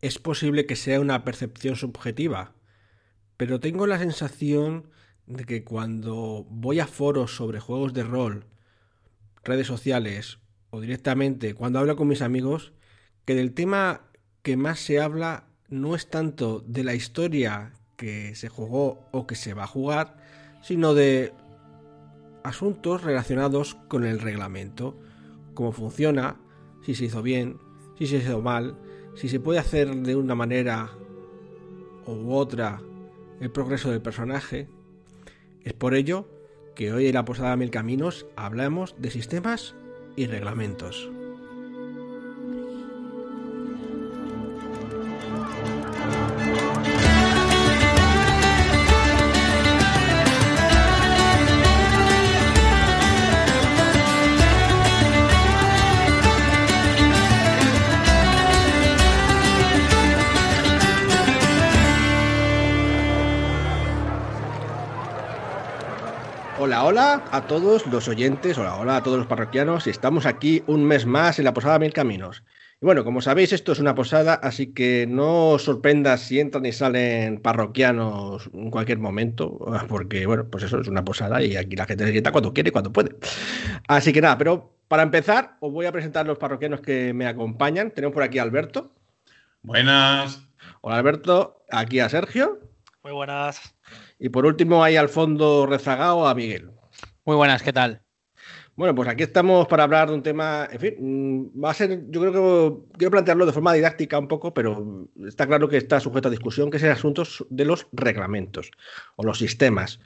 es posible que sea una percepción subjetiva, pero tengo la sensación de que cuando voy a foros sobre juegos de rol, redes sociales o directamente cuando hablo con mis amigos, que del tema que más se habla no es tanto de la historia que se jugó o que se va a jugar, sino de asuntos relacionados con el reglamento, cómo funciona, si se hizo bien, si se hizo mal, si se puede hacer de una manera u otra el progreso del personaje. Es por ello que hoy en la Posada Mil Caminos hablamos de sistemas y reglamentos. Hola, a todos los oyentes, hola, hola a todos los parroquianos. Estamos aquí un mes más en la Posada Mil Caminos. Y bueno, como sabéis, esto es una posada, así que no os sorprendas si entran y salen parroquianos en cualquier momento, porque bueno, pues eso es una posada y aquí la gente se sienta cuando quiere y cuando puede. Así que nada, pero para empezar, os voy a presentar los parroquianos que me acompañan. Tenemos por aquí a Alberto. Buenas. Hola Alberto, aquí a Sergio. Muy buenas. Y por último, ahí al fondo rezagado a Miguel. Muy buenas, ¿qué tal? Bueno, pues aquí estamos para hablar de un tema, en fin, mm, va a ser, yo creo que quiero plantearlo de forma didáctica un poco, pero está claro que está sujeto a discusión, que es el asunto de los reglamentos o los sistemas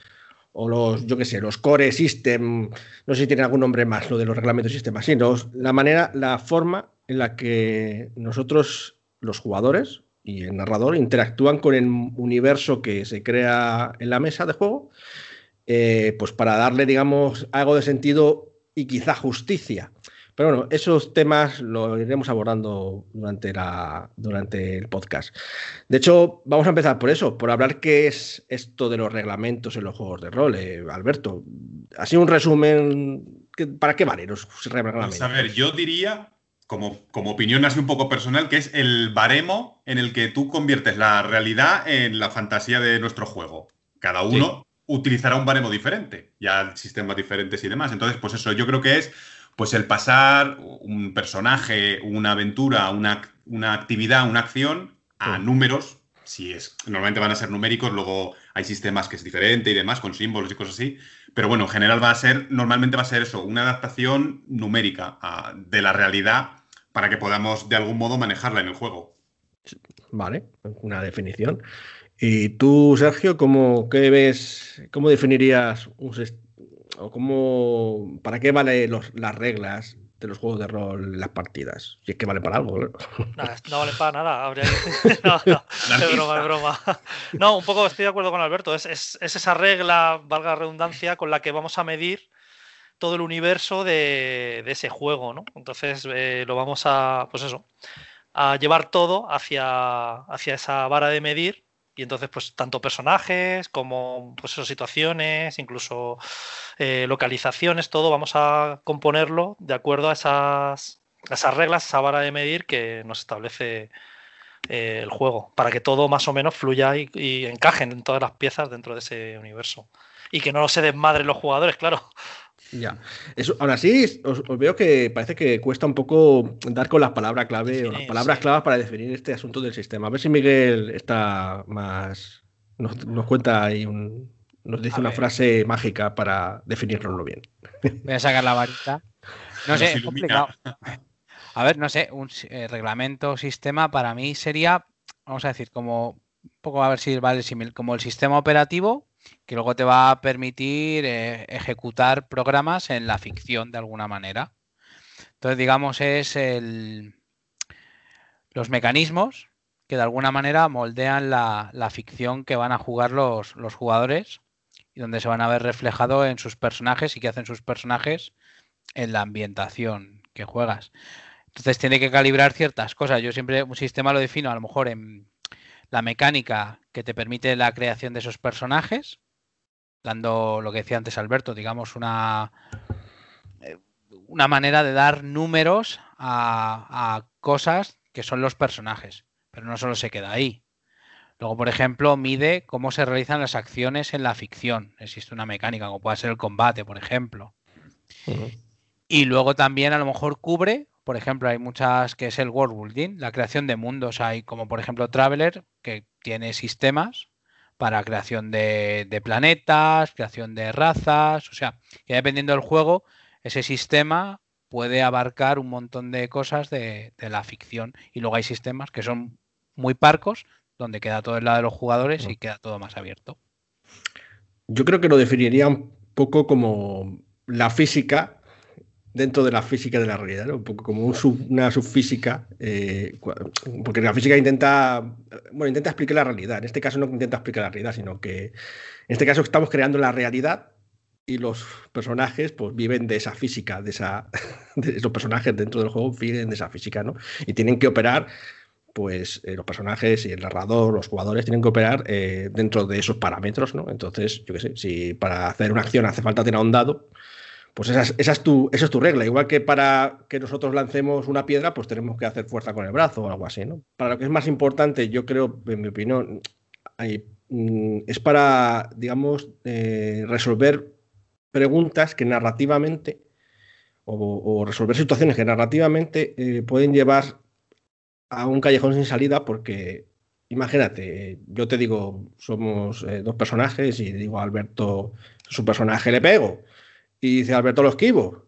o los, yo qué sé, los core system, no sé si tienen algún nombre más, lo de los reglamentos y sistemas, sino la manera, la forma en la que nosotros, los jugadores, y el narrador interactúan con el universo que se crea en la mesa de juego, eh, pues para darle, digamos, algo de sentido y quizá justicia. Pero bueno, esos temas los iremos abordando durante, la, durante el podcast. De hecho, vamos a empezar por eso, por hablar qué es esto de los reglamentos en los juegos de rol. Eh, Alberto, así un resumen, ¿para qué valen los reglamentos? Pues a ver, yo diría como, opinión así un poco personal, que es el baremo en el que tú conviertes la realidad en la fantasía de nuestro juego. Cada uno utilizará un baremo diferente, ya sistemas diferentes y demás. Entonces, pues eso, yo creo que es pues el pasar un personaje, una aventura, una, una actividad, una acción a números. Si es, normalmente van a ser numéricos, luego hay sistemas que es diferente y demás, con símbolos y cosas así. Pero bueno, en general va a ser, normalmente va a ser eso, una adaptación numérica de la realidad para que podamos de algún modo manejarla en el juego. Vale, una definición. ¿Y tú, Sergio, cómo qué ves, cómo definirías un o cómo para qué valen las reglas de los juegos de rol en las partidas? Si es que vale para algo, ¿no? no vale para nada. Habría No, no, es broma, es broma. No, un poco estoy de acuerdo con Alberto. Es, es, es esa regla, valga la redundancia, con la que vamos a medir todo el universo de, ese juego, ¿no? Entonces eh, lo vamos a, pues eso, a llevar todo hacia, hacia esa vara de medir y entonces pues tanto personajes como pues situaciones, incluso eh, localizaciones, todo vamos a componerlo de acuerdo a esas, esas reglas, esa vara de medir que nos establece eh, el juego, para que todo más o menos fluya y, y encajen en todas las piezas dentro de ese universo. Y que no se desmadren los jugadores, claro. Ya. Eso, ahora sí, os, veo que parece que cuesta un poco dar con las palabras clave o las palabras claves para definir este asunto del sistema. A ver si Miguel está más. Nos, cuenta ahí un. Nos dice una frase mágica para definirlo bien. Voy a sacar la varita. No sé, es complicado. A ver, no sé, un eh, reglamento sistema para mí sería, vamos a decir, como un poco a ver si vale como el sistema operativo que luego te va a permitir eh, ejecutar programas en la ficción de alguna manera. Entonces, digamos, es el, los mecanismos que de alguna manera moldean la, ficción que van a jugar los, los, jugadores y donde se van a ver reflejado en sus personajes y que hacen sus personajes en la ambientación que juegas. Entonces tiene que calibrar ciertas cosas. Yo siempre un sistema lo defino a lo mejor en la mecánica que te permite la creación de esos personajes, dando lo que decía antes Alberto, digamos, una, eh, una manera de dar números a, cosas que son los personajes. pero no solo se queda ahí. Luego, por ejemplo, mide cómo se realizan las acciones en la ficción. Existe una mecánica, como puede ser el combate, por ejemplo. Y luego también a lo mejor cubre, por ejemplo, hay muchas que es el world building, la creación de mundos. Hay como por ejemplo Traveler, que tiene sistemas para creación de, planetas, creación de razas. O sea, que dependiendo del juego, ese sistema puede abarcar un montón de cosas de, de la ficción. Y luego hay sistemas que son muy parcos, donde queda todo el lado de los jugadores y queda todo más abierto. Yo creo que lo definiría un poco como la física dentro de la física de la realidad, un poco como una subfísica, eh, porque la física intenta, bueno, intenta explicar la realidad. En este caso no intenta explicar la realidad, sino que en este caso estamos creando la realidad y los personajes pues viven de esa física, de esa, de esos personajes dentro del juego viven de esa física, ¿no? Y tienen que operar pues eh, los personajes y el narrador, los jugadores tienen que operar eh, dentro de esos parámetros, ¿no? Entonces, yo qué sé, si para hacer una acción hace falta tener un dado, pues esa es, tu, esa es tu regla. Igual que para que nosotros lancemos una piedra, pues tenemos que hacer fuerza con el brazo o algo así, ¿no? Para lo que es más importante, yo creo, en mi opinión, mm, es para, digamos, eh, resolver preguntas que narrativamente o, resolver situaciones que narrativamente pueden llevar a un callejón sin salida porque, imagínate, yo te digo, somos eh, dos personajes y digo Alberto, su personaje le pego. Y dice Alberto, lo esquivo.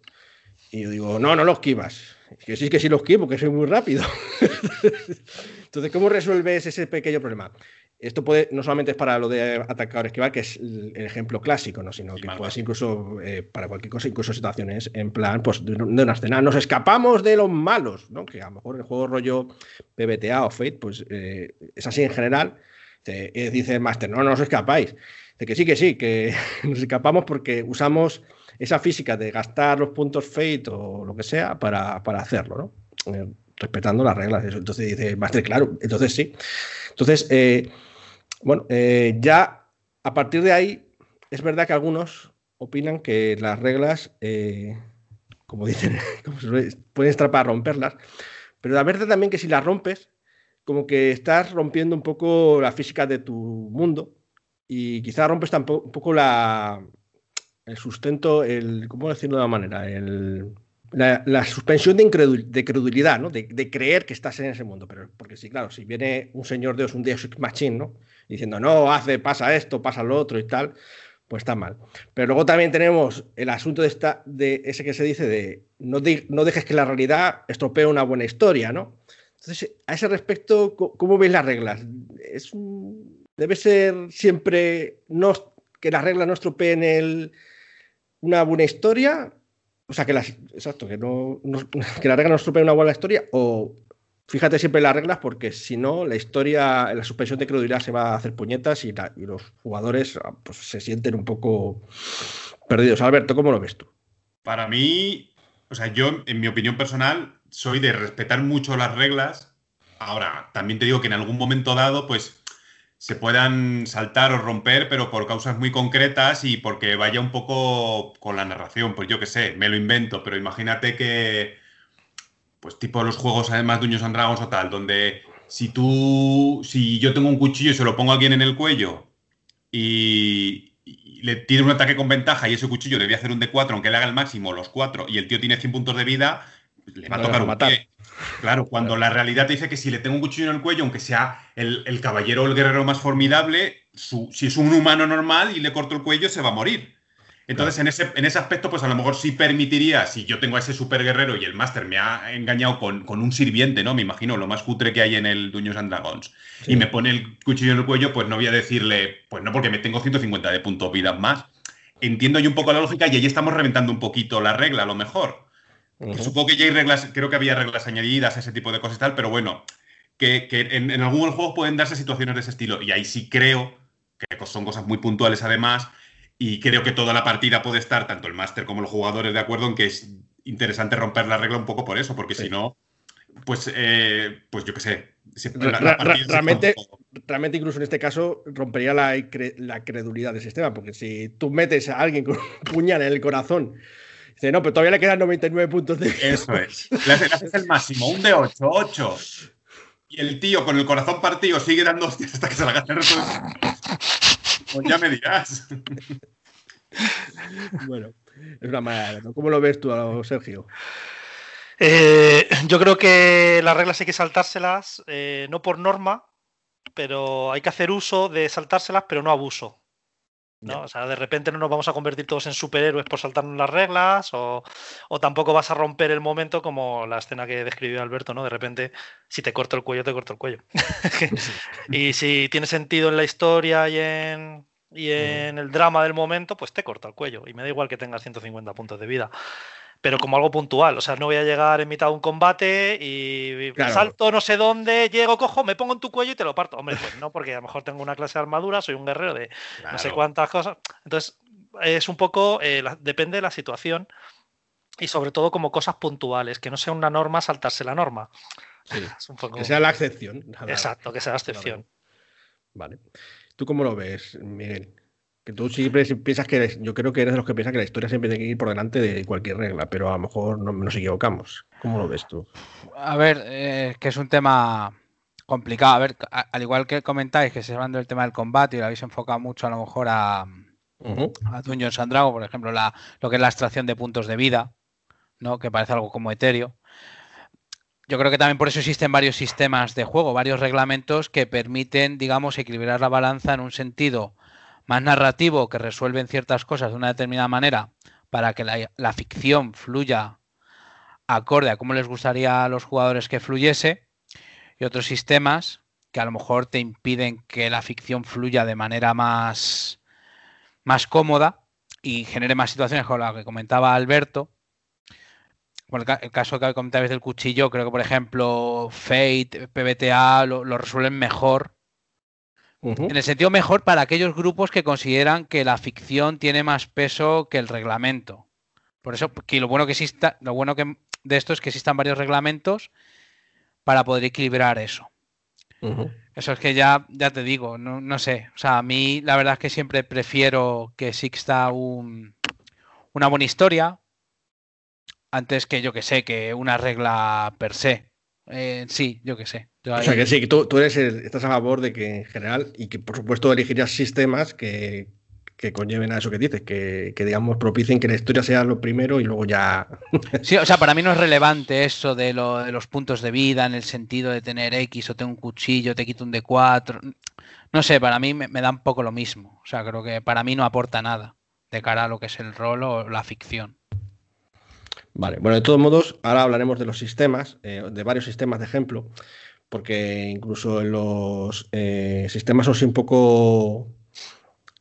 Y yo digo, no, no lo esquivas. Que sí, que sí lo esquivo, que soy muy rápido. Entonces, ¿cómo resuelves ese pequeño problema? Esto puede, no solamente es para lo de atacar o esquivar, que es el ejemplo clásico, ¿no? sino que puede ser incluso eh, para cualquier cosa, incluso situaciones en plan pues, de, una escena. Nos escapamos de los malos, ¿no? que a lo mejor el juego rollo PBTA o Fate pues, eh, es así en general. Eh, dice el máster, no, no os escapáis. Dice que sí, que sí, que nos escapamos porque usamos esa física de gastar los puntos Fate o lo que sea para, para hacerlo, ¿no? respetando las reglas. Entonces dice el máster, claro, entonces sí. Entonces, bueno, eh, ya a partir de ahí, es verdad que algunos opinan que las reglas, eh, como dicen, pueden estar para romperlas, pero la verdad también que si las rompes, como que estás rompiendo un poco la física de tu mundo y quizás rompes tampoco, un poco la, el sustento, el, ¿cómo decirlo de una manera? El, la, suspensión de, credulidad, ¿no? De, creer que estás en ese mundo. Pero, porque sí, claro, si viene un señor Dios, un Deus Machine, ¿no? Diciendo, no, hace, pasa esto, pasa lo otro y tal, pues está mal. Pero luego también tenemos el asunto de, esta, de ese que se dice de no, no dejes que la realidad estropee una buena historia, ¿no? Entonces, a ese respecto, ¿cómo veis las reglas? Es debe ser siempre no, que las reglas no estropeen el, una buena historia o sea, que las, exacto, que, no, que la regla no estropee una buena historia o fíjate siempre en las reglas porque si no, la historia, la suspensión de credibilidad se va a hacer puñetas y, los jugadores ah, pues, se sienten un poco perdidos. Alberto, ¿cómo lo ves tú? Para mí, o sea, yo, en mi opinión personal, soy de respetar mucho las reglas. Ahora, también te digo que en algún momento dado, pues se puedan saltar o romper, pero por causas muy concretas y porque vaya un poco con la narración. Pues yo qué sé, me lo invento, pero imagínate que, pues tipo los juegos además de Dungeons and Dragons o tal, donde si tú, si yo tengo un cuchillo y se lo pongo a alguien en el cuello y, le tiene un ataque con ventaja y ese cuchillo le voy a hacer un D4, aunque le haga el máximo, los cuatro, y el tío tiene 100 puntos de vida, le va a tocar un matar. Claro, cuando la realidad te dice que si le tengo un cuchillo en el cuello, aunque sea el, caballero o el guerrero más formidable, si es un humano normal y le corto el cuello, se va a morir. Entonces, en, ese, en ese aspecto, pues a lo mejor sí permitiría, si yo tengo a ese super guerrero y el máster me ha engañado con, un sirviente, ¿no? Me imagino, lo más cutre que hay en el Dungeons and Dragons, y me pone el cuchillo en el cuello, pues no voy a decirle, pues no, porque me tengo 150 de puntos vida más. Entiendo yo un poco la lógica y ahí estamos reventando un poquito la regla, a lo mejor. Supongo que ya hay reglas, creo que había reglas añadidas, ese tipo de cosas y tal, pero bueno, que, en, algunos juegos pueden darse situaciones de ese estilo. Y ahí sí creo que son cosas muy puntuales además. Y creo que toda la partida puede estar, tanto el máster como los jugadores, de acuerdo en que es interesante romper la regla un poco por eso, porque si no, pues, eh, pues yo qué sé. realmente, realmente, incluso en este caso, rompería la, la, credulidad del sistema, porque si tú metes a alguien con un puñal en el corazón Dice, no, pero todavía le quedan 99 puntos de Eso es. Le haces el máximo, un de 8, 8. y el tío con el corazón partido sigue dando hostias hasta que se la gane el resto Pues ya me dirás. bueno, es una mala. ¿Cómo lo ves tú, Sergio? Eh, yo creo que las reglas hay que saltárselas, eh, no por norma, pero hay que hacer uso de saltárselas, pero no abuso. ¿No? O sea, de repente no nos vamos a convertir todos en superhéroes por saltarnos las reglas, o, tampoco vas a romper el momento como la escena que describió Alberto, ¿no? De repente, si te corto el cuello, te corto el cuello. y si tiene sentido en la historia y en, y en el drama del momento, pues te corto el cuello. Y me da igual que tengas 150 puntos de vida pero como algo puntual. O sea, no voy a llegar en mitad de un combate y salto no sé dónde, llego, cojo, me pongo en tu cuello y te lo parto. Hombre, pues no, porque a lo mejor tengo una clase de armadura, soy un guerrero de no sé cuántas cosas. Entonces, es un poco, eh, depende de la situación y sobre todo como cosas puntuales, que no sea una norma saltarse la norma. Que sea la excepción. Exacto, que sea la excepción. Vale. ¿Tú cómo lo ves, Miguel? Que tú siempre piensas que yo creo que eres de los que piensan que la historia siempre tiene que ir por delante de cualquier regla, pero a lo mejor no, nos equivocamos. ¿Cómo lo ves tú? A ver, eh, que es un tema complicado. A ver, al igual que comentáis que se hablando del tema del combate y lo habéis enfocado mucho a lo mejor a, a Dungeons and por ejemplo, la, lo que es la extracción de puntos de vida, ¿no? Que parece algo como etéreo. Yo creo que también por eso existen varios sistemas de juego, varios reglamentos que permiten, digamos, equilibrar la balanza en un sentido más narrativo que resuelven ciertas cosas de una determinada manera para que la, ficción fluya acorde a cómo les gustaría a los jugadores que fluyese y otros sistemas que a lo mejor te impiden que la ficción fluya de manera más, más cómoda y genere más situaciones como la que comentaba Alberto. el, caso que comentabais del cuchillo, creo que por ejemplo Fate, PBTA lo resuelven mejor en el sentido mejor para aquellos grupos que consideran que la ficción tiene más peso que el reglamento. Por eso, que lo bueno que exista, lo bueno que de esto es que existan varios reglamentos para poder equilibrar eso. Eso es que ya, ya te digo, no, sé. O sea, a mí la verdad es que siempre prefiero que exista un, una buena historia antes que yo que sé, que una regla per se. Eh, sí, yo que sé. O sea que sí, que tú, eres estás a favor de que en general, y que por supuesto elegirías sistemas que, conlleven a eso que dices, que, digamos propicien que la historia sea lo primero y luego ya. sí, o sea, para mí no es relevante eso de, lo, de los puntos de vida en el sentido de tener X o tengo un cuchillo, te quito un D4. No sé, para mí me, me da un poco lo mismo. O sea, creo que para mí no aporta nada de cara a lo que es el rol o la ficción. Vale, bueno, de todos modos, ahora hablaremos de los sistemas, eh, de varios sistemas de ejemplo porque incluso los eh, sistemas son un poco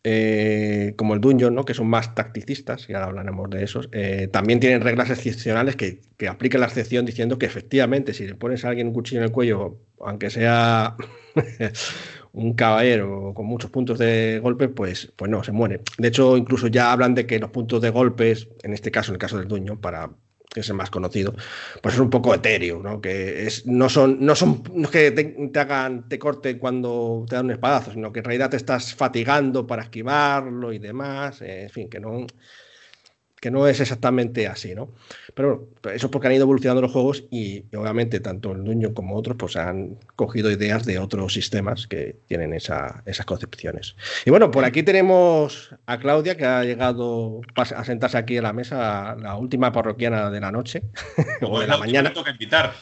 eh, como el Dungeon, ¿no? que son más tacticistas, y ahora hablaremos de esos, también tienen reglas excepcionales que, que, la excepción diciendo que efectivamente si le pones a alguien un cuchillo en el cuello, aunque sea un caballero con muchos puntos de golpe, pues, pues no, se muere. De hecho, incluso ya hablan de que los puntos de golpes, en este caso, en el caso del Dungeon, para que es el más conocido, pues es un poco etéreo, ¿no? Que es, no son, no son que te, hagan, te corten cuando te dan un espadazo, sino que en realidad te estás fatigando para esquivarlo y demás, en fin, que no, que no es exactamente así, ¿no? Pero eso es porque han ido evolucionando los juegos y, obviamente tanto el Dungeon como otros pues han cogido ideas de otros sistemas que tienen esas concepciones. Y bueno, por aquí tenemos a Claudia que ha llegado a sentarse aquí en la mesa, la última parroquiana de la noche o de la, mañana. Toca invitar.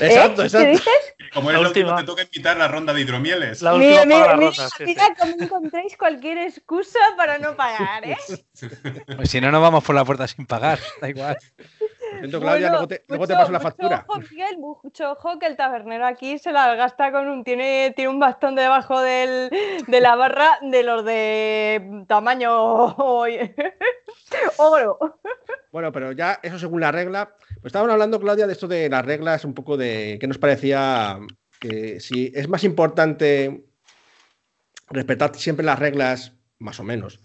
Exacto, ¿Eh? exacto. ¿Qué dices? Como es la, última, te toca invitar la ronda de hidromieles. La última mira, mira, mira, como encontréis cualquier excusa para no pagar, ¿eh? Pues si no, nos vamos por la puerta sin pagar, da igual. Claudia, luego te, luego te paso la factura. Ojo, Miguel, mucho ojo que el tabernero aquí se la gasta con un. Tiene, tiene un bastón debajo del, de la barra de los de tamaño oro. Bueno, pero ya eso según la regla. Pues estaban hablando, Claudia, de esto de las reglas, un poco de. ¿Qué nos parecía? Que si es más importante respetar siempre las reglas, más o menos,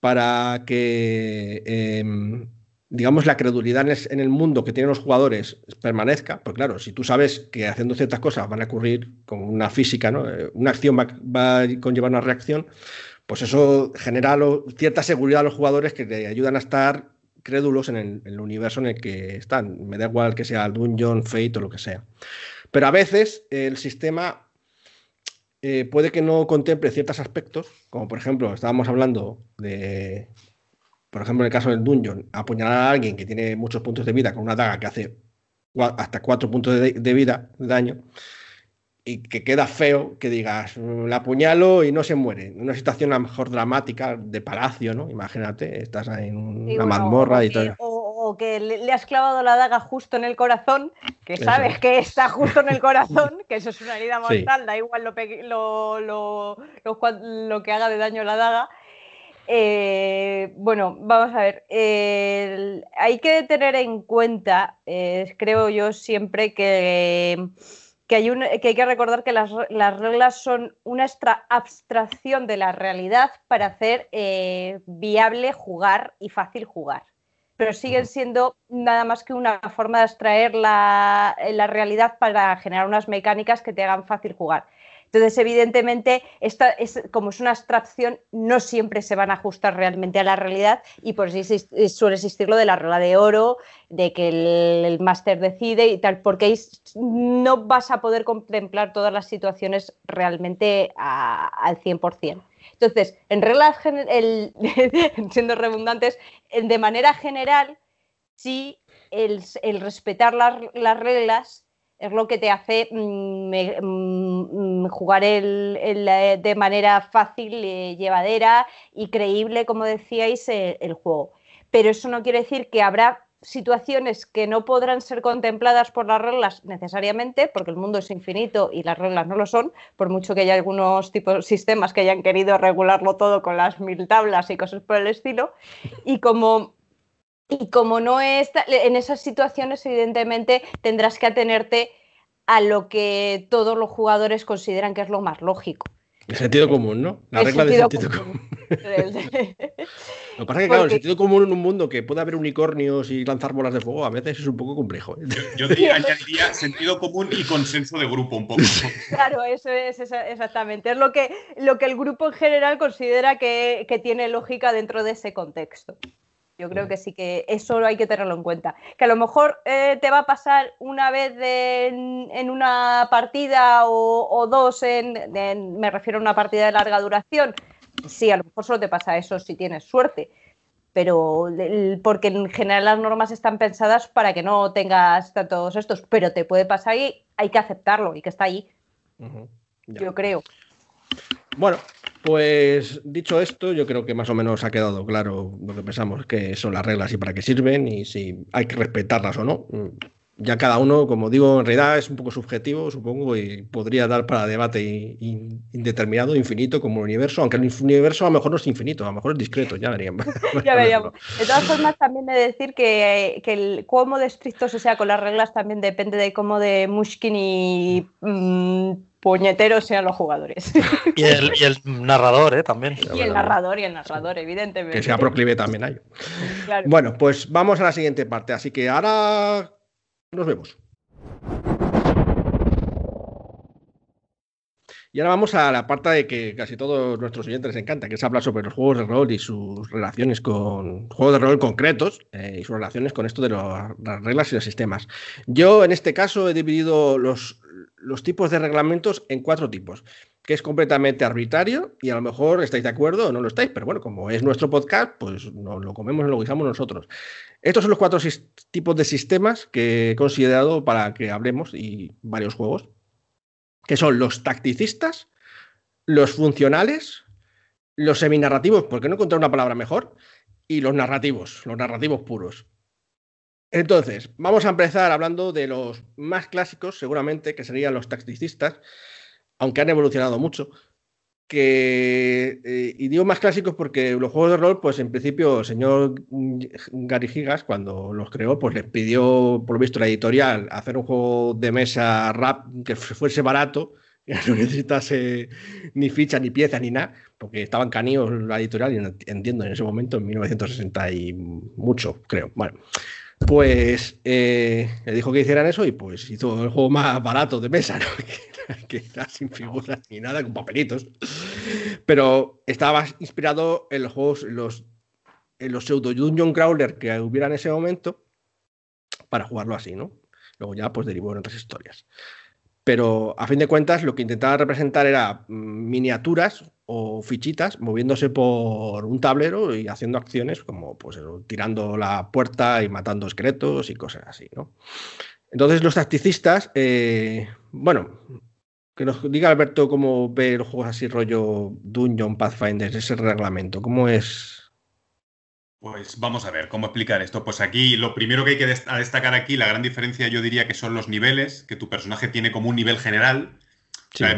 para que, em, digamos, la credulidad en el, mundo que tienen los jugadores permanezca. Pues claro, si tú sabes que haciendo ciertas cosas van a ocurrir con una física, ¿no? Eh, una acción va, a conllevar una reacción, pues eso genera cierta seguridad a los jugadores que te ayudan a estar crédulos en el, universo en el que están. Me da igual que sea Dungeon, Fate o lo que sea. Pero a veces el sistema eh, puede que no contemple ciertos aspectos, como por ejemplo, estábamos hablando de, por ejemplo, en el caso del dungeon, apuñalar a alguien que tiene muchos puntos de vida con una daga que hace hasta cuatro puntos de, vida, de daño, y que queda feo que digas, la apuñalo y no se muere. Una situación a lo mejor dramática de palacio, ¿no? Imagínate, estás en una mazmorra y todo o que le, has clavado la daga justo en el corazón, que sabes que está justo en el corazón, que eso es una herida mortal, da igual lo, lo, lo, que haga de daño la daga. Eh, bueno, vamos a ver. hay que tener en cuenta, eh, creo yo siempre, que, que, hay que, hay que recordar que las, reglas son una extra abstracción de la realidad para hacer eh, viable jugar y fácil jugar pero siguen siendo nada más que una forma de extraer la, realidad para generar unas mecánicas que te hagan fácil jugar. Entonces, evidentemente, esta es, como es una abstracción, no siempre se van a ajustar realmente a la realidad y por eso suele existir lo de la regla de oro, de que el, máster decide y tal, porque no vas a poder contemplar todas las situaciones realmente al 100%. Entonces, en reglas, siendo redundantes, de manera general, sí, el, respetar las, reglas es lo que te hace mm, mm, jugar de manera fácil, eh, llevadera y creíble, como decíais, eh, el juego. Pero eso no quiere decir que habrá situaciones que no podrán ser contempladas por las reglas necesariamente, porque el mundo es infinito y las reglas no lo son, por mucho que haya algunos tipos sistemas que hayan querido regularlo todo con las mil tablas y cosas por el estilo. Y como, y como no es en esas situaciones, evidentemente tendrás que atenerte a lo que todos los jugadores consideran que es lo más lógico. El sentido común, ¿no? La regla del sentido común. lo que pasa es que, claro, el sentido común en un mundo que puede haber unicornios y lanzar bolas de fuego a veces es un poco complejo. ¿eh? Yo diría, añadiría sentido común y consenso de grupo un poco. Claro, eso es exactamente. Es lo que, lo que el grupo en general considera que, que tiene lógica dentro de ese contexto. Yo creo que sí que eso hay que tenerlo en cuenta. Que a lo mejor eh, te va a pasar una vez en, una partida o, dos, en, me refiero a una partida de larga duración. Sí, a lo mejor solo te pasa eso si tienes suerte. Pero porque en general las normas están pensadas para que no tengas todos estos, pero te puede pasar y hay que aceptarlo y que está ahí. Yo creo. Bueno, pues dicho esto, yo creo que más o menos ha quedado claro lo que pensamos que son las reglas y para qué sirven y si hay que respetarlas o no. Mm, ya cada uno, como digo, en realidad es un poco subjetivo, supongo, y podría dar para debate indeterminado, infinito, como el universo, aunque el universo a lo mejor no es infinito, a lo mejor es discreto, ya veríamos. ya veríamos. De todas formas, también he de decir que, que el cómo de estricto se sea con las reglas también depende de cómo de mushkin y mm, puñeteros sean los jugadores. Y el, narrador, ¿eh? También. Y el narrador, y el narrador, evidentemente. Que sea proclive también a ello. Bueno, pues vamos a la siguiente parte. Así que ahora nos vemos. Y ahora vamos a la parte de que casi todos nuestros oyentes les encanta, que es hablar sobre los juegos de rol y sus relaciones con juegos de rol concretos eh, y sus relaciones con esto de las reglas y los sistemas. Yo en este caso he dividido los, tipos de reglamentos en cuatro tipos, que es completamente arbitrario y a lo mejor estáis de acuerdo o no lo estáis, pero bueno, como es nuestro podcast, pues nos lo comemos y lo guisamos nosotros. Estos son los cuatro tipos de sistemas que he considerado para que hablemos y varios juegos, que son los tacticistas, los funcionales, los seminarrativos, porque no encontré una palabra mejor, y los narrativos, los narrativos puros. Entonces, vamos a empezar hablando de los más clásicos, seguramente, que serían los tacticistas, aunque han evolucionado mucho. Que, eh, y digo más clásicos porque los juegos de rol, pues en principio el señor Gary Gigas, cuando los creó, pues les pidió, por lo visto, la editorial, hacer un juego de mesa rap que fuese barato, que no necesitase ni ficha, ni pieza, ni nada, porque estaban caníos la editorial, y entiendo, en ese momento, en 1960 y mucho, creo. Bueno, pues eh, le dijo que hicieran eso y pues hizo el juego más barato de mesa, ¿no? que, era sin figuras ni nada, con papelitos. Pero estaba inspirado en los juegos, los, en los pseudo Dungeon Crawler que hubiera en ese momento para jugarlo así, ¿no? Luego ya pues derivó en otras historias. pero a fin de cuentas lo que intentaba representar era mm, miniaturas o fichitas moviéndose por un tablero y haciendo acciones como pues tirando la puerta y matando esqueletos y cosas así, ¿no? Entonces los tacticistas, eh, bueno, que nos diga Alberto cómo ve los juegos así rollo Dungeon, Pathfinder, ese reglamento, ¿cómo es? Pues vamos a ver cómo explicar esto. Pues aquí lo primero que hay que destacar aquí, la gran diferencia yo diría que son los niveles, que tu personaje tiene como un nivel general,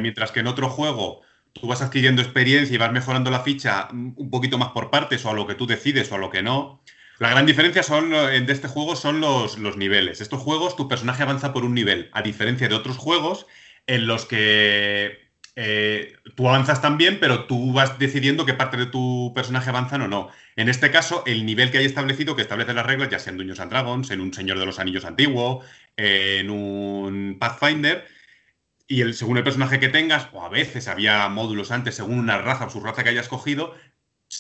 mientras que en otro juego tú vas adquiriendo experiencia y vas mejorando la ficha un poquito más por partes o a lo que tú decides o a lo que no. La gran diferencia son, de este juego son los, los niveles. Estos juegos tu personaje avanza por un nivel, a diferencia de otros juegos en los que eh, tú avanzas también, pero tú vas decidiendo qué parte de tu personaje avanzan o no. En este caso, el nivel que hay establecido, que establece las reglas, ya sea en Dungeons and Dragons, en un Señor de los Anillos antiguo, en un Pathfinder, y el, según el personaje que tengas, o a veces había módulos antes, según una raza o su raza que hayas cogido,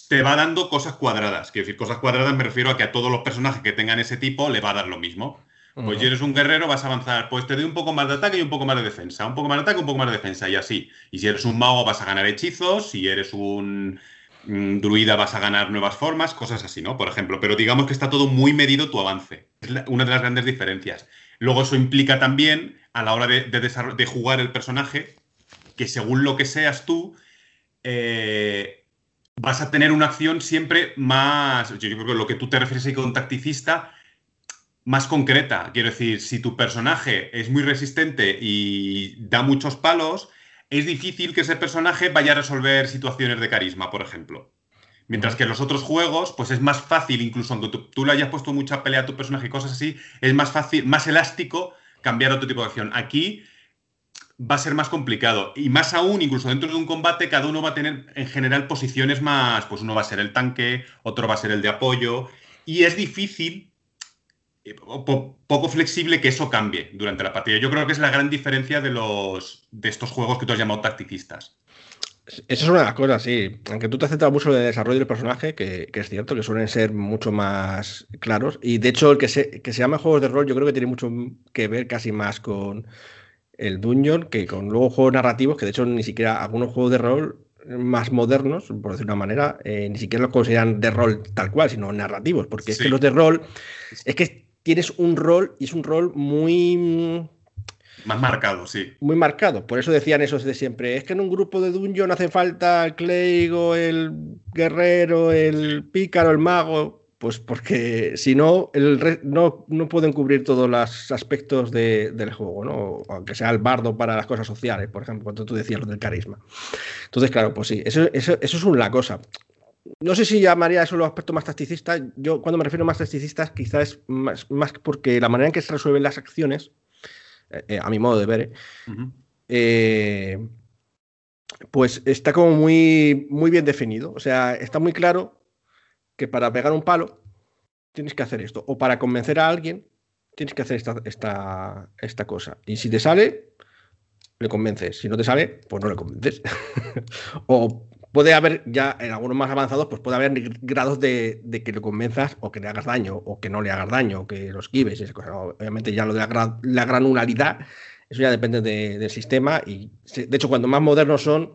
te va dando cosas cuadradas. Quiero decir, cosas cuadradas me refiero a que a todos los personajes que tengan ese tipo le va a dar lo mismo. Pues si eres un guerrero vas a avanzar, pues te doy un poco más de ataque y un poco más de defensa, un poco más de ataque, un poco más de defensa y así. Y si eres un mago vas a ganar hechizos, si eres un mm, druida vas a ganar nuevas formas, cosas así, ¿no? Por ejemplo, pero digamos que está todo muy medido tu avance. Es una de las grandes diferencias. Luego eso implica también a la hora de, jugar el personaje que según lo que seas tú, eh, vas a tener una acción siempre más, yo creo que lo que tú te refieres ahí con tacticista, más concreta. Quiero decir, si tu personaje es muy resistente y da muchos palos, es difícil que ese personaje vaya a resolver situaciones de carisma, por ejemplo. Mientras que en los otros juegos, pues es más fácil, incluso aunque tú, le hayas puesto mucha pelea a tu personaje y cosas así, es más fácil, más elástico cambiar otro tipo de acción. Aquí va a ser más complicado. Y más aún, incluso dentro de un combate, cada uno va a tener en general posiciones más, pues uno va a ser el tanque, otro va a ser el de apoyo. Y es difícil eh, poco flexible que eso cambie durante la partida. Yo creo que es la gran diferencia de los de estos juegos que tú has llamado tacticistas. Esa es una de las cosas, sí. Aunque tú te has centrado mucho en el desarrollo del personaje, que, es cierto, que suelen ser mucho más claros. Y de hecho, el que se, que se llama juegos de rol, yo creo que tiene mucho que ver casi más con el Dungeon que con luego juegos narrativos, que de hecho ni siquiera algunos juegos de rol más modernos, por decir una manera, eh, ni siquiera los consideran de rol tal cual, sino narrativos. Porque es que los de rol es que tienes un rol y es un rol muy... Más marcado, sí. Muy marcado. Por eso decían esos de siempre. Es que en un grupo de dungeon hace falta el clérigo, el guerrero, el pícaro, el mago. Pues porque si no, el no, no pueden cubrir todos los aspectos del juego, ¿no? Aunque sea el bardo para las cosas sociales, por ejemplo, cuando tú decías lo del carisma. Entonces, claro, pues sí, eso, eso, eso es una cosa no sé si llamaría eso los aspectos más tacticistas. Yo, cuando me refiero a más tacticistas, quizás es más, porque la manera en que se resuelven las acciones, eh, eh, a mi modo de ver, eh, pues está como muy, muy bien definido. O sea, está muy claro que para pegar un palo tienes que hacer esto. O para convencer a alguien tienes que hacer esta, esta, esta cosa. Y si te sale, le convences. Si no te sale, pues no le convences. o puede haber ya en algunos más avanzados, pues puede haber grados de, que lo convenzas o que le hagas daño o que no le hagas daño o que los esquives. Obviamente ya lo de la, granularidad, eso ya depende del sistema y de hecho cuando más modernos son,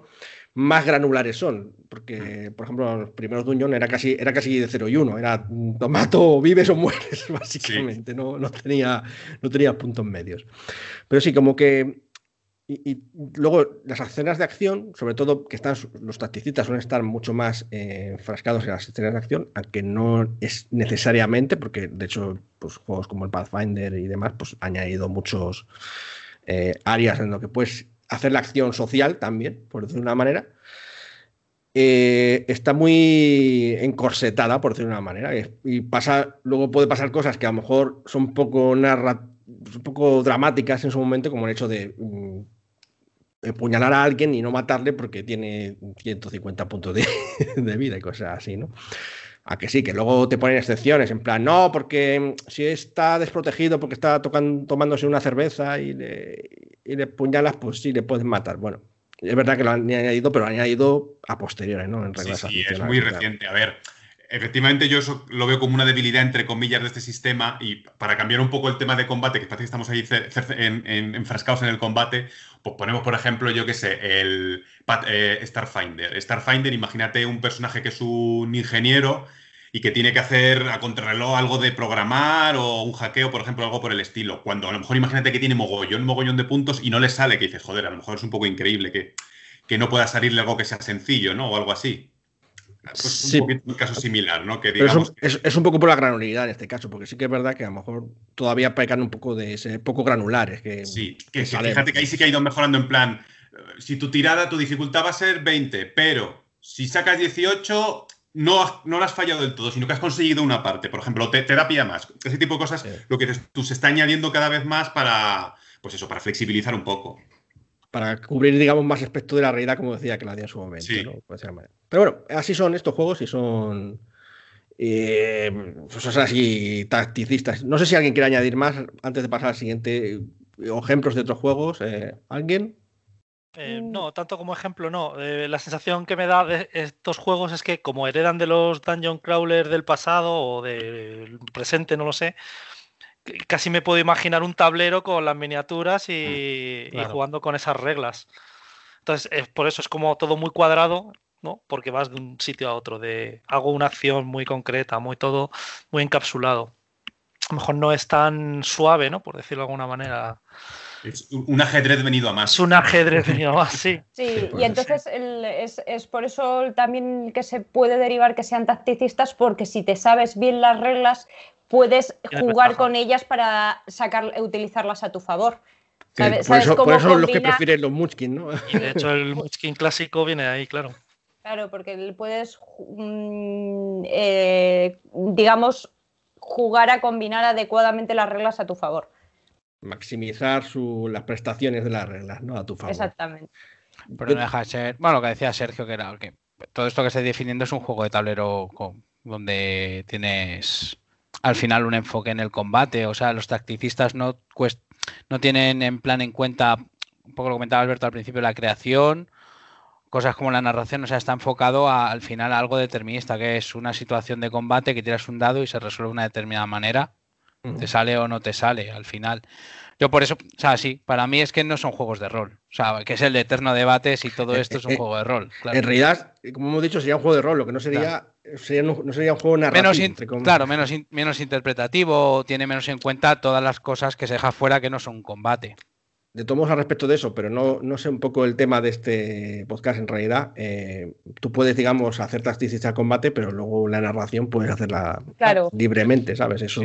más granulares son, porque por ejemplo los primeros Dungeon era casi, era casi de 0 y 1, era tomato, vives o mueres básicamente, no, no, tenía, no tenía puntos medios. Pero sí, como que y, luego las escenas de acción, sobre todo que están los tacticistas suelen estar mucho más eh, enfrascados en las escenas de acción, aunque no es necesariamente, porque de hecho pues, juegos como el Pathfinder y demás pues han añadido muchos eh, áreas en lo que puedes hacer la acción social también, por decirlo de una manera. Eh, está muy encorsetada, por decirlo de una manera, y, pasa, luego puede pasar cosas que a lo mejor son poco un poco dramáticas en su momento, como el hecho de mm, empuñalar a alguien y no matarle porque tiene 150 puntos de, vida y cosas así, ¿no? A que sí, que luego te ponen excepciones, en plan, no, porque si está desprotegido porque está tocando, tomándose una cerveza y le, y le puñalas, pues sí, le puedes matar. Bueno, es verdad que lo han añadido, pero lo han añadido a posteriores, ¿no? En sí, sí, es muy reciente. A ver, Efectivamente, yo eso lo veo como una debilidad, entre comillas, de este sistema. Y para cambiar un poco el tema de combate, que parece que estamos ahí enfrascados en el combate, pues ponemos, por ejemplo, yo qué sé, el eh, Starfinder. Starfinder, imagínate un personaje que es un ingeniero y que tiene que hacer a contrarreloj algo de programar o un hackeo, por ejemplo, algo por el estilo. Cuando a lo mejor imagínate que tiene mogollón, mogollón de puntos y no le sale, que dices, joder, a lo mejor es un poco increíble que, que no pueda salirle algo que sea sencillo, ¿no? O algo así. Pues un, un caso similar, ¿no? Que digamos es, un poco por la granularidad en este caso, porque sí que es verdad que a lo mejor todavía pecan un poco de ese poco granulares. Que, sí, que, fíjate que ahí sí que ha ido mejorando en plan, eh, si tu tirada, tu dificultad va a ser 20, pero si sacas 18, no, no lo has fallado del todo, sino que has conseguido una parte. Por ejemplo, te, pie más. Ese tipo de cosas, lo que tú se está añadiendo cada vez más para, pues eso, para flexibilizar un poco para cubrir, digamos, más aspectos de la realidad, como decía que la hacía en su momento. Pero bueno, así son estos juegos y son. Eh, pues así tacticistas. No sé si alguien quiere añadir más antes de pasar al siguiente. Eh, ejemplos de otros juegos. Eh, ¿Alguien? no, tanto como ejemplo, no. la sensación que me da de estos juegos es que, como heredan de los Dungeon Crawler del pasado o del presente, no lo sé, casi me puedo imaginar un tablero con las miniaturas y, jugando con esas reglas. Entonces, es, por eso es como todo muy cuadrado, ¿no? Porque vas de un sitio a otro, de hago una acción muy concreta, muy todo muy encapsulado. A lo mejor no es tan suave, ¿no? Por decirlo de alguna manera. Es un ajedrez venido a más. Es un ajedrez venido a más, sí. Sí, y entonces es, es, por eso también que se puede derivar que sean tacticistas, porque si te sabes bien las reglas, puedes jugar con ellas para sacar, utilizarlas a tu favor. ¿Sabes, por eso, por eso los que prefieren los Munchkin, ¿no? Y de hecho el Munchkin clásico viene ahí, claro. Claro, porque puedes, mm, eh, digamos, jugar a combinar adecuadamente las reglas a tu favor. Maximizar las prestaciones de las reglas, ¿no? A tu favor. Exactamente. Pero no deja de ser, bueno, lo que decía Sergio, que era que todo esto que estoy definiendo es un juego de tablero donde tienes al final un enfoque en el combate. O sea, los tacticistas no, no tienen en plan en cuenta, un poco lo comentaba Alberto al principio, la creación, cosas como la narración, o sea, está enfocado al final a algo determinista, que es una situación de combate que tiras un dado y se resuelve de una determinada manera. Te sale o no te sale al final. Yo por eso, o sea, sí, para mí es que no son juegos de rol. O sea, que es el eterno debate si todo eh, esto es un eh, juego de rol. En realidad, como hemos dicho, sería un juego de rol, lo que no sería, sería no, sería un juego narrativo. claro, menos, menos interpretativo, tiene menos en cuenta todas las cosas que se deja fuera que no son combate. De todos modos, al respecto de eso, pero no, no sé un poco el tema de este podcast en realidad. Eh, tú puedes, digamos, hacer tacticistas al combate, pero luego la narración puedes hacerla libremente, ¿sabes? Eso,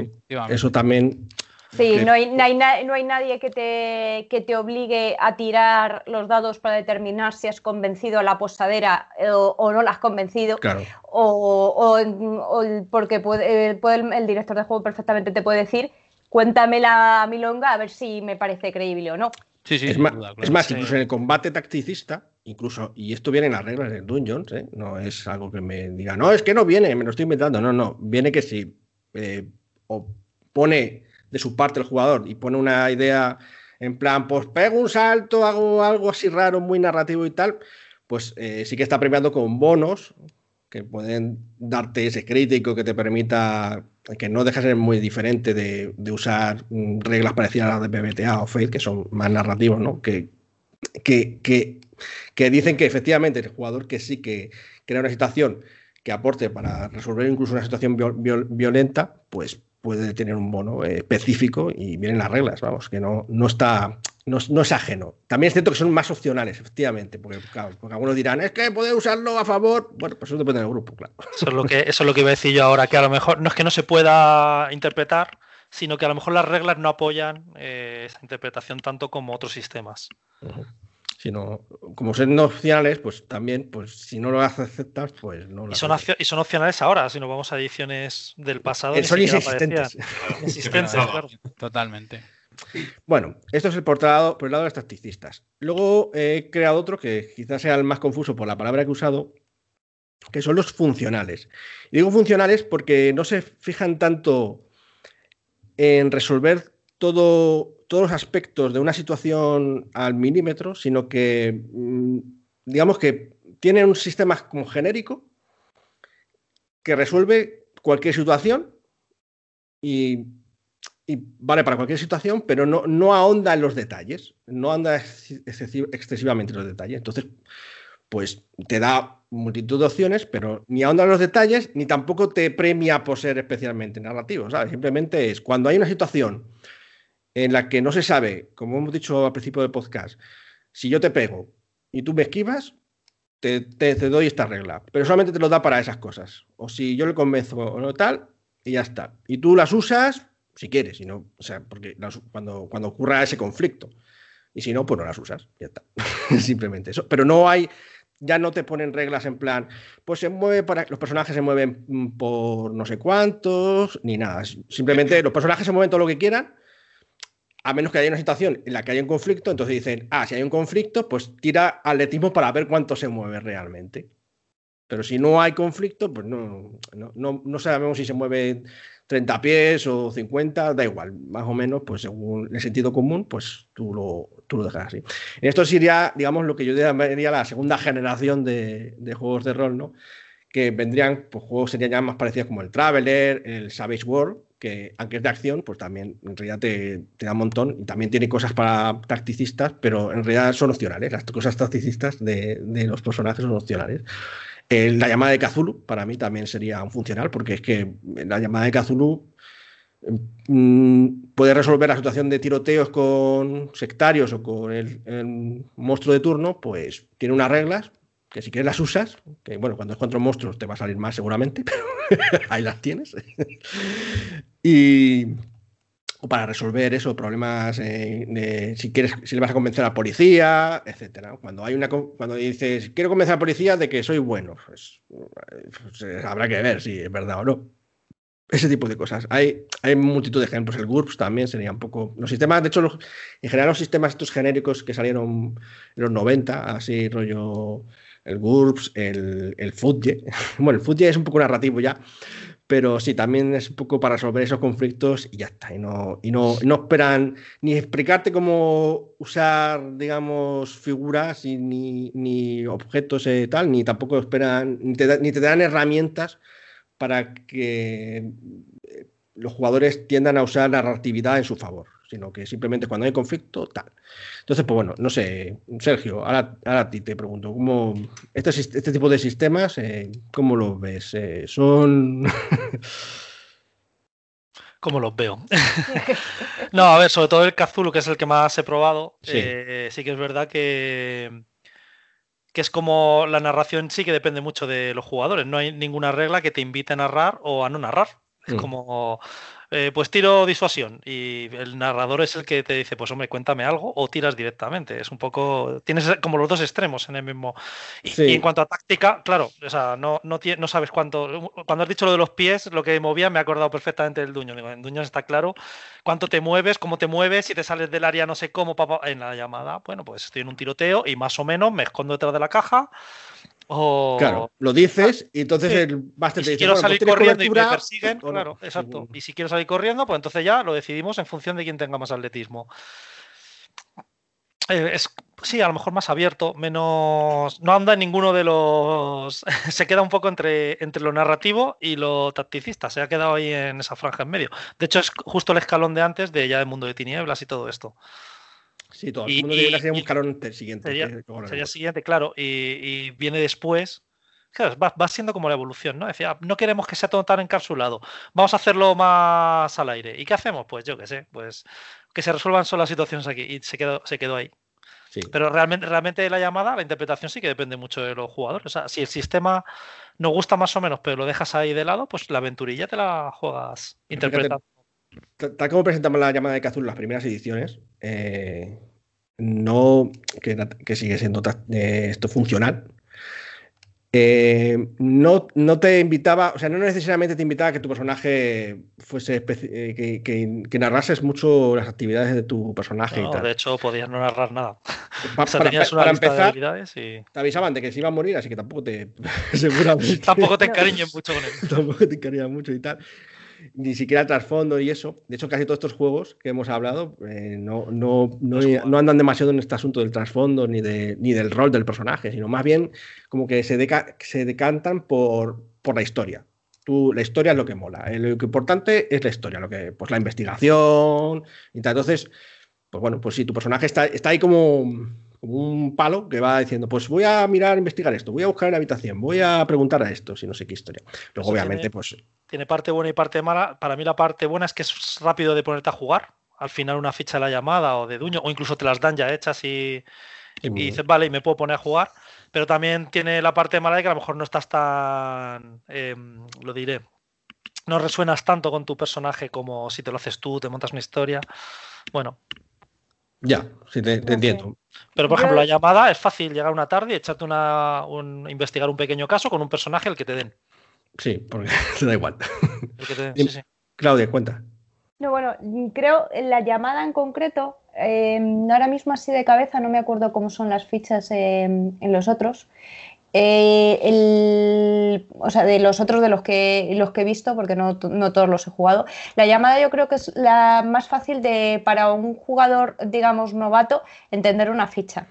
eso también Sí, no hay, no, hay, no hay, nadie que te, que te obligue a tirar los dados para determinar si has convencido a la posadera eh, o, no la has convencido. Claro. O, porque puede, eh, el, director de juego perfectamente te puede decir, cuéntame la milonga a ver si me parece creíble o no. Sí, sí, es, más, es más, incluso en el combate tacticista, incluso, y esto viene en las reglas del Dungeons, ¿eh? no es algo que me diga, no, es que no viene, me lo estoy inventando, no, no, viene que si o pone de su parte el jugador y pone una idea en plan, pues pego un salto, hago algo así raro, muy narrativo y tal, pues eh, sí que está premiando con bonos que pueden darte ese crítico que te permita que no dejes de ser muy diferente de, usar mm, reglas parecidas a las de PBTA o Fate, que son más narrativos, ¿no? Que, que, que, dicen que efectivamente el jugador que sí que crea una situación que aporte para resolver incluso una situación violenta, pues puede tener un bono eh, específico y vienen las reglas, vamos, que no, no está, no, es ajeno. También es cierto que son más opcionales, efectivamente, porque, porque algunos dirán, es que puede usarlo a favor, bueno, pues eso depende del grupo, claro. Eso es lo que, eso es lo que iba a decir yo ahora, que a lo mejor no es que no se pueda interpretar, sino que a lo mejor las reglas no apoyan eh, esa interpretación tanto como otros sistemas sino como son opcionales, pues también, pues si no lo aceptas, pues no lo y son, y son opcionales ahora, si nos vamos a ediciones del pasado. son inexistentes. Totalmente. Bueno, esto es el por, lado, por el lado de los tacticistas. Luego he creado otro que quizás sea el más confuso por la palabra que he usado, que son los funcionales. Y digo funcionales porque no se fijan tanto en resolver todo todos los aspectos de una situación al milímetro, sino que, mm, digamos que tiene un sistema como genérico que resuelve cualquier situación y, vale para cualquier situación, pero no, no ahonda en los detalles, no anda excesivamente en los detalles. Entonces, pues te da multitud de opciones, pero ni ahonda en los detalles, ni tampoco te premia por ser especialmente narrativo. Simplemente es cuando hay una situación en la que no se sabe, como hemos dicho al principio del podcast, si yo te pego y tú me esquivas, te, doy esta regla, pero solamente te lo da para esas cosas. O si yo le convenzo o no tal, y ya está. Y tú las usas si quieres, si no, o sea, porque cuando, cuando ocurra ese conflicto. Y si no, pues no las usas, ya está. Simplemente eso. Pero no hay, ya no te ponen reglas en plan, pues se mueve para, los personajes se mueven por no sé cuántos, ni nada. Simplemente los personajes se mueven todo lo que quieran a menos que haya una situación en la que haya un conflicto, entonces dicen, ah, si hay un conflicto, pues tira atletismo para ver cuánto se mueve realmente. Pero si no hay conflicto, pues no, no, sabemos si se mueve 30 pies o 50, da igual, más o menos, pues según el sentido común, pues tú lo, tú lo dejas así. Esto sería, digamos, lo que yo diría la segunda generación de, de juegos de rol, ¿no? Que vendrían, pues juegos serían ya más parecidos como el Traveler, el Savage World, que aunque es de acción, pues también en realidad te, da un montón y también tiene cosas para tacticistas, pero en realidad son opcionales. Las cosas tacticistas de, los personajes son opcionales. la llamada de Cthulhu para mí también sería un funcional, porque es que la llamada de Cthulhu mm, puede resolver la situación de tiroteos con sectarios o con el, monstruo de turno, pues tiene unas reglas que si quieres las usas, que bueno, cuando es contra monstruos te va a salir más seguramente, pero ahí las tienes. y para resolver eso, problemas de si quieres, si le vas a convencer a la policía, etcétera. Cuando hay una cuando dices quiero convencer a la policía de que soy bueno, pues, pues eh, habrá que ver si es verdad o no. Ese tipo de cosas. Hay, hay multitud de ejemplos. El GURPS también sería un poco. Los sistemas, de hecho, en general, los sistemas estos genéricos que salieron en los 90, así rollo el GURPS, el, el Bueno, el FUTGE es un poco narrativo ya, pero sí, también es un poco para resolver esos conflictos y ya está. Y no, y no, no esperan ni explicarte cómo usar, digamos, figuras y, ni, ni, objetos y tal, ni tampoco esperan, ni te, ni te dan herramientas para que eh, los jugadores tiendan a usar la narratividad en su favor sino que simplemente cuando hay conflicto, tal. Entonces, pues bueno, no sé, Sergio, ahora, a ti te pregunto, ¿cómo este, este tipo de sistemas, eh, cómo los ves? Eh, ¿Son...? ¿Cómo los veo? no, a ver, sobre todo el Kazulu, que es el que más he probado, sí, eh, sí que es verdad que que es como la narración sí que depende mucho de los jugadores. No hay ninguna regla que te invite a narrar o a no narrar. Es mm. como eh, pues tiro disuasión y el narrador es el que te dice, pues hombre, cuéntame algo o tiras directamente. Es un poco, tienes como los dos extremos en el mismo. Y, en cuanto a táctica, claro, o sea, no, no, no, sabes cuánto. Cuando has dicho lo de los pies, lo que movía, me he acordado perfectamente del duño. Digo, en duño está claro cuánto te mueves, cómo te mueves, si te sales del área no sé cómo, en la llamada, bueno, pues estoy en un tiroteo y más o menos me escondo detrás de la caja Claro, lo dices y entonces el máster te dice, quiero salir corriendo y me persiguen, claro, exacto. Y si quiero salir corriendo, pues entonces ya lo decidimos en función de quién tenga más atletismo. Eh, es, sí, a lo mejor más abierto, menos. No anda en ninguno de los. se queda un poco entre, entre lo narrativo y lo tacticista. Se ha quedado ahí en esa franja en medio. De hecho, es justo el escalón de antes de ya el mundo de tinieblas y todo esto. Sí, todo el mundo debería ser un escalón siguiente. Sería, siguiente, claro. Y, viene después. Claro, va, siendo como la evolución, ¿no? Decía, no queremos que sea todo tan encapsulado. Vamos a hacerlo más al aire. ¿Y qué hacemos? Pues yo qué sé, pues que se resuelvan solo las situaciones aquí. Y se quedó, se quedó ahí. Pero realmente, realmente la llamada, la interpretación sí que depende mucho de los jugadores. O sea, si el sistema nos gusta más o menos, pero lo dejas ahí de lado, pues la aventurilla te la juegas interpretando tal como presentamos la llamada de Cazul en las primeras ediciones, eh, no que, sigue siendo eh, esto funcional. Eh, no, no te invitaba, o sea, no necesariamente te invitaba a que tu personaje fuese que, que, narrases mucho las actividades de tu personaje y tal. De hecho, podías no narrar nada. para, empezar, te avisaban de que se iba a morir, así que tampoco te. seguramente. tampoco te encariñes mucho con él. tampoco te encariñas mucho y tal ni siquiera trasfondo y eso. De hecho, casi todos estos juegos que hemos hablado eh, no, no, no, andan demasiado en este asunto del trasfondo ni, de, ni del rol del personaje, sino más bien como que se, se decantan por, por la historia. Tú, la historia es lo que mola. Eh, lo importante es la historia, lo que, pues la investigación y tal. Entonces, pues bueno, pues si tu personaje está, está ahí como, un palo que va diciendo, pues voy a mirar, investigar esto, voy a buscar en la habitación, voy a preguntar a esto, si no sé qué historia. Luego, obviamente, pues. Tiene parte buena y parte mala. Para mí, la parte buena es que es rápido de ponerte a jugar. Al final, una ficha de la llamada o de duño, o incluso te las dan ya hechas y, y dices, vale, y me puedo poner a jugar. Pero también tiene la parte mala de que a lo mejor no estás tan. Em, lo diré. No resuenas tanto con tu personaje como si te lo haces tú, te montas una historia. Bueno, ya, sí, te, entiendo. Pero, por ejemplo, la llamada es fácil llegar una tarde y echarte una, un, investigar un pequeño caso con un personaje al que te den. Sí, porque te da igual. Claudia, cuenta. No, bueno, creo en la llamada en concreto, eh, ahora mismo así de cabeza, no me acuerdo cómo son las fichas en los otros. Eh, el, o sea, de los otros de los que, los que he visto, porque no, todos los he jugado, la llamada yo creo que es la más fácil de, para un jugador, digamos, novato, entender una ficha.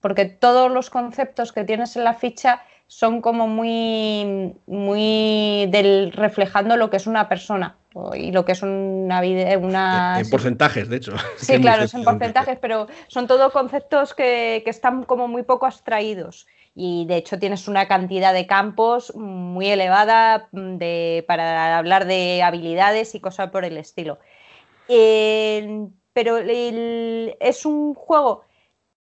Porque todos los conceptos que tienes en la ficha son como muy, muy del, reflejando lo que es una persona y lo que es una vida. Una... En, porcentajes, de hecho. Sí, claro, son porcentajes, pero son todos conceptos que, que están como muy poco abstraídos y de hecho tienes una cantidad de campos muy elevada mm, de, para hablar de habilidades y cosas por el estilo. pero es un juego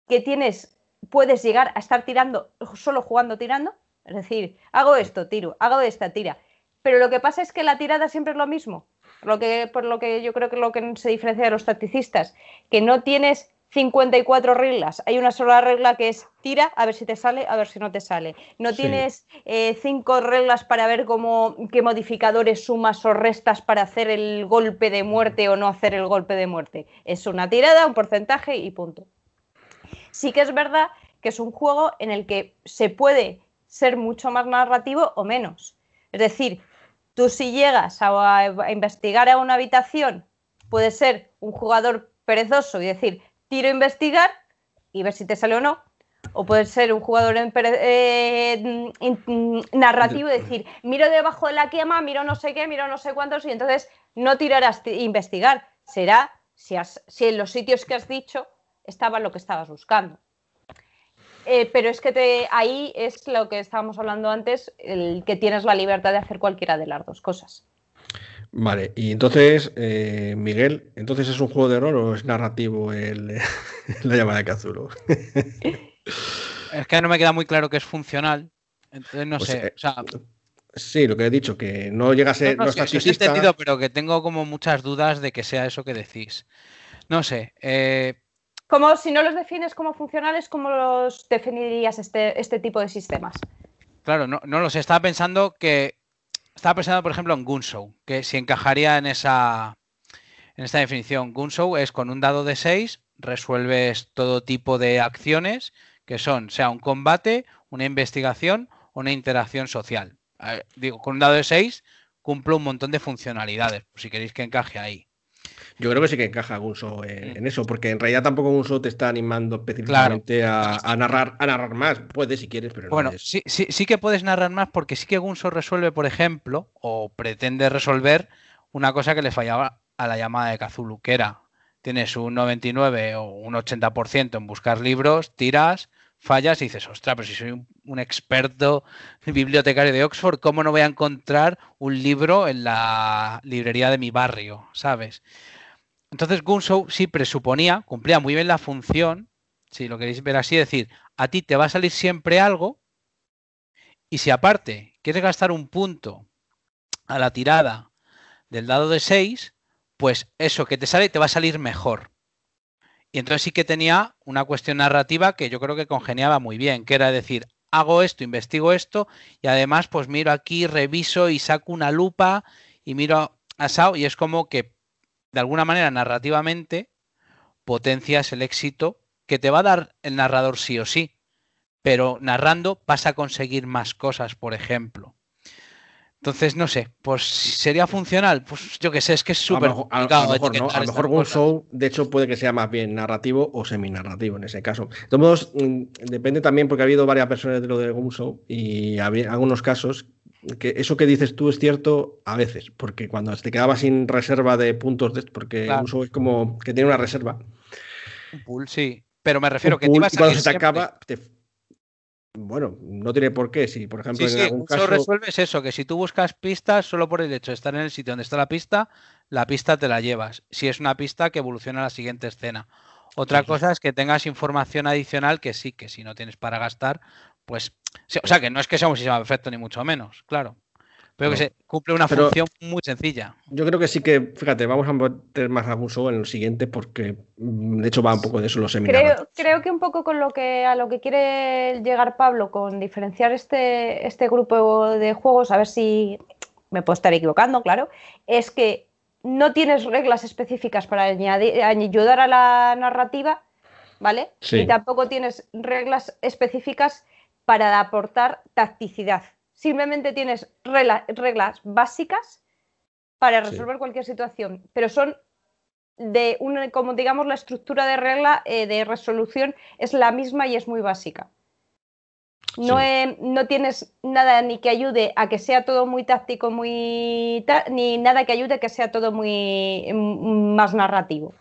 que tienes, puedes llegar a estar tirando, solo jugando tirando, es decir, hago esto, tiro, hago esta, tira. Pero lo que pasa es que la tirada siempre es lo mismo. Lo que, por lo que yo creo que lo que se diferencia de los tacticistas, que no tienes 54 reglas. Hay una sola regla que es tira, a ver si te sale, a ver si no te sale. No tienes eh, cinco reglas para ver cómo, qué modificadores sumas o restas para hacer el golpe de muerte o no hacer el golpe de muerte. Es una tirada, un porcentaje y punto. Sí que es verdad que es un juego en el que se puede ser mucho más narrativo o menos. Es decir, tú si llegas a, a investigar a una habitación, puedes ser un jugador perezoso y decir, tiro a investigar y ver si te sale o no. O puede ser un jugador eh, narrativo y decir, miro debajo de la quema, miro no sé qué, miro no sé cuántos, y entonces no tirarás a investigar. Será si, si, en los sitios que has dicho estaba lo que estabas buscando. Eh, pero es que te, ahí es lo que estábamos hablando antes, el que tienes la libertad de hacer cualquiera de las dos cosas. Vale, y entonces, eh, Miguel, ¿entonces es un juego de rol o es narrativo el, la llamada de Cazulo? es que no me queda muy claro que es funcional. Entonces no pues, sé. Eh, sí, lo que he dicho, que no llega a ser. No, no, he entendido, pero que tengo como muchas dudas de que sea eso que decís. No sé. Eh, como si no los defines como funcionales, ¿cómo los definirías este, este tipo de sistemas? Claro, no, no lo sé. Estaba pensando que estaba pensando, por ejemplo, en Gunshow, que si encajaría en esa en esta definición. Gunshow es con un dado de 6, resuelves todo tipo de acciones que son, sea un combate, una investigación o una interacción social. digo, con un dado de 6 cumple un montón de funcionalidades, si queréis que encaje ahí. Yo creo que sí que encaja Gunso en, eso, porque en realidad tampoco Gunso te está animando específicamente a, narrar, a narrar más. Puedes si quieres, pero bueno, sí, sí, sí que puedes narrar más porque sí que Gunso resuelve, por ejemplo, o pretende resolver una cosa que le fallaba a la llamada de Kazulu, que era tienes un 99 o un 80% en buscar libros, tiras, fallas y dices, ostras, pero si soy un, un, experto bibliotecario de Oxford, ¿cómo no voy a encontrar un libro en la librería de mi barrio? ¿Sabes? Entonces Gunshow sí presuponía, cumplía muy bien la función, si lo queréis ver así, es decir, a ti te va a salir siempre algo y si aparte quieres gastar un punto a la tirada del dado de 6, pues eso que te sale te va a salir mejor. Y entonces sí que tenía una cuestión narrativa que yo creo que congeniaba muy bien, que era decir, hago esto, investigo esto y además pues miro aquí, reviso y saco una lupa y miro a Sao y es como que de alguna manera narrativamente potencias el éxito que te va a dar el narrador sí o sí, pero narrando vas a conseguir más cosas, por ejemplo. Entonces, no sé, pues sería funcional, pues yo que sé, es que es súper complicado. A lo mejor, A lo mejor un show, de hecho, puede que sea más bien narrativo o semi-narrativo en ese caso. De todos modos, mm, depende también porque ha habido varias versiones de lo de Show y había algunos casos que eso que dices tú es cierto a veces, porque cuando te quedabas sin reserva de puntos, de, porque uso es como que tiene una reserva. Un pool, sí. Pero me refiero que te ibas a cuando se te acaba, bueno, no tiene por qué. Si, por ejemplo, en algún caso. resuelves eso, que si tú buscas pistas, solo por el hecho de estar en el sitio donde está la pista, la pista te la llevas. Si es una pista que evoluciona a la siguiente escena. Otra cosa es que tengas información adicional que sí, que si no tienes para gastar, pues. O sea, que no es que sea un sistema perfecto, ni mucho menos, claro. Pero que se cumple una función muy sencilla. Yo creo que sí que, fíjate, vamos a meter más show en el siguiente porque mm, de hecho va un poco de eso los seminarios. Creo, creo, que un poco con lo que a lo que quiere llegar Pablo con diferenciar este, este grupo de juegos, a ver si me puedo estar equivocando, claro, es que no tienes reglas específicas para añadir, ayudar a la narrativa, ¿vale? Y tampoco tienes reglas específicas para aportar tacticidad simplemente tienes reglas básicas para resolver cualquier situación, pero son de un, como digamos, la estructura de regla eh, de resolución es la misma y es muy básica. No, no, tienes nada ni que ayude a que sea todo muy táctico, muy ni nada que ayude a que sea todo muy mm, más narrativo.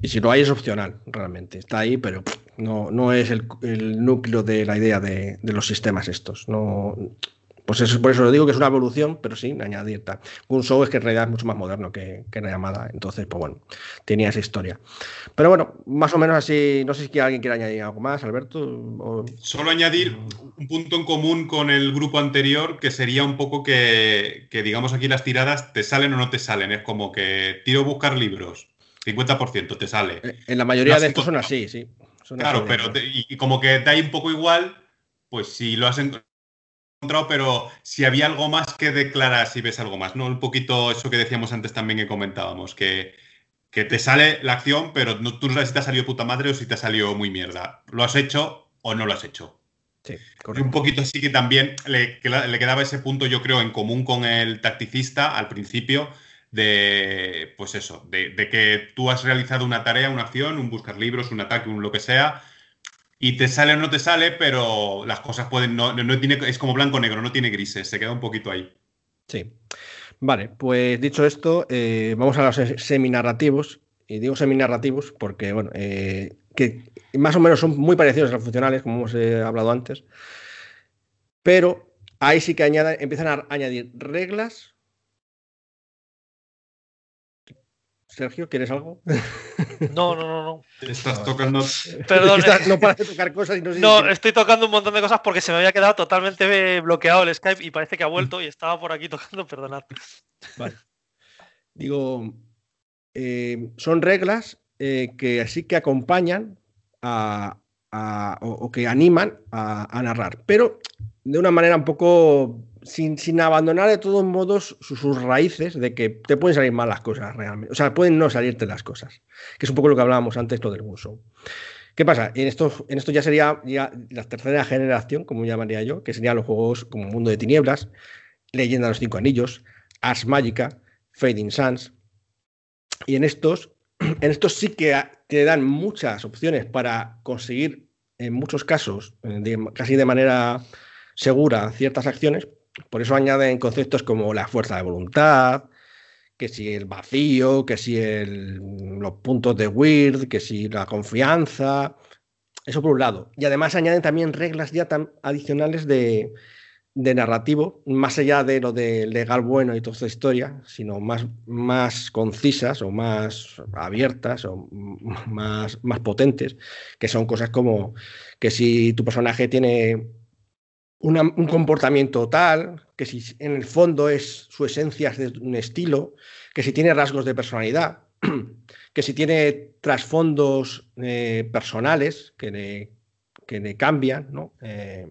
Y si lo hay es opcional, realmente. Está ahí, pero no, no es el, núcleo de la idea de, de, los sistemas estos. No, pues eso, por eso lo digo que es una evolución, pero sí, añadir tal. Un show es que en realidad es mucho más moderno que, que la llamada, entonces, pues bueno, tenía esa historia. Pero bueno, más o menos así, no sé si alguien quiere añadir algo más, Alberto. Solo añadir un punto en común con el grupo anterior, que sería un poco que, digamos aquí las tiradas te salen o no te salen. Es como que tiro buscar libros, 50% te sale. En la mayoría de estos son así, sí. Claro, pero y, como que da un poco igual, pues si lo hacen pero si había algo más que declarar, si ves algo más, ¿no? Un poquito eso que decíamos antes también que comentábamos, que, que te sale la acción, pero no, tú no sabes si te ha salido puta madre o si te ha salido muy mierda. ¿Lo has hecho o no lo has hecho? Sí, correcto. Un poquito así que también le, le, quedaba ese punto, yo creo, en común con el tacticista al principio, de, pues eso, de, de que tú has realizado una tarea, una acción, un buscar libros, un ataque, un lo que sea, y te sale o no te sale, pero las cosas pueden, no, no tiene, es como blanco-negro, no tiene grises, se queda un poquito ahí. Sí. Vale, pues dicho esto, eh, vamos a los seminarrativos. Y digo seminarrativos porque, bueno, eh, que más o menos son muy parecidos a los funcionales, como hemos eh, hablado antes. Pero ahí sí que añaden, empiezan a añadir reglas Sergio, ¿quieres algo? No, no, no, no. Estás tocando. Perdón. no para de tocar cosas y no sé No, estoy tocando un montón de cosas porque se me había quedado totalmente bloqueado el Skype y parece que ha vuelto y estaba por aquí tocando, perdonad. Vale. Digo, eh, son reglas eh, que así que acompañan a, o, que animan a, narrar, pero de una manera un poco sin, abandonar de todos modos sus, raíces de que te pueden salir mal las cosas realmente. O sea, pueden no salirte las cosas. Que es un poco lo que hablábamos antes, lo del Show. ¿Qué pasa? En esto, en esto ya sería ya la tercera generación, como llamaría yo, que serían los juegos como Mundo de Tinieblas, Leyenda de los Cinco Anillos, Ars Magica, Fading Suns. Y en estos, en estos sí que te dan muchas opciones para conseguir, en muchos casos, eh, casi de manera segura, ciertas acciones, por eso añaden conceptos como la fuerza de voluntad, que si el vacío, que si los puntos de weird, que si la confianza. Eso por un lado. Y además añaden también reglas ya tan adicionales de, narrativo, más allá de lo de legal bueno y toda esta historia, sino más, más concisas o más abiertas o más, más potentes, que son cosas como que si tu personaje tiene un comportamiento tal, que si en el fondo es su esencia es de un estilo, que si tiene rasgos de personalidad, que si tiene trasfondos eh, personales que le, que cambian, ¿no? Eh,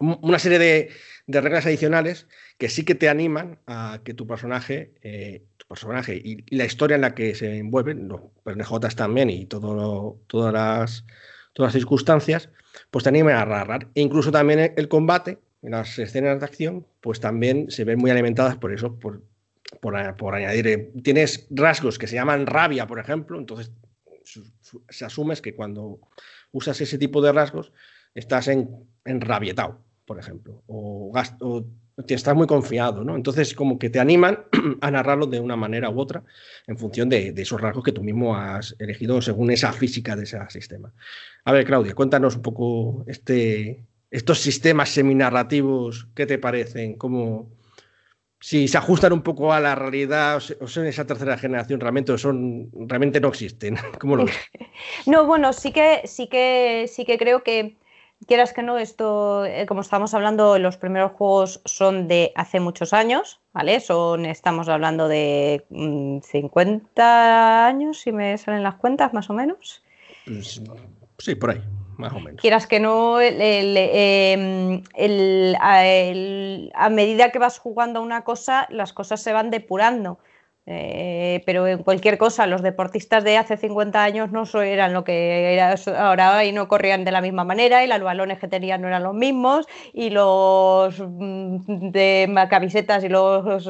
una serie de, reglas adicionales que sí que te animan a que tu personaje, eh, tu personaje y, la historia en la que se envuelven, los PNJs también y todo todas, las, todas las circunstancias, pues te animan a. E incluso también el combate, las escenas de acción, pues también se ven muy alimentadas por eso, por, por, añadir. Eh, tienes rasgos que se llaman rabia, por ejemplo, entonces se asumes que cuando usas ese tipo de rasgos estás en, enrabietado, por ejemplo, o, estás muy confiado, ¿no? Entonces, como que te animan a narrarlo de una manera u otra en función de, esos rasgos que tú mismo has elegido según esa física de ese sistema. A ver, Claudia, cuéntanos un poco este, estos sistemas seminarrativos, ¿qué te parecen? ¿Cómo, si se ajustan un poco a la realidad o son esa tercera generación realmente o son realmente no existen ¿Cómo lo ves? no bueno sí que sí que sí que creo que quieras que no, esto, eh, como estamos hablando, los primeros juegos son de hace muchos años, ¿vale? Son, estamos hablando de 50 mm, años, si me salen las cuentas, más o menos. Pues, sí, por ahí, más o menos. Quieras que no, em, a medida que vas jugando a una cosa, las cosas se van depurando. Eh, pero en cualquier cosa, los deportistas de hace 50 años no eran lo que era ahora y no corrían de la misma manera y los balones que tenían no eran los mismos y los mm, de camisetas y los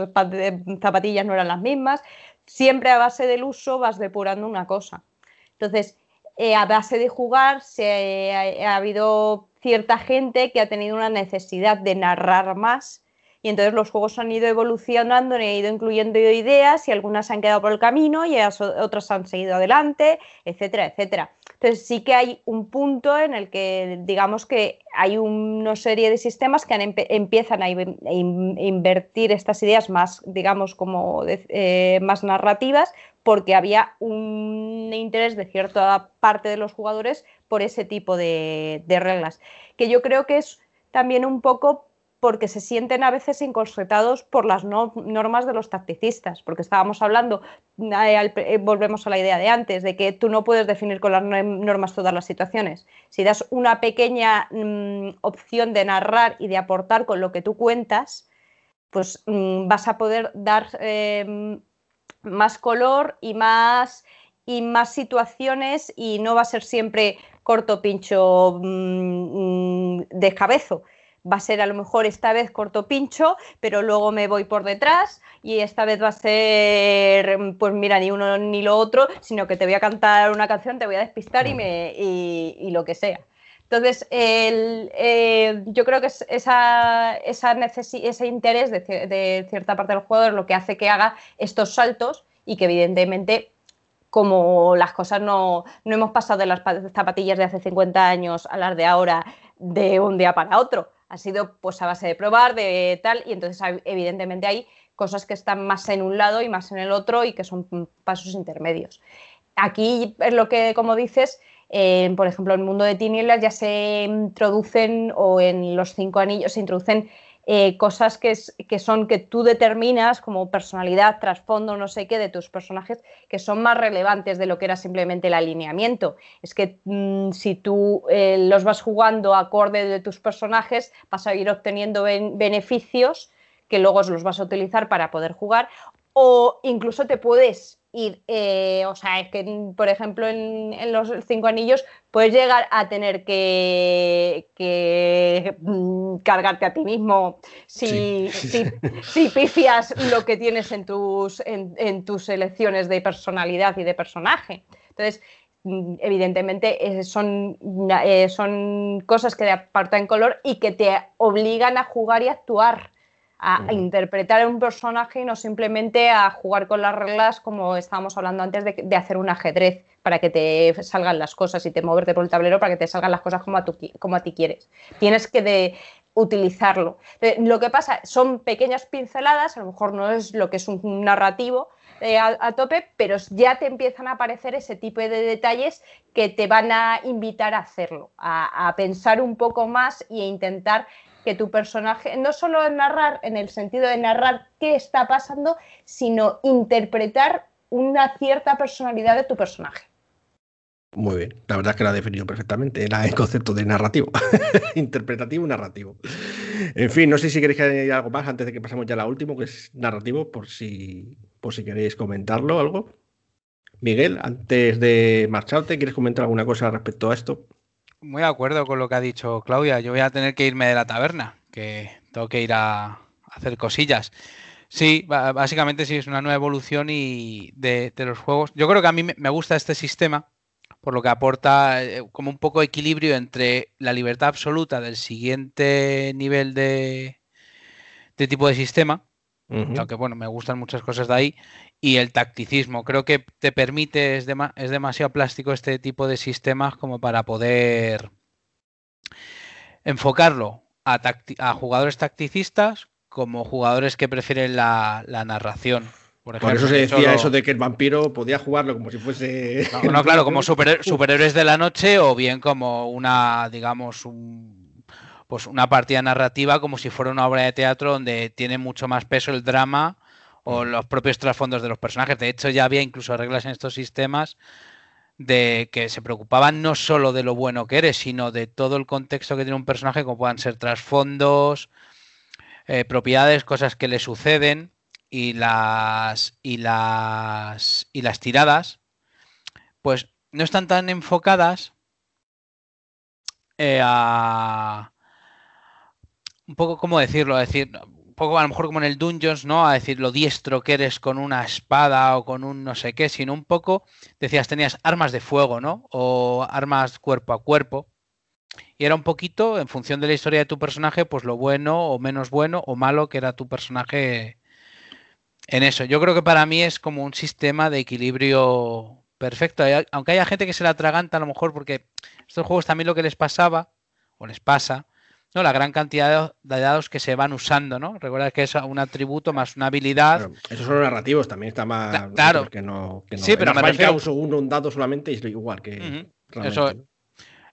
zapatillas no eran las mismas. Siempre a base del uso vas depurando una cosa. Entonces, eh, a base de jugar se ha habido cierta gente que ha tenido una necesidad de narrar más y entonces los juegos han ido evolucionando, han ido incluyendo ideas y algunas se han quedado por el camino y otras han seguido adelante, etcétera, etcétera. Entonces sí que hay un punto en el que digamos que hay una serie de sistemas que empiezan a, invertir estas ideas más, digamos, como eh, más narrativas, porque había un interés de cierta parte de los jugadores por ese tipo de reglas, que yo creo que es también un poco porque se sienten a veces incorsetados por las normas de los tacticistas, porque estábamos hablando, eh, eh, volvemos a la idea de antes, de que tú no puedes definir con las normas todas las situaciones. Si das una pequeña mm, opción de narrar y de aportar con lo que tú cuentas, pues mm, vas a poder dar em, más color y más, y más situaciones y no va a ser siempre corto pincho mm, de cabezo va a ser a lo mejor esta vez corto pincho, pero luego me voy por detrás y esta vez va a ser, pues mira, ni uno ni lo otro, sino que te voy a cantar una canción, te voy a despistar y, me, y, lo que sea. Entonces, eh, yo creo que esa, esa ese interés de, de, cierta parte del es lo que hace que haga estos saltos y que evidentemente como las cosas no, no hemos pasado de las zapatillas de hace 50 años a las de ahora de un día para otro ha sido pues a base de probar, de tal, y entonces evidentemente hay cosas que están más en un lado y más en el otro y que son pasos intermedios. Aquí es lo que, como dices, por ejemplo, en el mundo de tinieblas ya se introducen, o en los cinco anillos se introducen eh, cosas que, son que tú determinas como personalidad, trasfondo, no sé qué, de tus personajes, que son más relevantes de lo que era simplemente el alineamiento. Es que mm, si tú eh, los vas jugando acorde de tus personajes, vas a ir obteniendo beneficios que luego los vas a utilizar para poder jugar, o incluso te puedes ir, eh, o sea, es que, por ejemplo, en, los cinco anillos puedes llegar a tener que, mm, cargarte a ti mismo si, si, pifias lo que tienes en tus, en, tus elecciones de personalidad y de personaje. Entonces, mm, evidentemente eh, son, eh, son cosas que te apartan color y que te obligan a jugar y actuar a, interpretar un personaje y no simplemente a jugar con las reglas como estábamos hablando antes de, hacer un ajedrez para que te salgan las cosas y te moverte por el tablero para que te salgan las cosas como a, como a ti quieres. Tienes que de, utilizarlo. Eh, lo que pasa son pequeñas pinceladas, a lo mejor no es lo que es un narrativo, eh, a, tope, pero ya te empiezan a aparecer ese tipo de detalles que te van a invitar a hacerlo, a, a pensar un poco más e intentar que tu personaje, no solo narrar en el sentido de narrar qué está pasando, sino interpretar una cierta personalidad de tu personaje. Muy bien, la verdad es que lo ha definido perfectamente, era el concepto de narrativo, interpretativo narrativo. En fin, no sé si queréis añadir algo más antes de que pasemos ya a la última, que es narrativo, por si, por si queréis comentarlo algo. Miguel, antes de marcharte, ¿quieres comentar alguna cosa respecto a esto? Muy de acuerdo con lo que ha dicho Claudia. Yo voy a tener que irme de la taberna, que tengo que ir a hacer cosillas. Sí, básicamente sí, es una nueva evolución y de, los juegos. Yo creo que a mí me gusta este sistema por lo que aporta eh, como un poco de equilibrio entre la libertad absoluta del siguiente nivel de, este tipo de sistema. Aunque bueno, me gustan muchas cosas de ahí. Y el tacticismo. Creo que te permite, es, es demasiado plástico este tipo de sistemas como para poder enfocarlo a, a jugadores tacticistas como jugadores que prefieren la, narración. Por, eso se decía eso de que el vampiro podía jugarlo como si fuese. No, claro, como superhéroes de la noche o bien como una, digamos, un, pues una partida narrativa como si fuera una obra de teatro donde tiene mucho más peso el drama o los propios trasfondos de los personajes. De hecho, ya había incluso reglas en estos sistemas de que se preocupaban no solo de lo bueno que eres, sino de todo el contexto que tiene un personaje, como puedan ser trasfondos, eh, propiedades, cosas que le suceden y las y las y las tiradas, pues no están tan enfocadas eh, a un poco cómo decirlo, decir un poco a lo mejor como en el Dungeons, ¿no? A decir lo diestro que eres con una espada o con un no sé qué, sino un poco decías tenías armas de fuego, ¿no? O armas cuerpo a cuerpo y era un poquito, en función de la historia de tu personaje, pues lo bueno o menos bueno o malo que era tu personaje en eso. Yo creo que para mí es como un sistema de equilibrio perfecto. Aunque haya gente que se la atraganta a lo mejor porque estos juegos también lo que les pasaba, o les pasa, ¿no? La gran cantidad de dados que se van usando, ¿no? Recuerda que es un atributo más una habilidad. esos son narrativos, también está más. Claro. Que no, Sí, pero me refiero... uso uno, un dado solamente y es igual que. eso,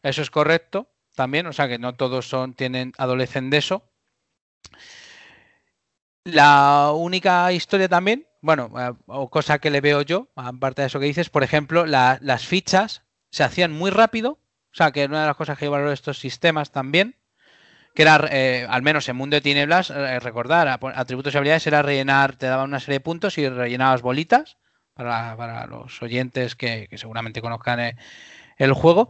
eso es correcto también, o sea que no todos son, tienen, adolecen de eso. La única historia también, bueno, eh, o cosa que le veo yo, aparte de eso que dices, por ejemplo, las fichas se hacían muy rápido, o sea que una de las cosas que yo valoro de estos sistemas también, que era, eh, al menos en Mundo de Tinieblas, eh, recordar, atributos y habilidades era rellenar, te daban una serie de puntos y rellenabas bolitas, para, los oyentes que, seguramente conozcan el juego,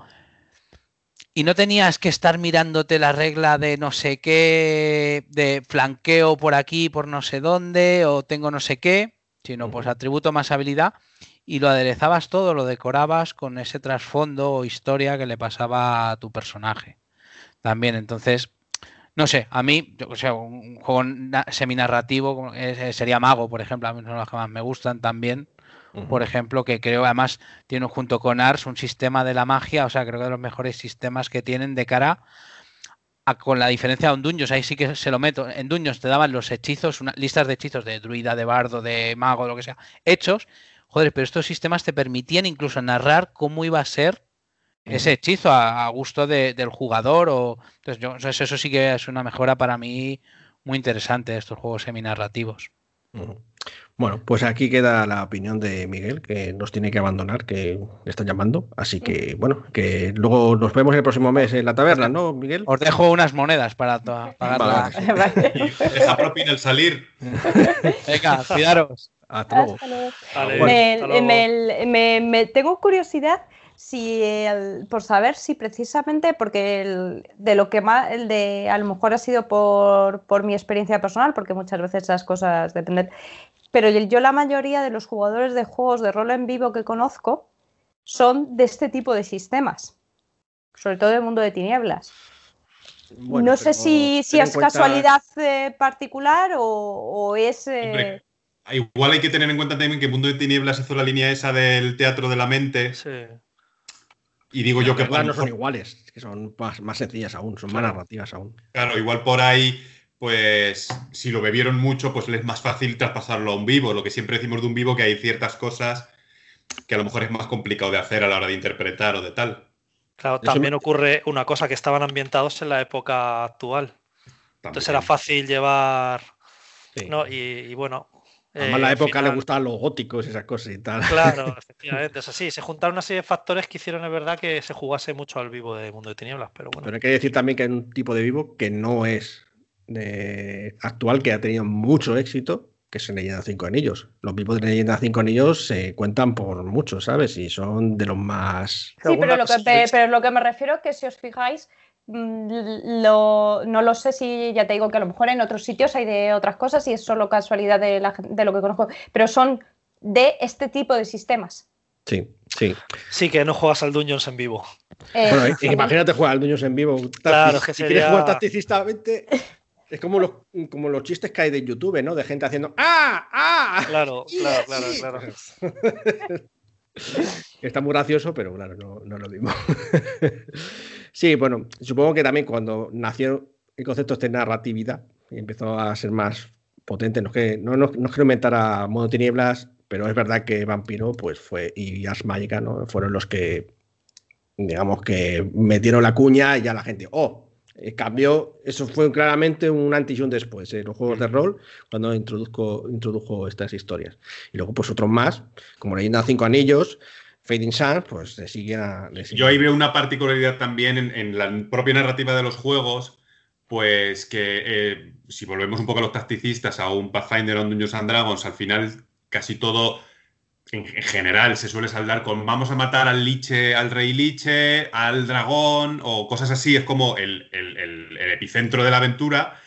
y no tenías que estar mirándote la regla de no sé qué, de flanqueo por aquí, por no sé dónde, o tengo no sé qué, sino pues atributo más habilidad y lo aderezabas todo, lo decorabas con ese trasfondo o historia que le pasaba a tu personaje. También, entonces, no sé, a mí, o sea, un juego seminarrativo sería Mago, por ejemplo, a mí son los que más me gustan también por ejemplo, que creo además tiene junto con Ars un sistema de la magia, o sea, creo que de los mejores sistemas que tienen de cara a, con la diferencia de un Dungeons, ahí sí que se lo meto. En Dungeons te daban los hechizos, una, listas de hechizos de druida, de bardo, de mago, lo que sea, hechos. Joder, pero estos sistemas te permitían incluso narrar cómo iba a ser ese hechizo a, gusto del jugador. O, entonces, yo, eso sí que es una mejora para mí muy interesante de estos juegos seminarrativos. Bueno, pues aquí queda la opinión de Miguel, que nos tiene que abandonar, que le están llamando. Así que, bueno, que luego nos vemos el próximo mes en la taberna, ¿no, Miguel? Os dejo unas monedas para pagar vale. Deja propina el salir. Venga, cuidaros. Hasta luego. me, tengo curiosidad si por saber si precisamente, porque de lo que más, el de a lo mejor ha sido por, por, mi experiencia personal, porque muchas veces esas cosas dependen, pero yo la mayoría de los jugadores de juegos de rol en vivo que conozco son de este tipo de sistemas, sobre todo del mundo de tinieblas. no sé si, es casualidad eh, particular o, es... Eh, igual hay que tener en cuenta también que Mundo de Tinieblas hizo la línea esa del teatro de la mente. Sí. Y digo yo que... no son iguales, que son más, más sencillas aún, son más narrativas aún. Claro, igual por ahí pues si lo bebieron mucho, pues les es más fácil traspasarlo a un vivo. Lo que siempre decimos de un vivo, que hay ciertas cosas que a lo mejor es más complicado de hacer a la hora de interpretar o de tal. Claro, también ocurre una cosa que estaban ambientados en la época actual. Entonces era fácil llevar. ¿no? Y, bueno. Además, la eh, época le gustaban los góticos y esas cosas y tal. Claro, efectivamente. Es así. Se juntaron una serie de factores que hicieron, es verdad, que se jugase mucho al vivo de Mundo de Tinieblas. Pero bueno. Pero hay que decir también que hay un tipo de vivo que no es actual que ha tenido mucho éxito, que es en Leyenda 5 Anillos. Los vivos de Leyenda 5 Anillos se cuentan por muchos, ¿sabes? Y son de los más... Sí, pero lo, que, pero lo que me refiero es que si os fijáis, lo, no lo sé si ya te digo que a lo mejor en otros sitios hay de otras cosas y es solo casualidad de, de lo que conozco, pero son de este tipo de sistemas. Sí, sí. Sí, que no juegas al Dungeons en vivo. Eh, bueno, imagínate jugar al Dungeons en vivo. Claro, que si quieres jugar tacticistamente. Es como los, como los chistes que hay de YouTube, ¿no? De gente haciendo ¡Ah! ¡Ah! Claro, claro, claro, claro. Está muy gracioso, pero claro, no, no lo mismo. sí, bueno, supongo que también cuando nació el concepto de narratividad y empezó a ser más potente, no es que no, no, no quiero inventar a modo tinieblas, pero es verdad que Vampiro pues fue y Ars Magica ¿no? fueron los que digamos que metieron la cuña y ya la gente, oh, eh, cambió, eso fue claramente un antes y un después en los juegos de rol cuando introdujo, introdujo estas historias. Y luego pues otros más, como Leyenda de Cinco Anillos, Fading Sun, pues le siguen a... Yo ahí veo una particularidad también en, la propia narrativa de los juegos, pues que eh, si volvemos un poco a los tacticistas, a un Pathfinder o un Dungeons and Dragons, al final casi todo en, general se suele saldar con vamos a matar al liche, al rey liche, al dragón o cosas así. Es como el, epicentro de la aventura.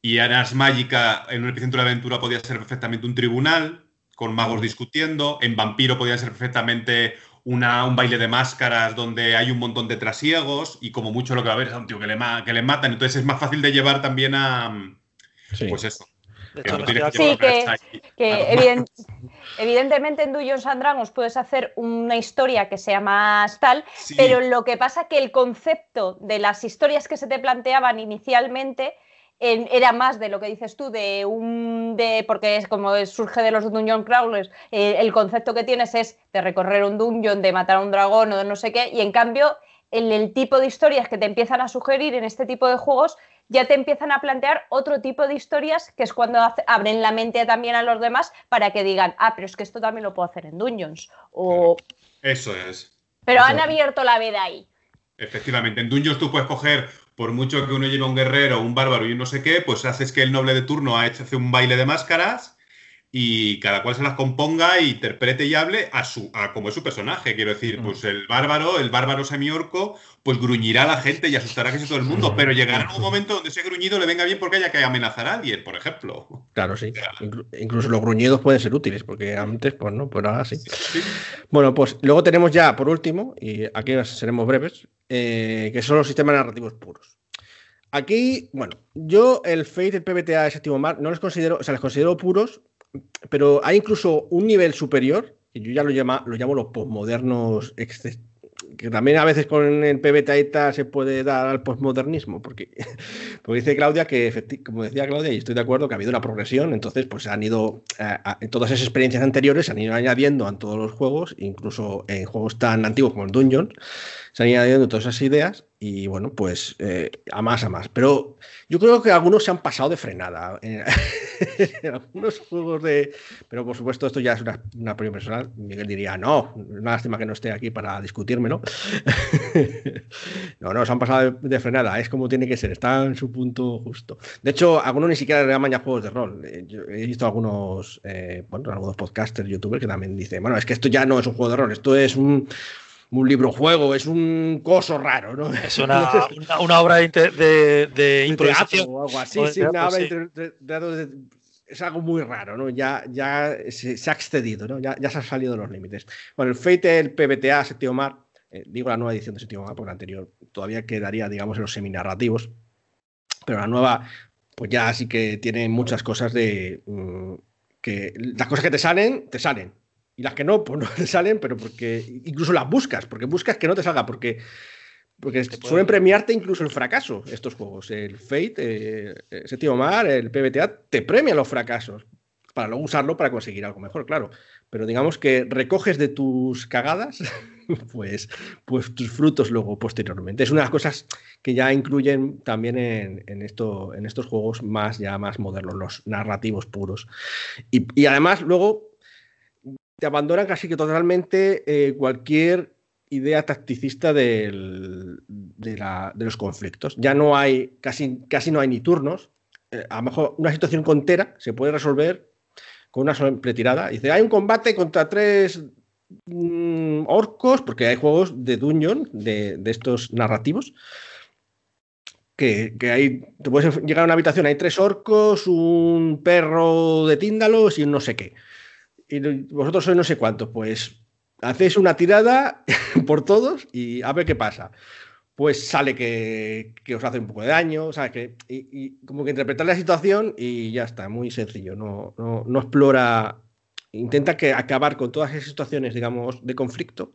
Y Aras Mágica, en un epicentro de la aventura, podía ser perfectamente un tribunal con magos discutiendo. En Vampiro podía ser perfectamente una, un baile de máscaras donde hay un montón de trasiegos y como mucho lo que va a haber es a un tío que le, que le matan. Entonces es más fácil de llevar también a... Pues eso. Sí, que, evidentemente en Dungeons and Dragons puedes hacer una historia que sea más tal, pero lo que pasa que el concepto de las historias que se te planteaban inicialmente era más de lo que dices tú, de un. de porque es como surge de los dungeon crawlers, eh, el concepto que tienes es de recorrer un dungeon, de matar a un dragón o de no sé qué, y en cambio, el tipo de historias que te empiezan a sugerir en este tipo de juegos ya te empiezan a plantear otro tipo de historias, que es cuando abren la mente también a los demás para que digan, ah, pero es que esto también lo puedo hacer en Dungeons. O... Eso es. Pero han abierto la veda ahí. Efectivamente, en Dungeons tú puedes coger, por mucho que uno lleve un guerrero, un bárbaro y un no sé qué, pues haces que el noble de turno ha hecho hace un baile de máscaras y cada cual se las componga, interprete y hable a su a como es su personaje. Quiero decir, mm. pues el bárbaro, el bárbaro semiorco, pues gruñirá a la gente y asustará a casi todo el mundo, pero llegará un momento donde ese gruñido le venga bien porque haya que amenazar a alguien, por ejemplo. Claro, sí. incluso los gruñidos pueden ser útiles, porque antes, pues no, pues ahora sí. Bueno, pues luego tenemos ya, por último, y aquí seremos breves, eh, que son los sistemas narrativos puros. Aquí, bueno, yo el Fate, el PBTA, el séptimo mar, no los considero, o sea, les considero puros pero hay incluso un nivel superior, que yo ya lo, llama, lo llamo los postmodernos, que también a veces con el PBTA se puede dar al postmodernismo, porque, porque dice Claudia que, como decía Claudia, y estoy de acuerdo, que ha habido una progresión, entonces pues han ido, en todas esas experiencias anteriores se han ido añadiendo a todos los juegos, incluso en juegos tan antiguos como el Dungeon, se han ido añadiendo todas esas ideas y bueno, pues eh, a más, a más. Pero yo creo que algunos se han pasado de frenada. En, algunos juegos de. Pero por supuesto, esto ya es una, una opinión personal. Miguel diría, no, una lástima que no esté aquí para discutirme, ¿no? no, no, se han pasado de, frenada. Es como tiene que ser, está en su punto justo. De hecho, algunos ni siquiera le llaman ya juegos de rol. Eh, he visto algunos, eh, bueno, algunos podcasters, youtubers que también dicen, bueno, es que esto ya no es un juego de rol, esto es un un libro juego, es un coso raro, ¿no? Es una, una, obra de, de, de improvisación. o algo así, sí, una obra de, es algo muy raro, ¿no? Ya, ya se, ha excedido, ¿no? Ya, ya, se ha salido de los límites. Bueno, el Fate, el PBTA, Séptimo Mar, eh, digo la nueva edición de Séptimo Mar, porque la anterior todavía quedaría, digamos, en los seminarrativos, pero la nueva, pues ya sí que tiene muchas cosas de... Mm, que las cosas que te salen, te salen y las que no, pues no te salen, pero porque incluso las buscas, porque buscas que no te salga, porque, porque suelen premiarte incluso el fracaso estos juegos. El Fate, eh, el Séptimo Mar, el PBTA, te premia los fracasos para luego usarlo para conseguir algo mejor, claro. Pero digamos que recoges de tus cagadas, pues, pues tus frutos luego posteriormente. Es una de las cosas que ya incluyen también en, esto, en estos juegos más ya más modernos, los narrativos puros. Y, y además luego te abandonan casi que totalmente eh, cualquier idea tacticista de, los conflictos. Ya no hay, casi, casi no hay ni turnos. Eh, a lo mejor una situación contera se puede resolver con una sola tirada. Dice, hay un combate contra tres mm, orcos, porque hay juegos de Dungeon, de, estos narrativos, que, que hay, te puedes llegar a una habitación, hay tres orcos, un perro de tíndalos y un no sé qué y vosotros sois no sé cuánto, pues hacéis una tirada por todos y a ver qué pasa. pues sale que, os hace un poco de daño, sea, que, y, como que interpretar la situación y ya está, muy sencillo, no, no, explora, intenta que acabar con todas esas situaciones, digamos, de conflicto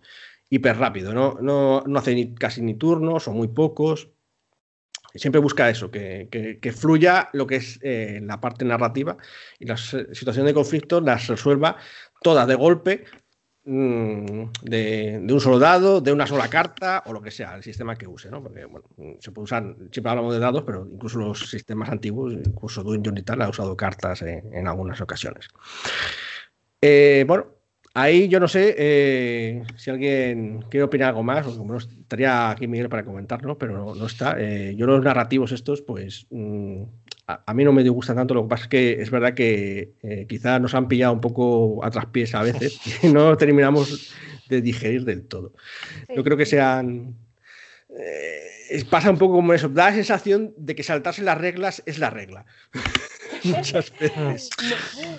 hiper rápido, no, no, no hace ni, casi ni turnos o muy pocos, siempre busca eso, que, fluya lo que es eh, la parte narrativa y las situaciones de conflicto las resuelva todas de golpe Mm, de, un solo dado, de una sola carta o lo que sea, el sistema que use, ¿no? Porque, bueno, se puede usar, siempre hablamos de dados, pero incluso los sistemas antiguos, incluso Dungeon y tal, ha usado cartas en, algunas ocasiones. Eh, bueno, ahí yo no sé eh, si alguien quiere opinar algo más, o como no estaría aquí Miguel para comentarlo, pero no, está. Eh, yo los narrativos estos, pues mm, a, mí no me disgustan tanto, lo que pasa es que es verdad que eh, quizás nos han pillado un poco a traspiés a veces y no terminamos de digerir del todo. Yo creo que sean... Eh, pasa un poco como eso, da la sensación de que saltarse las reglas es la regla. Muchas veces.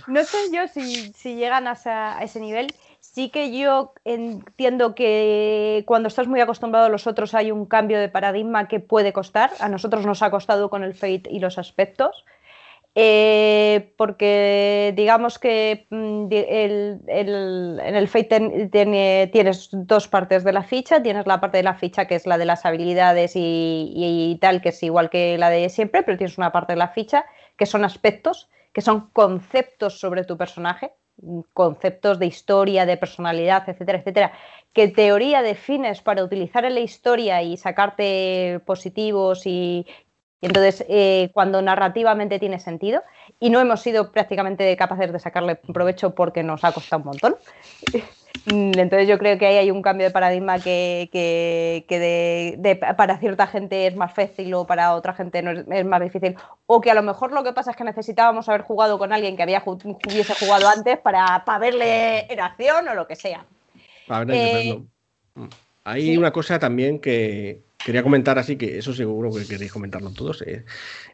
No, sé yo si, llegan a ese nivel sí que yo entiendo que cuando estás muy acostumbrado a los otros hay un cambio de paradigma que puede costar. A nosotros nos ha costado con el Fate y los aspectos. Eh, porque digamos que mm, en el Fate tienes dos partes de la ficha. Tienes la parte de la ficha que es la de las habilidades y tal, que es igual que la de siempre, pero tienes una parte de la ficha que son aspectos, que son conceptos sobre tu personaje conceptos de historia, de personalidad, etcétera, etcétera, que teoría defines para utilizar en la historia y sacarte positivos y, entonces eh, cuando narrativamente tiene sentido y no hemos sido prácticamente capaces de sacarle provecho porque nos ha costado un montón. Mm, entonces yo creo que ahí hay un cambio de paradigma que, para cierta gente es más fácil o para otra gente no es, más difícil. O que a lo mejor lo que pasa es que necesitábamos haber jugado con alguien que había hubiese jugado antes para, verle en acción o lo que sea. Eh, mm. Hay una cosa también que quería comentar así, que eso seguro que queréis comentarlo todos, eh,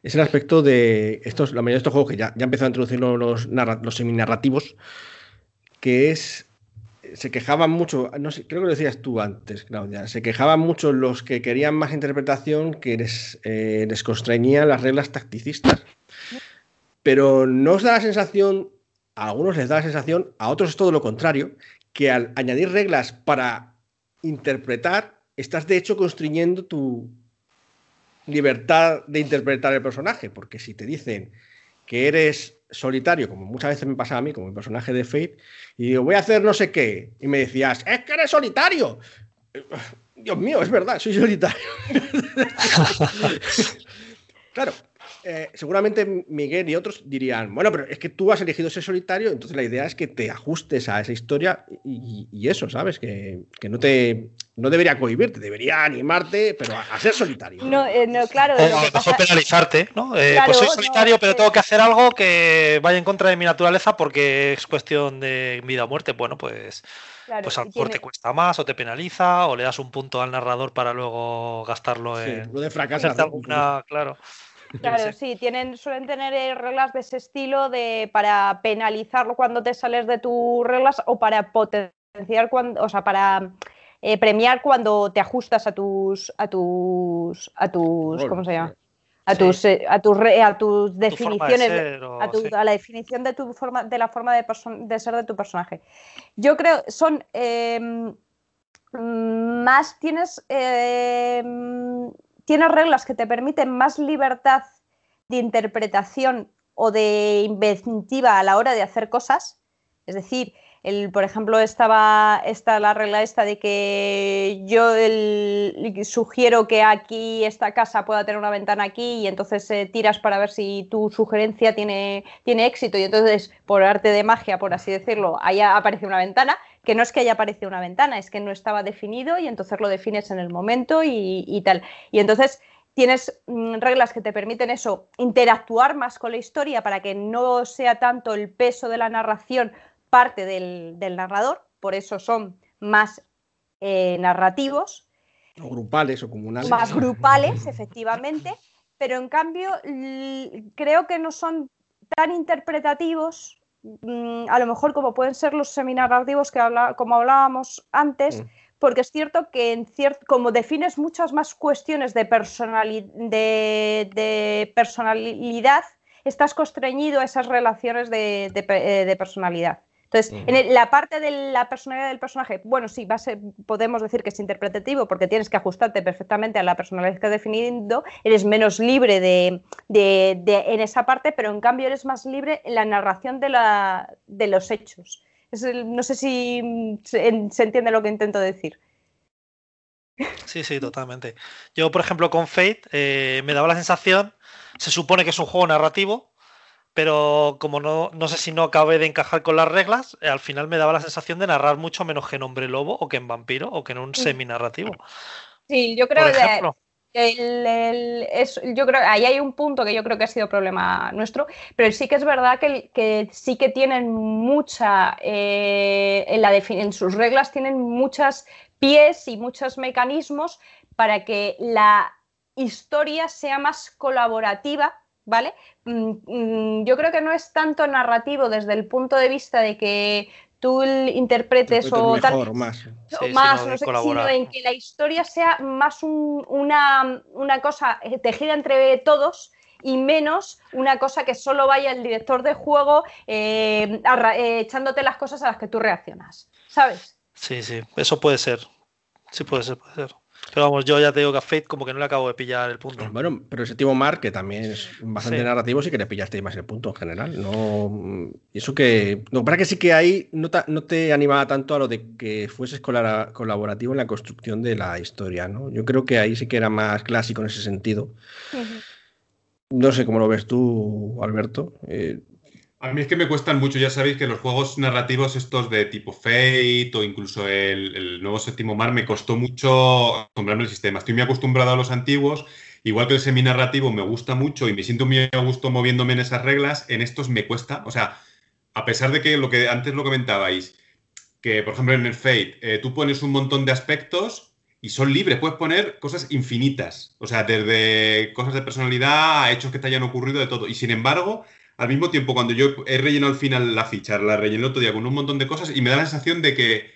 es el aspecto de estos, la mayoría de estos juegos que ya, ya empezado a introducir los, los semi-narrativos, que es se quejaban mucho, creo que lo decías tú antes, Claudia, se quejaban mucho los que querían más interpretación que les, eh, les constreñían las reglas tacticistas. Pero no os da la sensación, a algunos les da la sensación, a otros es todo lo contrario, que al añadir reglas para interpretar, estás de hecho constriñendo tu libertad de interpretar el personaje, porque si te dicen que eres solitario, como muchas veces me pasa a mí, como el personaje de Fate, y digo, voy a hacer no sé qué, y me decías, es que eres solitario. Dios mío, es verdad, soy solitario. claro, eh, seguramente Miguel y otros dirían, bueno, pero es que tú has elegido ser solitario, entonces la idea es que te ajustes a esa historia y, eso, ¿sabes? Que, no te no debería cohibirte, debería animarte, pero a, ser solitario. No, eh, no claro. O a lo mejor penalizarte, ¿no? Eh, pues soy solitario, pero tengo que hacer algo que vaya en contra de mi naturaleza porque es cuestión de vida o muerte. Bueno, pues... pues a lo mejor te cuesta más o te penaliza o le das un punto al narrador para luego gastarlo en... lo de fracasar. Alguna, claro. Claro, sí, tienen, suelen tener eh, reglas de ese estilo de para penalizarlo cuando te sales de tus reglas o para potenciar cuando, o sea, para eh, premiar cuando te ajustas a tus, a tus, a tus, ¿cómo se llama? A tus, eh, a tus, a tus definiciones, a, la definición de tu forma, de la forma de, de ser de tu personaje. Yo creo, son em, más tienes tienes reglas que te permiten más libertad de interpretación o de inventiva a la hora de hacer cosas. Es decir, el, por ejemplo, estaba está la regla esta de que yo sugiero que aquí esta casa pueda tener una ventana aquí y entonces eh, tiras para ver si tu sugerencia tiene, tiene éxito y entonces por arte de magia, por así decirlo, ahí aparece una ventana que no es que haya aparecido una ventana, es que no estaba definido y entonces lo defines en el momento y, tal. Y entonces tienes mm, reglas que te permiten eso, interactuar más con la historia para que no sea tanto el peso de la narración parte del, narrador, por eso son más eh, narrativos. O grupales o comunales. Más grupales, efectivamente, pero en cambio creo que no son tan interpretativos Mm, a lo mejor como pueden ser los seminarrativos que habla, como hablábamos antes, mm. porque es cierto que en como defines muchas más cuestiones de, de, personalidad, estás constreñido a esas relaciones de, de personalidad. Entonces, en la parte de la personalidad del personaje, bueno, sí, va a ser, podemos decir que es interpretativo porque tienes que ajustarte perfectamente a la personalidad que has definido, eres menos libre de, en esa parte, pero en cambio eres más libre en la narración de, la, de los hechos. no sé si se, entiende lo que intento decir. Sí, sí, totalmente. Yo, por ejemplo, con Fate eh, me daba la sensación, se supone que es un juego narrativo, pero como no, no sé si no acabé de encajar con las reglas, eh, al final me daba la sensación de narrar mucho menos que en Hombre Lobo o que en Vampiro o que en un semi-narrativo. Sí, yo creo que el, yo creo ahí hay un punto que yo creo que ha sido problema nuestro, pero sí que es verdad que, que sí que tienen mucha eh, en, la en sus reglas tienen muchas pies y muchos mecanismos para que la historia sea más colaborativa ¿vale? Mm, mm, yo creo que no es tanto narrativo desde el punto de vista de que tú interpretes o tal, más, más no sé, sino en que la historia sea más una, cosa tejida entre todos y menos una cosa que solo vaya el director de juego eh, eh, echándote las cosas a las que tú reaccionas, ¿sabes? Sí, sí, eso puede ser. Sí, puede ser, puede ser. Pero vamos, yo ya te digo que a Fate como que no le acabo de pillar el punto. Bueno, pero ese Timo Mar, que también es bastante narrativo, sí que le pillaste más el punto en general. No, eso que. No, para que sí que ahí no te, no te animaba tanto a lo de que fueses colaborativo en la construcción de la historia, ¿no? Yo creo que ahí sí que era más clásico en ese sentido. No sé cómo lo ves tú, Alberto. Eh, a mí es que me cuestan mucho, ya sabéis que los juegos narrativos estos de tipo Fate o incluso el, nuevo séptimo mar me costó mucho acostumbrarme al sistema. Estoy muy acostumbrado a los antiguos, igual que el semi-narrativo me gusta mucho y me siento muy a gusto moviéndome en esas reglas, en estos me cuesta, o sea, a pesar de que lo que antes lo comentabais, que por ejemplo en el Fate eh, tú pones un montón de aspectos y son libres, puedes poner cosas infinitas, o sea, desde cosas de personalidad a hechos que te hayan ocurrido de todo. Y sin embargo, al mismo tiempo, cuando yo he rellenado al final la ficha, la rellené otro día con un montón de cosas y me da la sensación de que,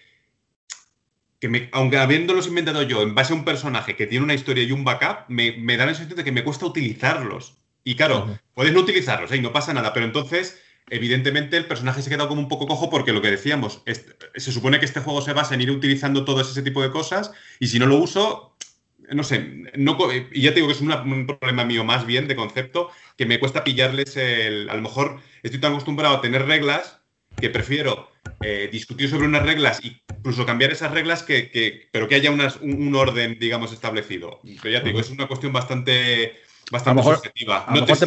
que me, aunque habiéndolos inventado yo en base a un personaje que tiene una historia y un backup, me, da la sensación de que me cuesta utilizarlos. Y claro, puedes no utilizarlos ¿eh? y no pasa nada, pero entonces, evidentemente, el personaje se queda como un poco cojo porque lo que decíamos, se supone que este juego se basa en ir utilizando todo ese tipo de cosas y si no lo uso, no sé, no, y ya te digo que es un problema mío más bien de concepto, que me cuesta pillarles el... A lo mejor estoy tan acostumbrado a tener reglas que prefiero eh, discutir sobre unas reglas incluso cambiar esas reglas, que, pero que haya un, orden, digamos, establecido. Pero ya te digo, es una cuestión bastante, bastante subjetiva. no te, te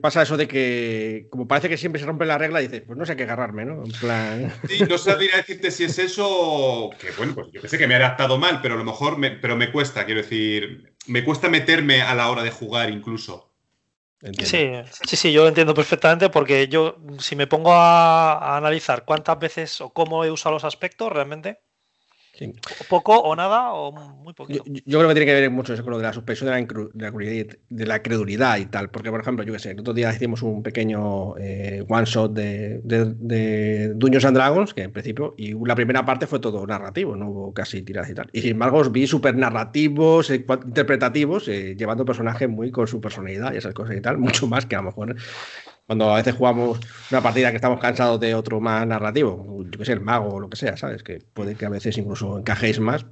pasa eso de que, como parece que siempre se rompe la regla, dices, pues no sé qué agarrarme, ¿no? En plan. Sí, no sabría decirte si es eso, que bueno, pues yo que sé que me ha adaptado mal, pero a lo mejor me, pero me cuesta, quiero decir, me cuesta meterme a la hora de jugar incluso. Sí, sí, sí, yo lo entiendo perfectamente porque yo, si me pongo a analizar cuántas veces o cómo he usado los aspectos, realmente poco o nada o muy poquito. Yo, creo que tiene que ver mucho eso con lo de la suspensión de la, credulidad y tal. Porque, por ejemplo, yo que sé, el otro día hicimos un pequeño eh, one shot de, de, Duños and Dragons, que en principio, y la primera parte fue todo narrativo, no hubo casi tiradas y tal. Y sin embargo, os vi súper narrativos, eh, interpretativos, eh, llevando personajes muy con su personalidad y esas cosas y tal, mucho más que a lo mejor cuando a veces jugamos una partida que estamos cansados de otro más narrativo, yo que sé, el mago o lo que sea, ¿sabes? Que puede que a veces incluso encajéis más,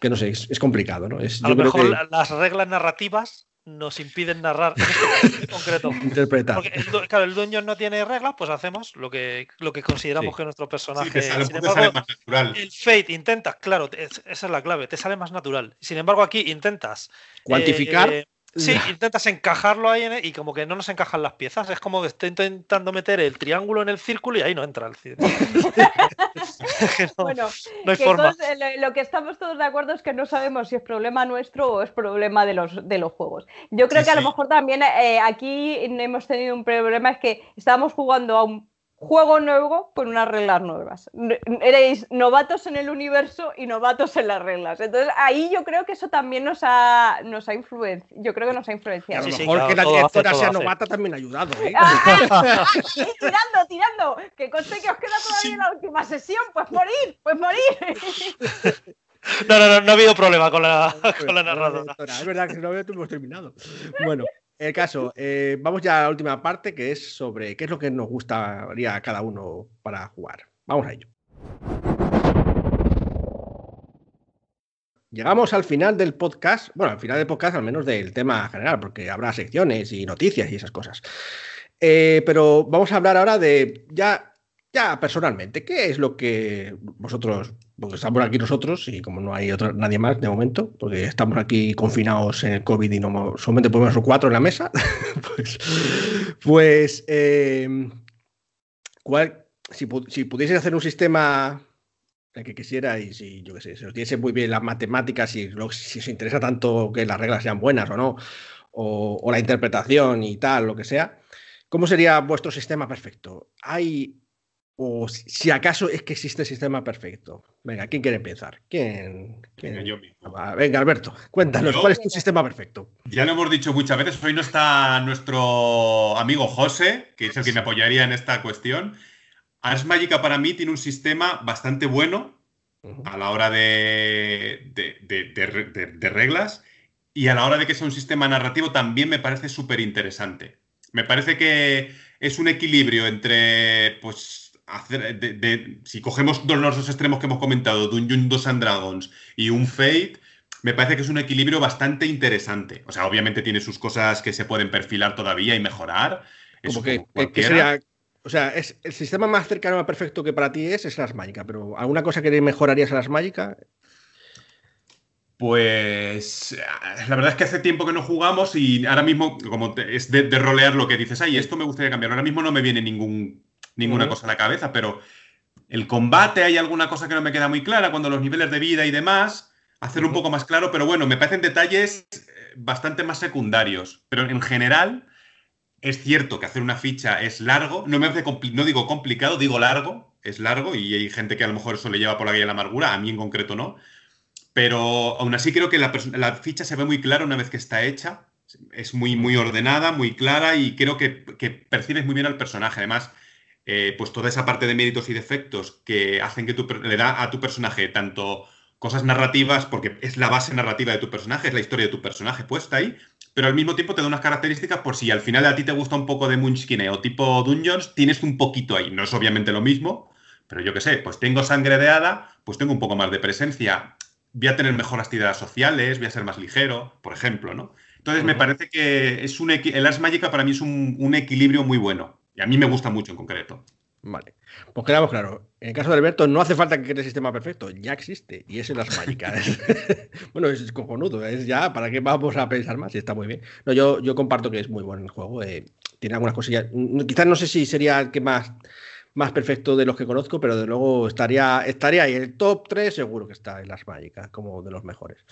que no sé, es, complicado, ¿no? Es, a lo mejor las reglas narrativas nos impiden narrar en concreto. Interpretar. Porque, claro, el dueño no tiene reglas, pues hacemos lo que, lo que consideramos que nuestro personaje. Sí, Sin embargo, más natural. El Fate intentas, claro, esa es la clave, te sale más natural. Sin embargo, aquí intentas. Cuantificar. Eh, Sí, intentas encajarlo ahí y como que no nos encajan las piezas. Es como que estoy intentando meter el triángulo en el círculo y ahí no entra el círculo. bueno, no hay forma. lo que estamos todos de acuerdo es que no sabemos si es problema nuestro o es problema de los, de los juegos. Yo creo que a lo mejor también eh, aquí hemos tenido un problema, es que estábamos jugando a un juego nuevo con unas reglas nuevas. Erais novatos en el universo y novatos en las reglas. Entonces ahí yo creo que eso también nos ha, nos ha influenciado. Yo creo que nos ha influenciado. a lo mejor que la directora sea novata también ha ayudado. ¿eh? tirando, tirando. Que conste que os queda todavía la última sesión. Pues morir, pues morir. No, no, no, no ha habido problema con la, con la narradora. Es verdad que no hemos terminado. Bueno, el caso, eh, vamos ya a la última parte que es sobre qué es lo que nos gustaría a cada uno para jugar. Vamos a ello. Llegamos al final del podcast, bueno, al final del podcast al menos del tema general, porque habrá secciones y noticias y esas cosas. Eh, pero vamos a hablar ahora de ya ya personalmente, ¿qué es lo que vosotros, porque estamos aquí nosotros y como no hay otro, nadie más de momento, porque estamos aquí confinados en el COVID y no solamente podemos cuatro en la mesa, pues, pues eh, si, si pudieseis hacer un sistema el que quisierais y yo qué sé, si os diese muy bien las matemáticas y si os interesa tanto que las reglas sean buenas o no, o la interpretación y tal, lo que sea, ¿cómo sería vuestro sistema perfecto? ¿Hay o si acaso es que existe el sistema perfecto. Venga, ¿quién quiere empezar? ¿Quién? Venga, yo mismo. Venga, Alberto, cuéntanos, ¿cuál es tu sistema perfecto? Ya lo hemos dicho muchas veces, hoy no está nuestro amigo José, que es el que me apoyaría en esta cuestión. Ars Magica para mí tiene un sistema bastante bueno a la hora de, de, reglas y a la hora de que sea un sistema narrativo también me parece súper interesante. Me parece que es un equilibrio entre, pues, hacer, si cogemos los dos extremos que hemos comentado, Dungeon 2 and Dragons y un Fate, me parece que es un equilibrio bastante interesante. O sea, obviamente tiene sus cosas que se pueden perfilar todavía y mejorar. Como que, sería, o sea, es el sistema más cercano a perfecto que para ti es, es las mágicas, pero ¿alguna cosa que mejorarías a las mágicas? Pues la verdad es que hace tiempo que no jugamos y ahora mismo, como es de, de, rolear lo que dices, ay, esto me gustaría cambiar. Ahora mismo no me viene ningún ninguna cosa en la cabeza, pero el combate hay alguna cosa que no me queda muy clara, cuando los niveles de vida y demás, hacerlo un poco más claro, pero bueno, me parecen detalles eh, bastante más secundarios, pero en general es cierto que hacer una ficha es largo, no me no digo complicado, digo largo, es largo y hay gente que a lo mejor eso le lleva por la guía de la amargura, a mí en concreto no, pero aún así creo que la, la ficha se ve muy clara una vez que está hecha, es muy, muy ordenada, muy clara y creo que, que percibes muy bien al personaje, además eh, pues toda esa parte de méritos y defectos que hacen que tu, le da a tu personaje tanto cosas narrativas, porque es la base narrativa de tu personaje, es la historia de tu personaje puesta ahí, pero al mismo tiempo te da unas características por si al final a ti te gusta un poco de Munchkin o tipo Dungeons, tienes un poquito ahí. No es obviamente lo mismo, pero yo qué sé, pues tengo sangre de hada, pues tengo un poco más de presencia. Voy a tener mejores tiradas sociales, voy a ser más ligero, por ejemplo, ¿no? Entonces me parece que es un el Ars Magica para mí es un equilibrio muy bueno. Y a mí me gusta mucho en concreto. Vale. Pues quedamos claro. En el caso de Alberto, no hace falta que cree el sistema perfecto, ya existe. Y es en las mágicas. bueno, es cojonudo. Es ya, ¿para qué vamos a pensar más? Y está muy bien. No, yo, yo comparto que es muy bueno el juego. Eh, tiene algunas cosillas. Quizás no sé si sería el que más, más perfecto de los que conozco, pero de luego estaría, estaría ahí. El top 3 seguro que está en las mágicas, como de los mejores.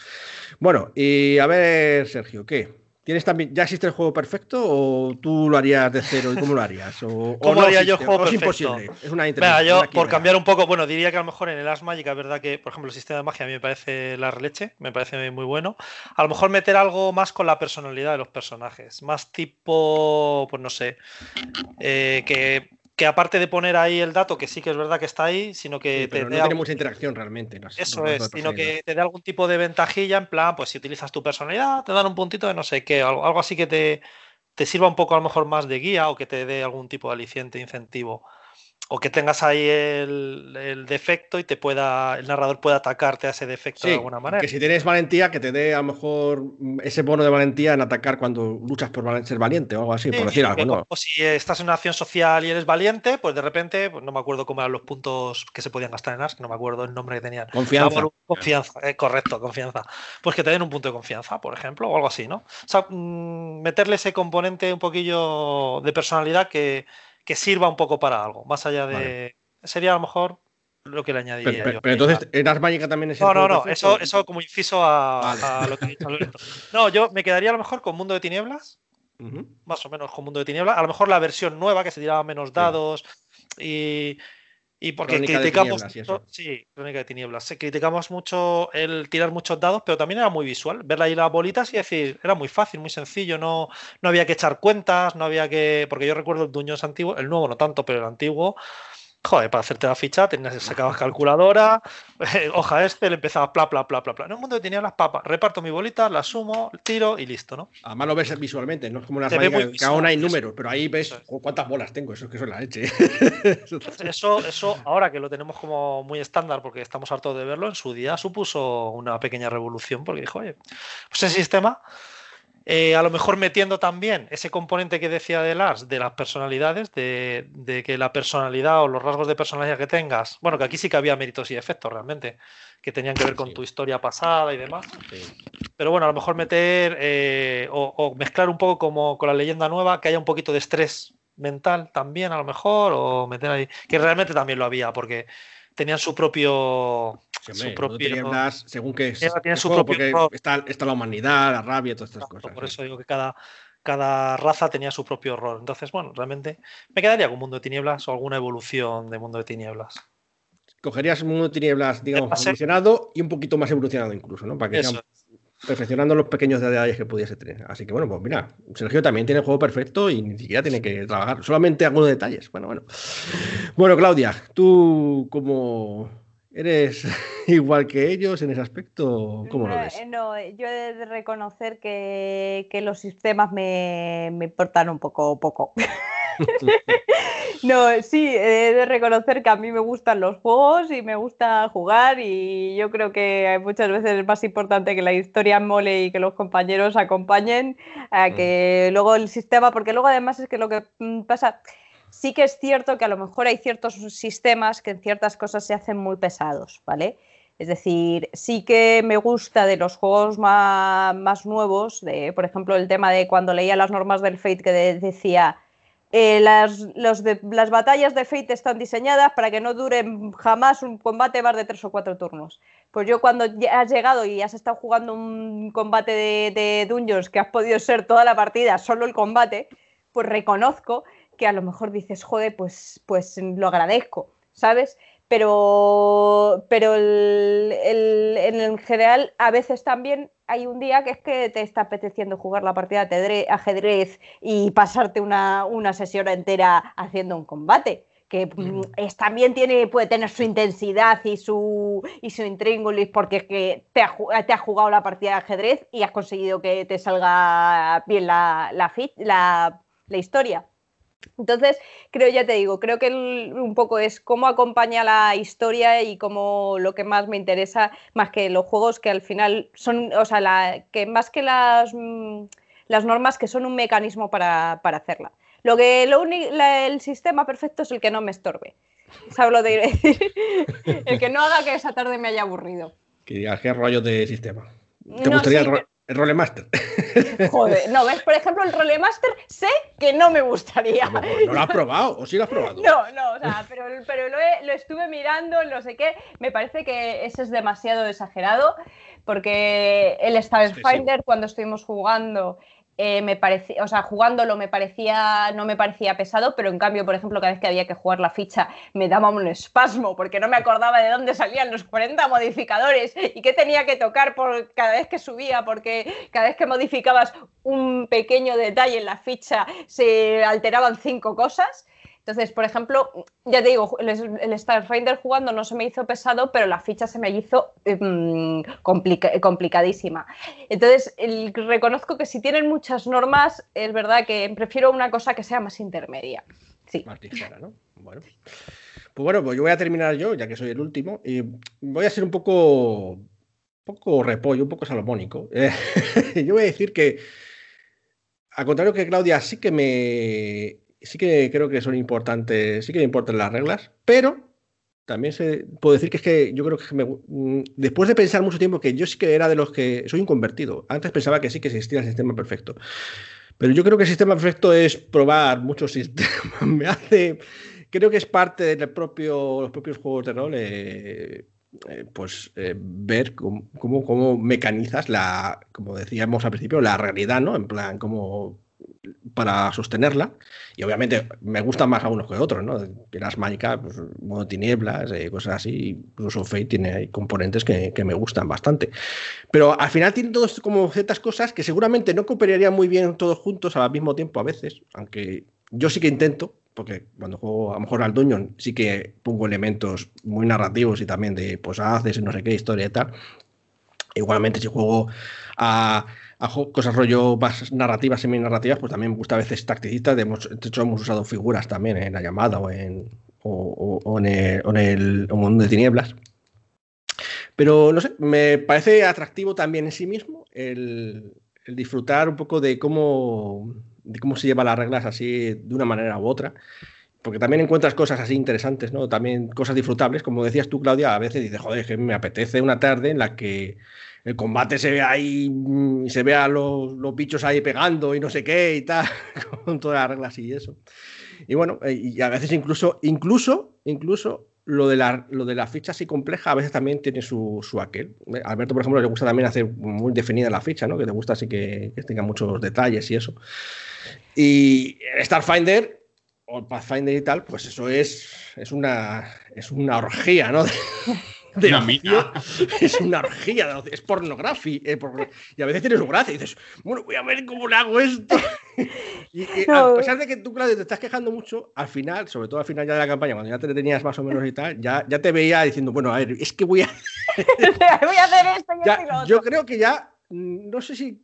Bueno, y a ver, Sergio, ¿qué? ¿Tienes también, ¿Ya existe el juego perfecto o tú lo harías de cero y cómo lo harías? O, ¿Cómo haría yo el juego perfecto? Es imposible. Es una Venga, yo, por cambiar un poco, bueno, diría que a lo mejor en el As Magic es verdad que, por ejemplo, el sistema de magia a mí me parece la releche, me parece muy bueno. A lo mejor meter algo más con la personalidad de los personajes, más tipo, pues no sé, eh, que que aparte de poner ahí el dato, que sí que es verdad que está ahí, sino que te no tiene mucha interacción realmente. Eso es, sino que te dé algún tipo de ventajilla, en plan, pues si utilizas tu personalidad, te dan un puntito de no sé qué, algo, algo así que te, te sirva un poco a lo mejor más de guía o que te dé algún tipo de aliciente, incentivo o que tengas ahí el, defecto y te pueda el narrador pueda atacarte a ese defecto de alguna manera. Que si tienes valentía, que te dé a lo mejor ese bono de valentía en atacar cuando luchas por ser valiente o algo así, por decir algo. O si estás en una acción social y eres valiente, pues de repente, pues no me acuerdo cómo eran los puntos que se podían gastar en ARS, no me acuerdo el nombre que tenían. Confianza. confianza, eh, correcto, confianza. Pues que te den un punto de confianza, por ejemplo, o algo así, ¿no? O sea, mm, meterle ese componente un poquillo de personalidad que que sirva un poco para algo, más allá de... Sería a lo mejor lo que le añadiría pero, yo. Pero entonces, ¿en Ars Magica también es No, no, no, eso, eso como inciso a, lo que he dicho Alberto. No, yo me quedaría a lo mejor con Mundo de Tinieblas, más o menos con Mundo de Tinieblas. A lo mejor la versión nueva que se tiraba menos dados y, y porque criticamos sí, Crónica de Tinieblas. Criticamos mucho el tirar muchos dados, pero también era muy visual. Ver ahí las bolitas y decir, era muy fácil, muy sencillo, no, no había que echar cuentas, no había que. Porque yo recuerdo el Duños antiguo, el nuevo no tanto, pero el antiguo Joder, para hacerte la ficha tenías, sacabas calculadora, hoja este, le empezabas bla, bla, bla, bla, bla. En un mundo que tenía las papas, reparto mi bolita, la sumo, tiro y listo, ¿no? Además lo ves visualmente, no es como una raya que aún hay números, pero ahí ves cuántas bolas tengo, eso es que son la leche. eso, eso, ahora que lo tenemos como muy estándar porque estamos hartos de verlo, en su día supuso una pequeña revolución porque dijo, oye, pues ese sistema eh, a lo mejor metiendo también ese componente que decía de Lars, de las personalidades, de, que la personalidad o los rasgos de personalidad que tengas, bueno, que aquí sí que había méritos y efectos realmente, que tenían que ver con tu historia pasada y demás. Pero bueno, a lo mejor meter eh, o, mezclar un poco como con la leyenda nueva, que haya un poquito de estrés mental también, a lo mejor, o meter ahí, que realmente también lo había, porque tenían su propio. su propio según que es, su propio porque está, está, la humanidad, la rabia, todas estas cosas. Por eso digo que cada, cada raza tenía su propio rol. Entonces, bueno, realmente me quedaría con Mundo de Tinieblas o alguna evolución de Mundo de Tinieblas. Cogerías un Mundo de Tinieblas, digamos, evolucionado y un poquito más evolucionado incluso, ¿no? Para que perfeccionando los pequeños detalles que pudiese tener. Así que bueno, pues mira, Sergio también tiene el juego perfecto y ni siquiera tiene que trabajar, solamente algunos detalles. Bueno, bueno. Bueno, Claudia, tú como eres igual que ellos en ese aspecto, ¿cómo lo ves? No, yo he de reconocer que, los sistemas me, me importan un poco poco. no, sí, he de reconocer que a mí me gustan los juegos y me gusta jugar y yo creo que muchas veces es más importante que la historia mole y que los compañeros acompañen a mm. que luego el sistema, porque luego además es que lo que mm, pasa, sí que es cierto que a lo mejor hay ciertos sistemas que en ciertas cosas se hacen muy pesados, ¿vale? Es decir, sí que me gusta de los juegos más, nuevos, de, por ejemplo, el tema de cuando leía las normas del Fate que decía eh, las, las batallas de Fate están diseñadas para que no duren jamás un combate más de tres o cuatro turnos. Pues yo cuando has llegado y has estado jugando un combate de, de Dungeons que has podido ser toda la partida, solo el combate, pues reconozco que a lo mejor dices, joder, pues, pues lo agradezco, ¿sabes? Pero, pero en general a veces también hay un día que es que te está apeteciendo jugar la partida de ajedrez y pasarte una, sesión entera haciendo un combate que mm, es, también tiene, puede tener su intensidad y su, y su intríngulis porque es que te ha, te ha, jugado la partida de ajedrez y has conseguido que te salga bien la, la, la, la historia. Entonces, creo, ya te digo, creo que un poco es cómo acompaña la historia y cómo lo que más me interesa, más que los juegos que al final son, o sea, que más que las, mm, las normas que son un mecanismo para, hacerla. Lo que lo el sistema perfecto es el que no me estorbe. ¿Sabes lo de decir? el que no haga que esa tarde me haya aburrido. Que digas qué rollo de sistema. ¿Te gustaría el, el Rolemaster. Joder, no, ves, por ejemplo, el Rolemaster sé que no me gustaría. No, lo has probado, o sí lo has probado. No, no, o sea, pero, pero lo, lo, estuve mirando, no sé qué. Me parece que ese es demasiado exagerado, porque el Starfinder, cuando estuvimos jugando, eh, me parecía, o sea, jugándolo me parecía, no me parecía pesado, pero en cambio, por ejemplo, cada vez que había que jugar la ficha me daba un espasmo porque no me acordaba de dónde salían los 40 modificadores y qué tenía que tocar por cada vez que subía, porque cada vez que modificabas un pequeño detalle en la ficha se alteraban cinco cosas. Entonces, por ejemplo, ya te digo, el, Starfinder jugando no se me hizo pesado, pero la ficha se me hizo em, complicadísima. Entonces, reconozco que si tienen muchas normas, es verdad que prefiero una cosa que sea más intermedia. Sí. Más ligera, ¿no? Bueno. Pues bueno, pues yo voy a terminar yo, ya que soy el último, y voy a ser un poco, poco repollo, un poco salomónico. yo voy a decir que, al contrario que Claudia, sí que me sí que creo que son importantes, sí que importan las reglas, pero también se, puedo decir que es que yo creo que me, mm, después de pensar mucho tiempo que yo sí que era de los que soy un convertido. Antes pensaba que sí que existía el sistema perfecto. Pero yo creo que el sistema perfecto es probar muchos sistemas. me hace. Creo que es parte de propio, los propios juegos de rol. Eh, eh, pues eh, ver cómo, cómo, mecanizas la, como decíamos al principio, la realidad, ¿no? En plan, cómo para sostenerla. Y obviamente me gustan más algunos que otros, ¿no? Las mágicas, pues, modo tinieblas, eh, cosas así. Incluso Fate tiene componentes que, que, me gustan bastante. Pero al final tiene todos como ciertas cosas que seguramente no cooperarían muy bien todos juntos al mismo tiempo a veces, aunque yo sí que intento, porque cuando juego a lo mejor al Dungeon sí que pongo elementos muy narrativos y también de pues haces no sé qué historia y tal. Igualmente si juego a, cosas rollo más narrativas, semi-narrativas, pues también me gusta a veces tacticistas. De, hecho hemos usado figuras también en la llamada o en, o, en, el, mundo de tinieblas. Pero no sé, me parece atractivo también en sí mismo el, el disfrutar un poco de cómo de cómo se llevan las reglas así de una manera u otra. Porque también encuentras cosas así interesantes, ¿no? También cosas disfrutables. Como decías tú, Claudia, a veces dices, joder, que me apetece una tarde en la que el combate se ve ahí, y se vea los, los bichos ahí pegando y no sé qué y tal, con todas las reglas y eso. Y bueno, eh, y a veces incluso, incluso, incluso lo de, la, lo de la ficha así compleja a veces también tiene su, su aquel. Alberto, por ejemplo, le gusta también hacer muy definida la ficha, ¿no? Que le gusta así que, que tenga muchos detalles y eso. Y Starfinder o Pathfinder y tal, pues eso es, es, una, es una orgía, ¿no? De una mina. Es una orgía, es pornografía. Eh, y a veces tienes su gracia y dices, bueno, voy a ver cómo le hago esto. y, a pesar de que tú, Claudio, te estás quejando mucho, al final, sobre todo al final ya de la campaña, cuando ya te tenías más o menos y tal, ya, ya te veía diciendo, bueno, a ver, es que voy a. voy a hacer esto y ya, Yo creo que ya, mm, no sé si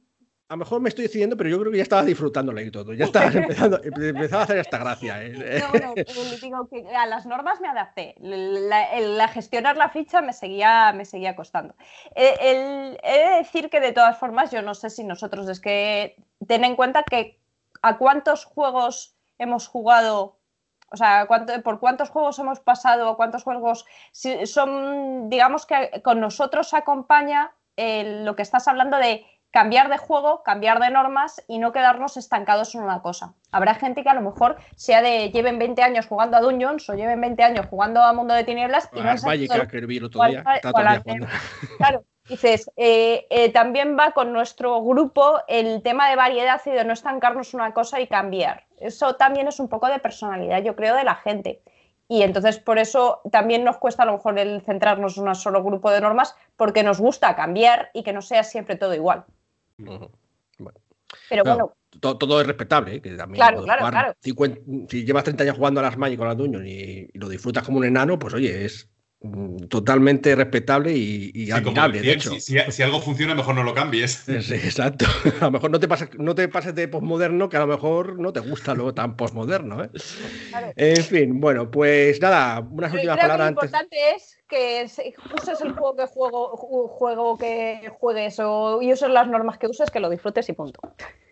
a lo mejor me estoy decidiendo, pero yo creo que ya estaba disfrutándolo y todo. Ya estabas empezando, empezaba a hacer esta gracia. ¿eh? No, no, digo que a las normas me adapté. La, gestionar la ficha me seguía, me seguía costando. he de decir que de todas formas, yo no sé si nosotros es que ten en cuenta que a cuántos juegos hemos jugado o sea, por cuántos juegos hemos pasado, cuántos juegos son, digamos que con nosotros acompaña lo que estás hablando de cambiar de juego, cambiar de normas y no quedarnos estancados en una cosa. Habrá gente que a lo mejor sea de lleven 20 años jugando a Dungeons o lleven 20 años jugando a Mundo de Tinieblas y no Claro, dices, eh, eh, también va con nuestro grupo el tema de variedad y de no estancarnos una cosa y cambiar. Eso también es un poco de personalidad, yo creo, de la gente. Y entonces por eso también nos cuesta a lo mejor el centrarnos en un solo grupo de normas porque nos gusta cambiar y que no sea siempre todo igual. Pero bueno. Todo, es respetable, ¿eh? que también claro, claro, si llevas 30 años jugando a las Magic con las Dungeons y, lo disfrutas como un enano, pues oye, es mm, totalmente respetable y, admirable. de hecho. Si, algo funciona, mejor no lo cambies. exacto. A lo mejor no te pases, no te pases de posmoderno, que a lo mejor no te gusta lo tan posmoderno. ¿eh? En fin, bueno, pues nada, unas últimas palabras. Lo importante es que uses el juego que juego, juego que juegues o, y uses las normas que uses, que lo disfrutes y punto.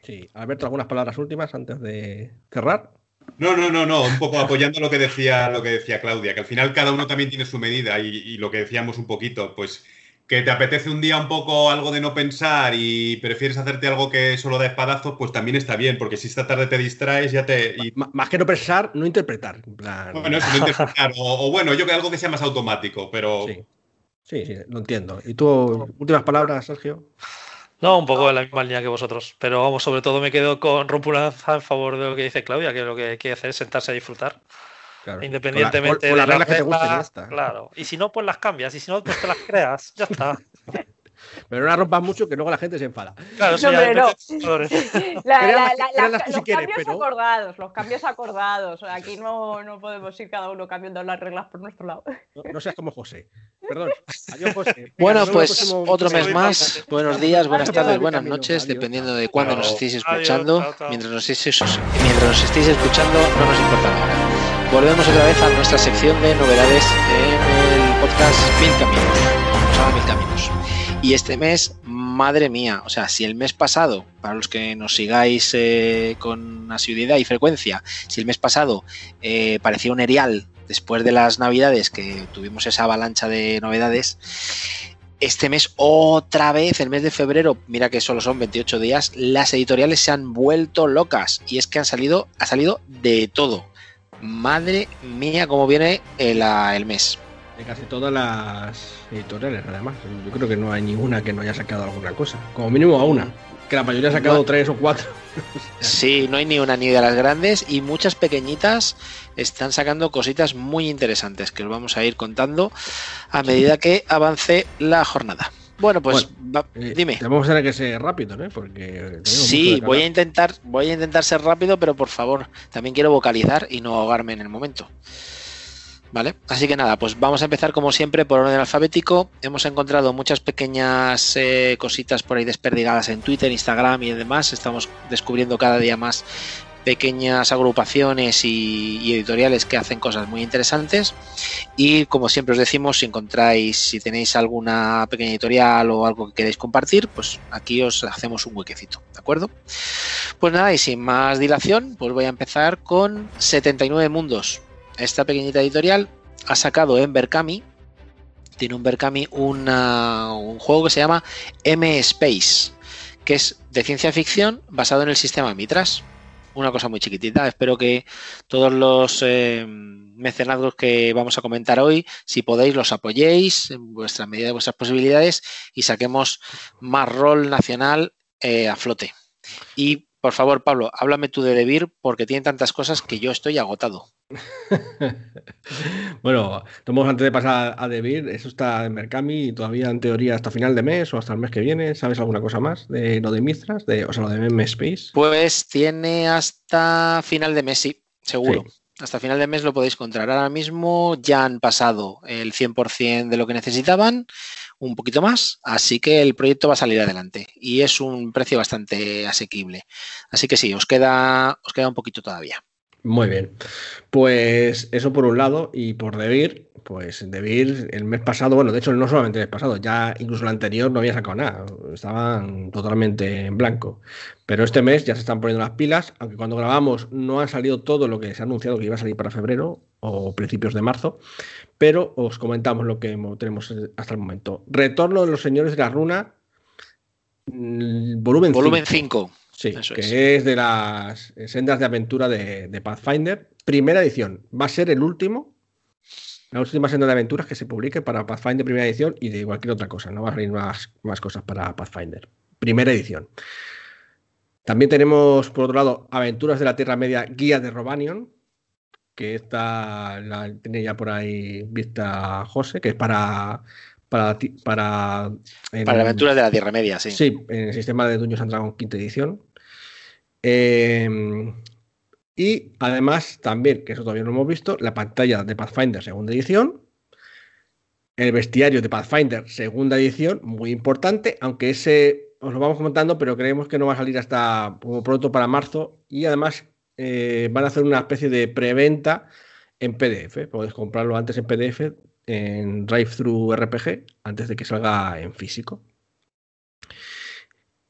Sí, Alberto, algunas palabras últimas antes de cerrar. No, no, no, no, un poco apoyando lo que decía, lo que decía Claudia, que al final cada uno también tiene su medida y, y lo que decíamos un poquito, pues que te apetece un día un poco algo de no pensar y prefieres hacerte algo que solo da espadazos, pues también está bien, porque si esta tarde te distraes, ya te. Más que no pensar, no interpretar. Bueno, eso, no interpretar. o, bueno, yo que algo que sea más automático, pero. Sí. sí, lo entiendo. ¿Y tú, últimas palabras, Sergio? No, un poco de la misma línea que vosotros, pero vamos, sobre todo me quedo con rompo una lanza en favor de lo que dice Claudia, que lo que hay que hacer es sentarse a disfrutar. Independientemente de las reglas que te gusten, Claro. Y si no, pues las cambias. Y si no, pues te las creas. Ya está. Pero no las rompas mucho que luego la gente se enfada. Claro, no, no. los cambios acordados, los cambios acordados. Aquí no, no, podemos ir cada uno cambiando las reglas por nuestro lado. No, seas como José. Perdón. Adiós, José. bueno, pues otro mes más. Buenos días, buenas tardes, buenas noches, dependiendo de cuándo nos estéis escuchando. Mientras, nos estéis, mientras nos estéis escuchando, no nos importa nada volvemos otra vez a nuestra sección de novedades en el podcast Mil Caminos. Mil Caminos. Y este mes, madre mía, o sea, si el mes pasado, para los que nos sigáis eh, con asiduidad y frecuencia, si el mes pasado eh, parecía un erial después de las navidades que tuvimos esa avalancha de novedades, este mes otra vez, el mes de febrero, mira que solo son 28 días, las editoriales se han vuelto locas y es que han salido, ha salido de todo. Madre mía, cómo viene el, el mes. De casi todas las editoriales, además. Yo creo que no hay ninguna que no haya sacado alguna cosa. Como mínimo a una. Que la mayoría ha sacado tres o cuatro. sí, no hay ni una ni de las grandes y muchas pequeñitas están sacando cositas muy interesantes que os vamos a ir contando a medida que avance la jornada. Bueno, pues eh, dime. Vamos a tener que ser rápido, ¿no? Porque sí, voy a intentar, voy a intentar ser rápido, pero por favor, también quiero vocalizar y no ahogarme en el momento. ¿Vale? Así que nada, pues vamos a empezar como siempre por orden alfabético. Hemos encontrado muchas pequeñas eh, cositas por ahí desperdigadas en Twitter, Instagram y demás. Estamos descubriendo cada día más pequeñas agrupaciones y, editoriales que hacen cosas muy interesantes. Y como siempre os decimos, si encontráis, si tenéis alguna pequeña editorial o algo que queréis compartir, pues aquí os hacemos un huequecito, ¿de acuerdo? Pues nada, y sin más dilación, pues voy a empezar con 79 mundos esta pequeñita editorial ha sacado en Berkami, tiene un Berkami un juego que se llama M-Space, que es de ciencia ficción basado en el sistema Mitras. Una cosa muy chiquitita. Espero que todos los eh, mecenazgos que vamos a comentar hoy, si podéis, los apoyéis en vuestra medida de vuestras posibilidades y saquemos más rol nacional eh, a flote. Y por favor, Pablo, háblame tú de Debir porque tiene tantas cosas que yo estoy agotado. bueno, tomamos antes de pasar a Debir, eso está en Mercami y todavía en teoría hasta final de mes o hasta el mes que viene. ¿Sabes alguna cosa más de lo de Mistras? De, o sea, lo de M-Space. Pues tiene hasta final de mes, sí, seguro. Hasta final de mes lo podéis encontrar. Ahora mismo ya han pasado el 100% de lo que necesitaban un poquito más, así que el proyecto va a salir adelante y es un precio bastante asequible. Así que sí, os queda, os queda un poquito todavía. Muy bien. Pues eso por un lado y por Debir, pues Debir el mes pasado, bueno, de hecho no solamente el mes pasado, ya incluso el anterior no había sacado nada, estaban totalmente en blanco. Pero este mes ya se están poniendo las pilas, aunque cuando grabamos no ha salido todo lo que se ha anunciado que iba a salir para febrero o principios de marzo, pero os comentamos lo que tenemos hasta el momento. Retorno de los señores de la runa, mm, volumen 5. Sí, que es. de las sendas de aventura de, Pathfinder. Primera edición. Va a ser el último, la última senda de aventuras que se publique para Pathfinder primera edición y de cualquier otra cosa. No va a salir más, más cosas para Pathfinder. Primera edición. También tenemos, por otro lado, Aventuras de la Tierra Media, Guía de Robanion, que esta la tiene ya por ahí vista José, que es para. Para, para, para aventuras de la Tierra Media, sí. Sí, en el sistema de Duños and Dragons quinta edición. Em, y además, también, que eso todavía no hemos visto, la pantalla de Pathfinder segunda edición. El bestiario de Pathfinder segunda edición, muy importante, aunque ese os lo vamos comentando, pero creemos que no va a salir hasta como pronto para marzo. Y además eh, van a hacer una especie de preventa en PDF. Podéis comprarlo antes en PDF en Drive-Thru RPG antes de que salga en físico.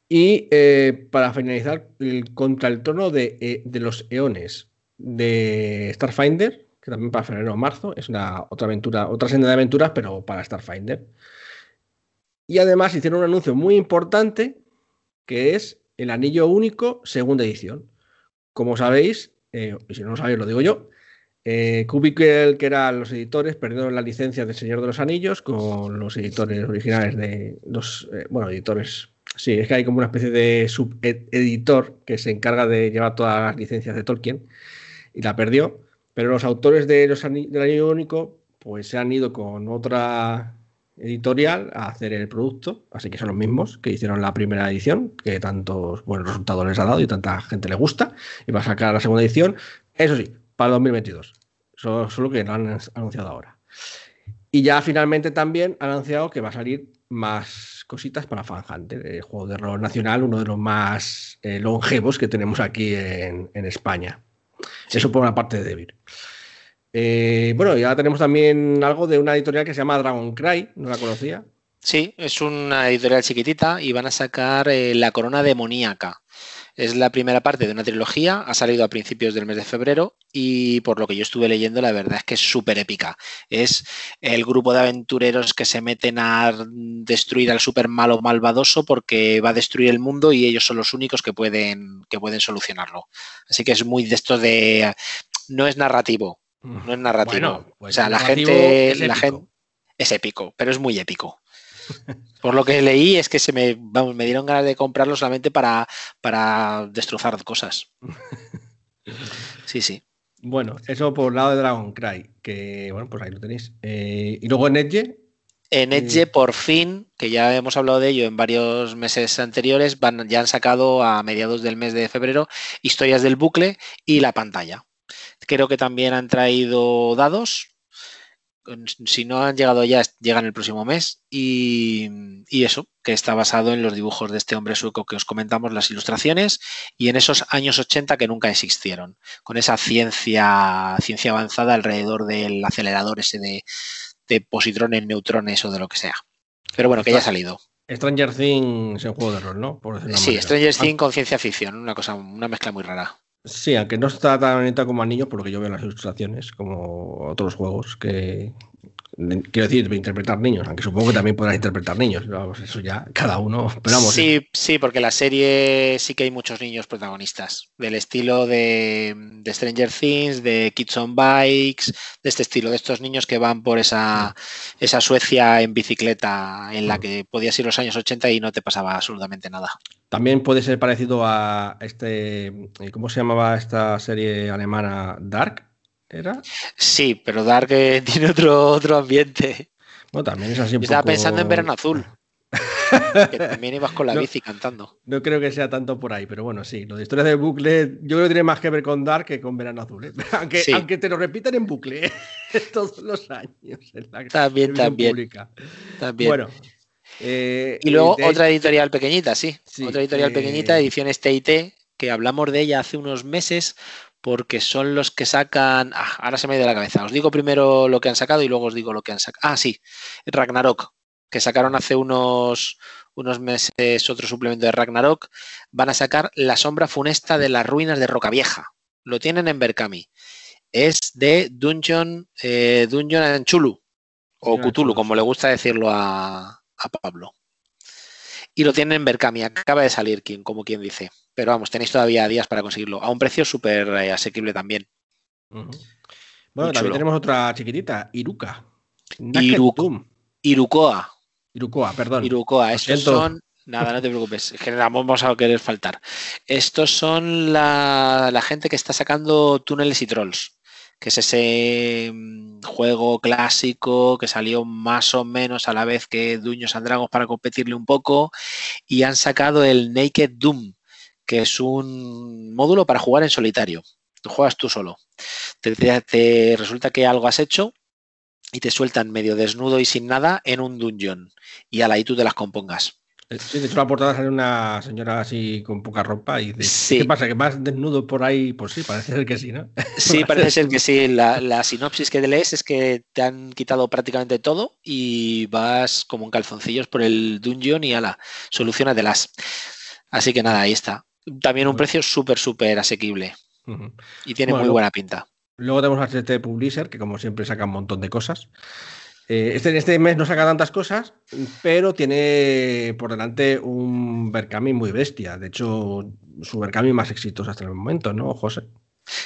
Y eh, para finalizar, el, contra el trono de, eh, de, los eones de Starfinder, que también para febrero o marzo, es una otra aventura, otra senda de aventuras, pero para Starfinder. Y además hicieron un anuncio muy importante, que es el anillo único segunda edición. Como sabéis, eh, y si no lo sabéis, lo digo yo, eh, que eran los editores, perdieron la licencia del Señor de los Anillos con los editores originales de los, bueno, editores Sí, es que hay como una especie de subeditor que se encarga de llevar todas las licencias de Tolkien y la perdió. Pero los autores de los del Anillo Único pues se han ido con otra editorial a hacer el producto, así que son los mismos que hicieron la primera edición, que tantos buenos resultados les ha dado y tanta gente le gusta, y va a sacar la segunda edición, eso sí, para 2022, solo, solo que lo han anunciado ahora. Y ya finalmente también han anunciado que va a salir más cositas para Fan Hunter, el juego de rol nacional, uno de los más eh, longevos que tenemos aquí en, España. Eso por una parte de Devir. Eh, bueno, ya tenemos también algo de una editorial que se llama Dragon Cry, no la conocía. Sí, es una editorial chiquitita y van a sacar eh, La Corona Demoníaca. Es la primera parte de una trilogía, ha salido a principios del mes de febrero y por lo que yo estuve leyendo, la verdad es que es súper épica. Es el grupo de aventureros que se meten a destruir al super malo malvadoso porque va a destruir el mundo y ellos son los únicos que pueden, que pueden solucionarlo. Así que es muy de esto de... No es narrativo, no es narrativo. Pues o sea, la gente, la gente es épico, pero es muy épico. Por lo que leí es que se me, vamos, me dieron ganas de comprarlo solamente para, para destrozar cosas. Sí, sí. Bueno, eso por el lado de Dragon Cry, que bueno, pues ahí lo tenéis. Eh, y luego en Edge. En Edge, por fin, que ya hemos hablado de ello en varios meses anteriores, van, ya han sacado a mediados del mes de febrero historias del bucle y la pantalla. Creo que también han traído dados, si no han llegado ya, llegan el próximo mes. Y, eso, que está basado en los dibujos de este hombre sueco que os comentamos, las ilustraciones, y en esos años 80 que nunca existieron, con esa ciencia, ciencia avanzada alrededor del acelerador ese de, positrones, neutrones o de lo que sea. Pero bueno, que ya ha salido. Stranger Things en juego de rol, ¿no? sí, Stranger Things con ciencia ficción, una cosa, una mezcla muy rara. Sí, aunque no está tan bonita como a niños, por lo que yo veo las ilustraciones, como otros juegos que, quiero decir, interpretar niños, aunque supongo que también podrán interpretar niños. eso ya cada uno. esperamos. sí, sí, porque la serie sí que hay muchos niños protagonistas, del estilo de, Stranger Things, de Kids on Bikes, de este estilo, de estos niños que van por esa, esa Suecia en bicicleta en la que podías ir los años 80 y no te pasaba absolutamente nada. También puede ser parecido a este, ¿cómo se llamaba esta serie alemana Dark? ¿Era? Sí, pero Dark eh, tiene otro, otro ambiente. Bueno, también es así un Estaba pensando en Verano Azul. que también ibas con la bici cantando. No creo que sea tanto por ahí, pero bueno, sí. Lo de historias de bucle, yo creo que tiene más que ver con Dark que con Verano Azul. ¿eh? Aunque, aunque te lo repitan en bucle ¿eh? todos los años. también, también. También. Bueno. y luego otra editorial pequeñita, sí. otra editorial pequeñita, ediciones TIT, que hablamos de ella hace unos meses porque son los que sacan. Ah, ahora se me ha ido la cabeza. Os digo primero lo que han sacado y luego os digo lo que han sacado. Ah, sí, Ragnarok, que sacaron hace unos, unos meses otro suplemento de Ragnarok. Van a sacar La sombra funesta de las ruinas de Roca Vieja. Lo tienen en Berkami. Es de Dungeon, eh, Dungeon Chulu, o Cthulhu, como le gusta decirlo a, a Pablo. Y lo tienen en Berkami. Acaba de salir, como quien dice. Pero vamos, tenéis todavía días para conseguirlo. A un precio súper eh, asequible también. Bueno, también tenemos otra chiquitita, Iruka. Irukoa. Irukoa, perdón. Irukoa. Estos son. Nada, no te preocupes. Es que vamos a querer faltar. Estos son la, la gente que está sacando túneles y trolls que es ese mm, juego clásico que salió más o menos a la vez que Duños and Dragons para competirle un poco y han sacado el Naked Doom, que es un módulo para jugar en solitario. Tú juegas tú solo. Te, resulta que algo has hecho y te sueltan medio desnudo y sin nada en un dungeon. Y a la y tú te las compongas. Sí, de hecho la portada sale una señora así con poca ropa y dice, ¿qué pasa? ¿Que más desnudo por ahí? Pues sí, parece ser que sí, ¿no? Sí, parece ser que sí. La, la, sinopsis que lees es que te han quitado prácticamente todo y vas como en calzoncillos por el dungeon y ala, soluciona de las. Así que nada, ahí está. También un precio súper, súper asequible. Y tiene muy buena pinta. Luego tenemos a HT Publisher, que como siempre saca un montón de cosas. Eh, este, este mes no saca tantas cosas, pero tiene por delante un Berkami muy bestia. De hecho, su Berkami más exitoso hasta el momento, ¿no, José?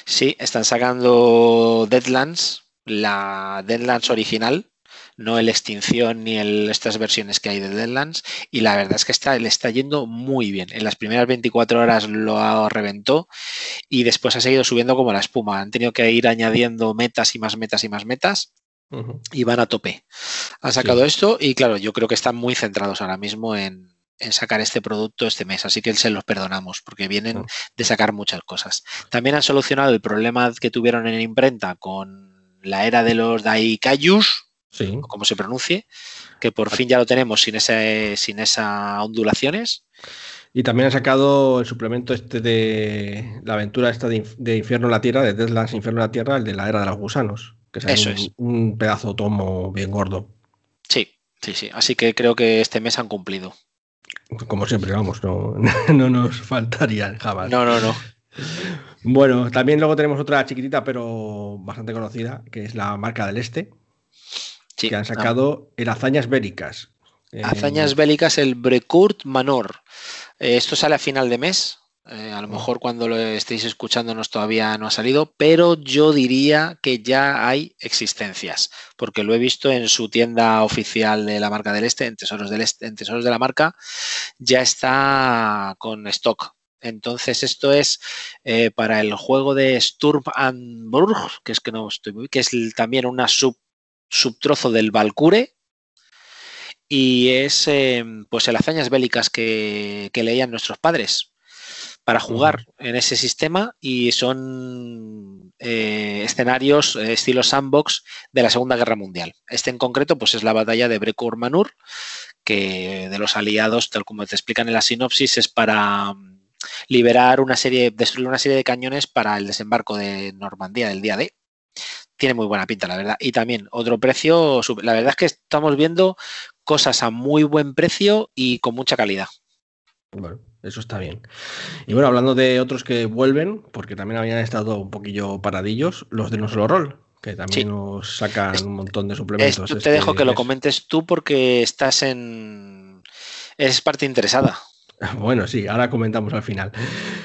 Sí, están sacando Deadlands, la Deadlands original, no el Extinción ni el, estas versiones que hay de Deadlands. Y la verdad es que está, le está yendo muy bien. En las primeras 24 horas lo reventó y después ha seguido subiendo como la espuma. Han tenido que ir añadiendo metas y más metas y más metas. Y van a tope. Han sacado esto y claro, yo creo que están muy centrados ahora mismo en, sacar este producto este mes, así que se los perdonamos porque vienen de sacar muchas cosas. También han solucionado el problema que tuvieron en imprenta con la era de los Daikayus, sí. como se pronuncie, que por fin ya lo tenemos sin, ese, sin esas ondulaciones. Y también ha sacado el suplemento este de la aventura esta de, Infierno en la Tierra, de Deadlands Infierno en la Tierra, el de la Era de los Gusanos, que es un, es un pedazo tomo bien gordo. Sí, sí, sí. Así que creo que este mes han cumplido. Como siempre, vamos, no, no nos faltaría jamás. No, no, no. Bueno, también luego tenemos otra chiquitita, pero bastante conocida, que es la marca del Este, que han sacado el Hazañas Bélicas. Hazañas Bélicas, el Brecourt Manor. Eh, esto sale a final de mes, Eh, a lo mejor cuando lo estéis escuchándonos todavía no ha salido, pero yo diría que ya hay existencias, porque lo he visto en su tienda oficial de la marca del Este, en Tesoros del Este, en Tesoros de la marca, ya está con stock. Entonces, esto es eh, para el juego de Sturm and Burg, que es que no estoy muy, que es también una sub, subtrozo del Valkyrie, y es em, pues las hazañas bélicas que, leían nuestros padres para jugar en ese sistema y son eh, escenarios eh, estilo sandbox de la Segunda Guerra Mundial. Este en concreto pues es la batalla de Brecourt Manur, que de los aliados, tal como te explican en la sinopsis, es para mm, liberar una serie, destruir una serie de cañones para el desembarco de Normandía del día D tiene muy buena pinta, la verdad. Y también otro precio, la verdad es que estamos viendo cosas a muy buen precio y con mucha calidad. Bueno, eso está bien. Y bueno, hablando de otros que vuelven, porque también habían estado un poquillo paradillos, los de No Solo Roll, que también nos sacan un montón de suplementos. te dejo que lo comentes tú porque estás en... Es parte interesada. Bueno, sí, ahora comentamos al final.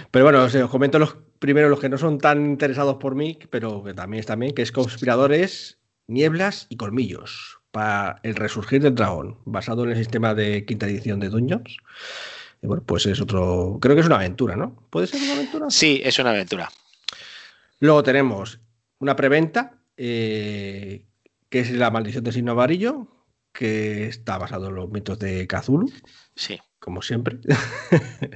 Pero bueno, os, comento los primero los que no son tan interesados por mí, pero que también están bien, que es Conspiradores, Nieblas y Colmillos para el resurgir del dragón, basado en el sistema de quinta edición de Dungeons. Y bueno, pues es otro. Creo que es una aventura, ¿no? ¿Puede ser una aventura? Sí, es una aventura. Luego tenemos una preventa, eh, que es La Maldición de Signo Varillo, que está basado en los mitos de Cthulhu. Sí. Como siempre.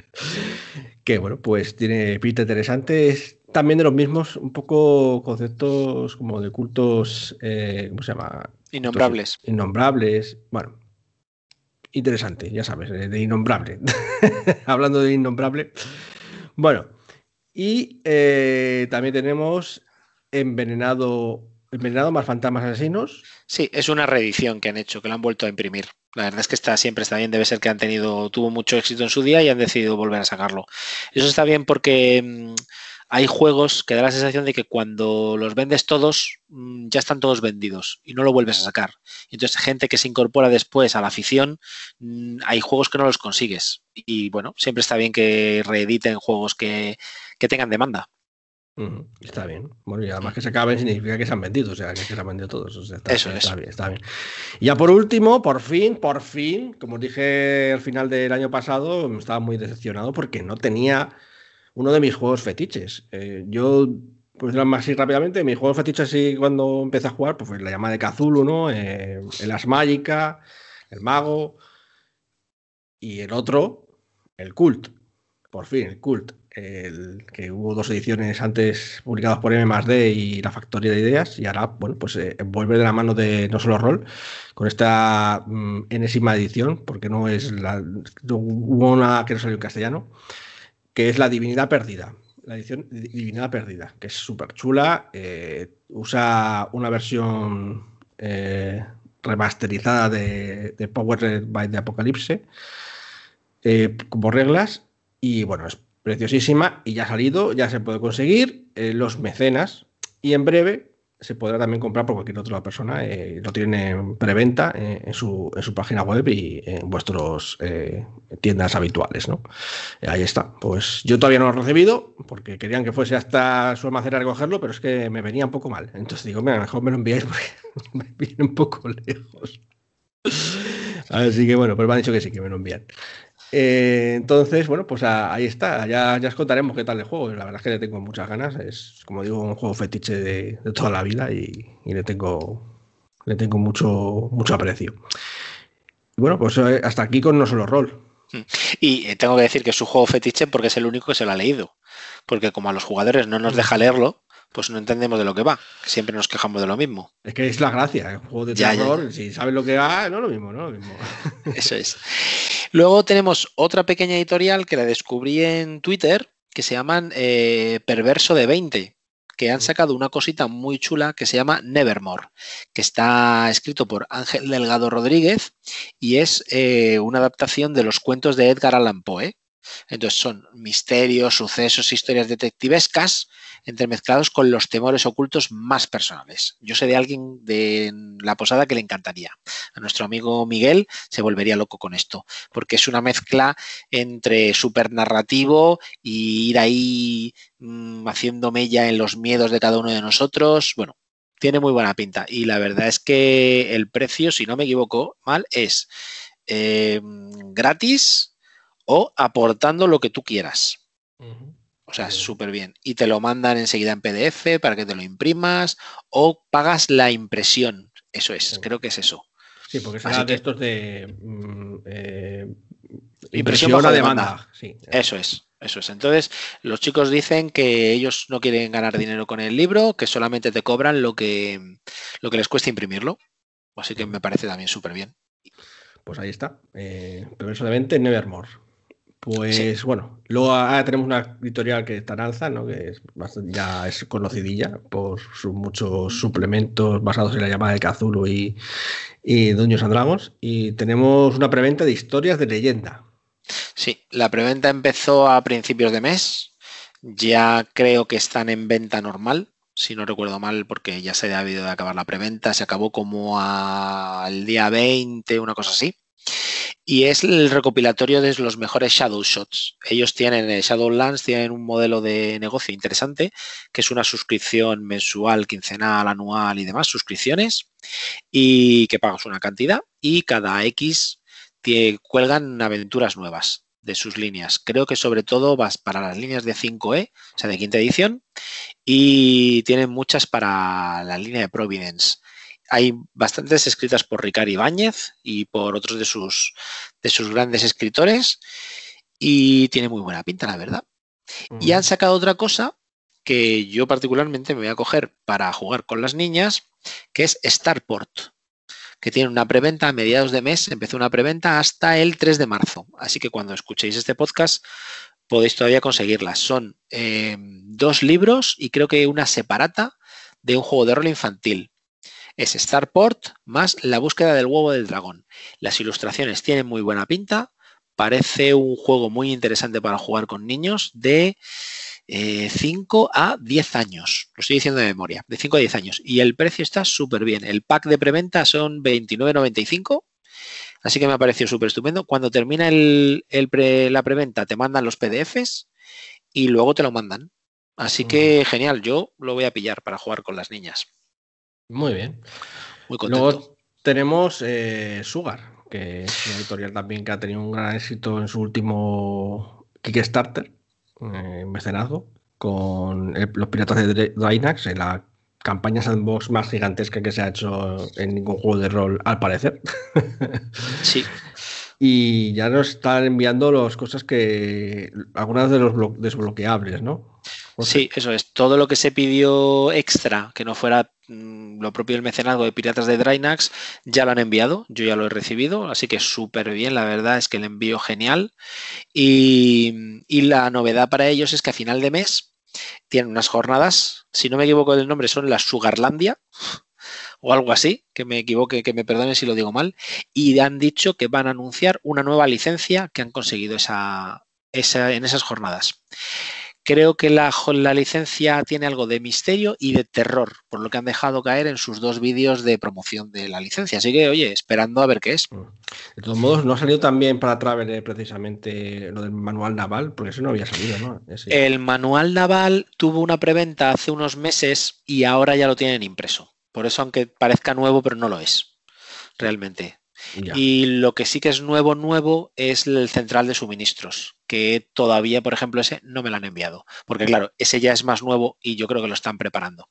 que bueno, pues tiene pinta interesante. Es también de los mismos, un poco conceptos como de cultos, eh, ¿cómo se llama? Innombrables. innombrables. Bueno, interesante, ya sabes, de innombrable. Hablando de innombrable. Bueno, y eh, también tenemos Envenenado, Envenenado más Fantasmas Asesinos. Sí, es una reedición que han hecho, que lo han vuelto a imprimir. La verdad es que está siempre está bien, debe ser que han tenido, tuvo mucho éxito en su día y han decidido volver a sacarlo. Eso está bien porque mm, hay juegos que da la sensación de que cuando los vendes todos, mm, ya están todos vendidos y no lo vuelves a sacar. Entonces, gente que se incorpora después a la afición, mm, hay juegos que no los consigues. Y bueno, siempre está bien que reediten juegos que, tengan demanda. Está bien. Bueno, y además que se acaben significa que se han vendido, o sea, que se han vendido todos. está, Eso está bien, está bien. Y ya por último, por fin, por fin, como os dije al final del año pasado, me estaba muy decepcionado porque no tenía uno de mis juegos fetiches. Eh, yo, pues más así rápidamente, mi juego fetiche así cuando empecé a jugar, pues fue la llamada de Cthulhu, ¿no? Eh, el Asmágica, el Mago. Y el otro, el Cult. Por fin, el Cult. El, que hubo dos ediciones antes publicadas por M y la Factoría de Ideas, y ahora, bueno, pues eh, vuelve de la mano de No Solo Roll con esta mm, enésima edición, porque no es la. Hubo una que no salió en castellano, que es La Divinidad Perdida. La edición Divinidad Perdida, que es súper chula. Eh, usa una versión eh, remasterizada de, de Power by the Apocalypse eh, como reglas. Y bueno, es preciosísima y ya ha salido, ya se puede conseguir. los mecenas. Y en breve se podrá también comprar por cualquier otra persona. Eh, lo tienen preventa eh, en, su, en, su, página web y en vuestras eh, tiendas habituales. ¿no? ahí está. Pues yo todavía no lo he recibido porque querían que fuese hasta su almacén a recogerlo, pero es que me venía un poco mal. Entonces digo, mira, mejor me lo enviáis porque me viene un poco lejos. Así que bueno, pues me han dicho que sí, que me lo envían. Eh, entonces, bueno, pues ahí está. Ya, ya os contaremos qué tal el juego. La verdad es que le tengo muchas ganas. Es, como digo, un juego fetiche de, toda la vida y, le tengo, le tengo mucho, mucho aprecio. Y bueno, pues eh, hasta aquí con No Solo Rol. Y eh, tengo que decir que es su juego fetiche porque es el único que se lo ha leído. Porque como a los jugadores no nos deja leerlo, pues no entendemos de lo que va. Siempre nos quejamos de lo mismo. Es que es la gracia, el juego de terror, si sabes lo que va, no es lo mismo, ¿no? Lo mismo. Eso es. Luego tenemos otra pequeña editorial que la descubrí en Twitter, que se llaman eh, Perverso de 20, que han sacado una cosita muy chula que se llama Nevermore, que está escrito por Ángel Delgado Rodríguez y es eh, una adaptación de los cuentos de Edgar Allan Poe. Entonces son misterios, sucesos, historias detectivescas entremezclados con los temores ocultos más personales. Yo sé de alguien de la posada que le encantaría. A nuestro amigo Miguel se volvería loco con esto, porque es una mezcla entre supernarrativo y ir ahí mmm, haciendo mella en los miedos de cada uno de nosotros. Bueno, tiene muy buena pinta. Y la verdad es que el precio, si no me equivoco mal, es eh, gratis o aportando lo que tú quieras. O sea, súper bien. Y te lo mandan enseguida en PDF para que te lo imprimas o pagas la impresión. Eso es, creo que es eso. Sí, porque será de estos de mm, eh, impresión, a demanda. Sí, eso es. Eso es. Entonces, los chicos dicen que ellos no quieren ganar dinero con el libro, que solamente te cobran lo que, lo que les cuesta imprimirlo. Así que me parece también súper bien. Pues ahí está. Eh, progresivamente Nevermore. Pues bueno, luego tenemos una editorial que está en alza, ¿no? que ya es conocidilla por sus muchos suplementos basados en la llamada de Kazulo y, y Dungeons and Dragons. Y tenemos una preventa de historias de leyenda. Sí, la preventa empezó a principios de mes. Ya creo que están en venta normal, si no recuerdo mal, porque ya se ha habido de acabar la preventa. Se acabó como al día 20, una cosa así. Y es el recopilatorio de los mejores Shadow Shots. Ellos tienen, eh, Shadowlands tienen un modelo de negocio interesante, que es una suscripción mensual, quincenal, anual y demás, suscripciones, y que pagas una cantidad y cada X cuelgan aventuras nuevas de sus líneas. Creo que sobre todo vas para las líneas de 5E, o sea, de quinta edición, y tienen muchas para la línea de Providence. Hay bastantes escritas por Ricardo Ibáñez y por otros de sus, de sus grandes escritores, y tiene muy buena pinta, la verdad. Y han sacado otra cosa que yo particularmente me voy a coger para jugar con las niñas, que es Starport que tiene una preventa a mediados de mes, empezó una preventa hasta el 3 de marzo. Así que cuando escuchéis este podcast podéis todavía conseguirlas. Son eh, dos libros y creo que una separata de un juego de rol infantil. Es Starport más La búsqueda del huevo del dragón. Las ilustraciones tienen muy buena pinta. Parece un juego muy interesante para jugar con niños de 5 eh, a 10 años. Lo estoy diciendo de memoria, de 5 a 10 años. Y el precio está súper bien. El pack de preventa son 29,95. Así que me ha parecido súper estupendo. Cuando termina el, la preventa, te mandan los PDFs y luego te lo mandan. Así que genial, yo lo voy a pillar para jugar con las niñas. Muy bien. Muy contento. Luego tenemos eh, Sugar, que es una editorial también que ha tenido un gran éxito en su último Kickstarter eh, mecenazgo con los piratas de Dynax en la campaña sandbox más gigantesca que se ha hecho en ningún juego de rol, al parecer. Sí. y ya nos están enviando las cosas que. algunas de los desbloqueables, ¿no? Sí, eso es. Todo lo que se pidió extra, que no fuera mm, lo propio del mecenazgo de Piratas de Drynax, ya lo han enviado. Yo ya lo he recibido, así que súper bien. La verdad es que el envío genial. Y, y, la novedad para ellos es que a final de mes tienen unas jornadas, si no me equivoco del nombre, son las Sugarlandia o algo así, que me equivoque, que me perdone si lo digo mal, y han dicho que van a anunciar una nueva licencia que han conseguido esa, esa, en esas jornadas. Creo que la, la, licencia tiene algo de misterio y de terror, por lo que han dejado caer en sus dos vídeos de promoción de la licencia. Así que, oye, esperando a ver qué es. Mm. De todos modos, no ha salido también para Traveler precisamente lo del manual naval, porque eso no había salido, ¿no? El manual naval tuvo una preventa hace unos meses y ahora ya lo tienen impreso. Por eso, aunque parezca nuevo, pero no lo es, realmente. Y lo que sí que es nuevo, nuevo, es el central de suministros, que todavía, por ejemplo, ese no me lo han enviado. Porque claro, ese ya es más nuevo y yo creo que lo están preparando.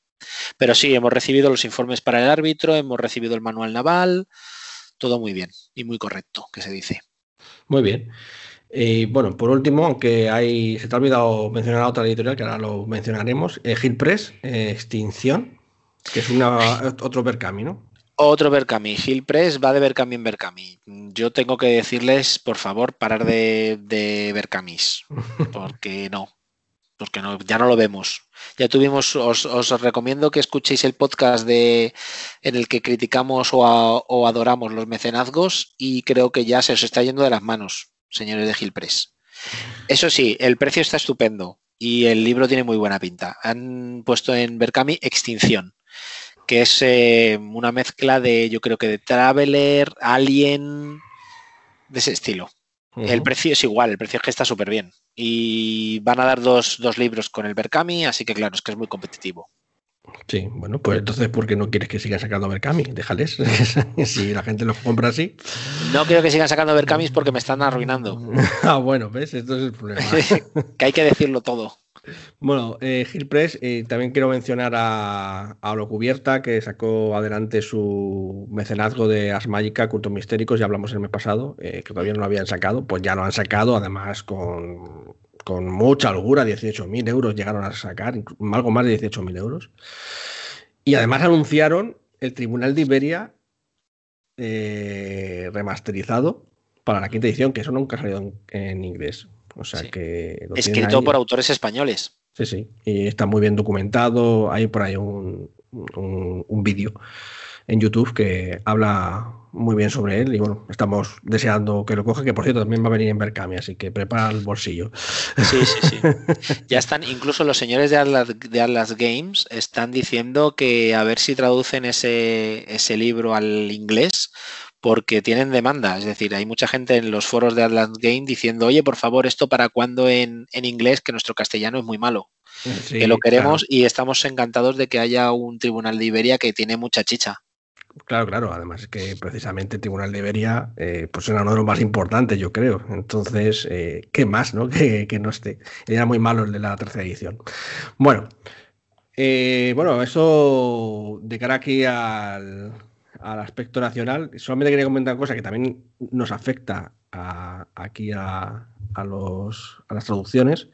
Pero sí, hemos recibido los informes para el árbitro, hemos recibido el manual naval, todo muy bien y muy correcto, que se dice. Muy bien. Y bueno, por último, aunque hay, se te ha olvidado mencionar otra editorial, que ahora lo mencionaremos, eh, Press, eh, Extinción, que es una, otro Berkami, ¿no? Otro Berkami. Press va de Berkami en Berkami. Yo tengo que decirles, por favor, parar de, de Berkamis. Porque no. Porque no, ya no lo vemos. Ya tuvimos, os, os, recomiendo que escuchéis el podcast de, en el que criticamos o, o, adoramos los mecenazgos y creo que ya se os está yendo de las manos, señores de Press. Eso sí, el precio está estupendo. y el libro tiene muy buena pinta. Han puesto en Berkami Extinción, que es eh, una mezcla de, yo creo que de Traveler, Alien, de ese estilo. El precio es igual, el precio es que está súper bien. Y van a dar dos, dos libros con el Berkami, así que claro, es que es muy competitivo. Sí, bueno, pues entonces, ¿por qué no quieres que sigan sacando Berkami? Déjales. si la gente lo compra así. No quiero que sigan sacando Berkamis porque me están arruinando. ah, bueno, ¿ves? Esto es el problema. que hay que decirlo todo. Bueno, eh, Press, eh, también quiero mencionar a, a Cubierta, que sacó adelante su mecenazgo de Asmágica, Cultos Mistéricos, ya hablamos el mes pasado, eh, que todavía no lo habían sacado, pues ya lo han sacado, además con con mucha holgura, 18.000 euros llegaron a sacar, algo más de 18.000 euros. Y además anunciaron el Tribunal de Iberia eh, remasterizado para la quinta edición, que eso nunca ha salido en, inglés. O sea que. Escrito por autores españoles. Sí, sí. Y está muy bien documentado. Hay por ahí un, un vídeo en YouTube que habla muy bien sobre él y bueno, estamos deseando que lo coja, que por cierto también va a venir en Berkami, así que prepara el bolsillo. Sí, sí, sí. ya están, incluso los señores de Atlas, de Atlas Games están diciendo que a ver si traducen ese, ese libro al inglés porque tienen demanda. Es decir, hay mucha gente en los foros de Atlas Games diciendo, oye, por favor, esto para cuando en, en inglés, que nuestro castellano es muy malo. que lo queremos y estamos encantados de que haya un tribunal de Iberia que tiene mucha chicha. Claro, claro. Además es que precisamente el Tribunal de Iberia eh, pues era uno de los más importantes, yo creo. Entonces, eh, ¿qué más, no? Que, no esté. Era muy malo el de la tercera edición. Bueno, eh, bueno, eso de cara aquí al, aspecto nacional, solamente quería comentar una cosa que también nos afecta aquí a, los, a las traducciones,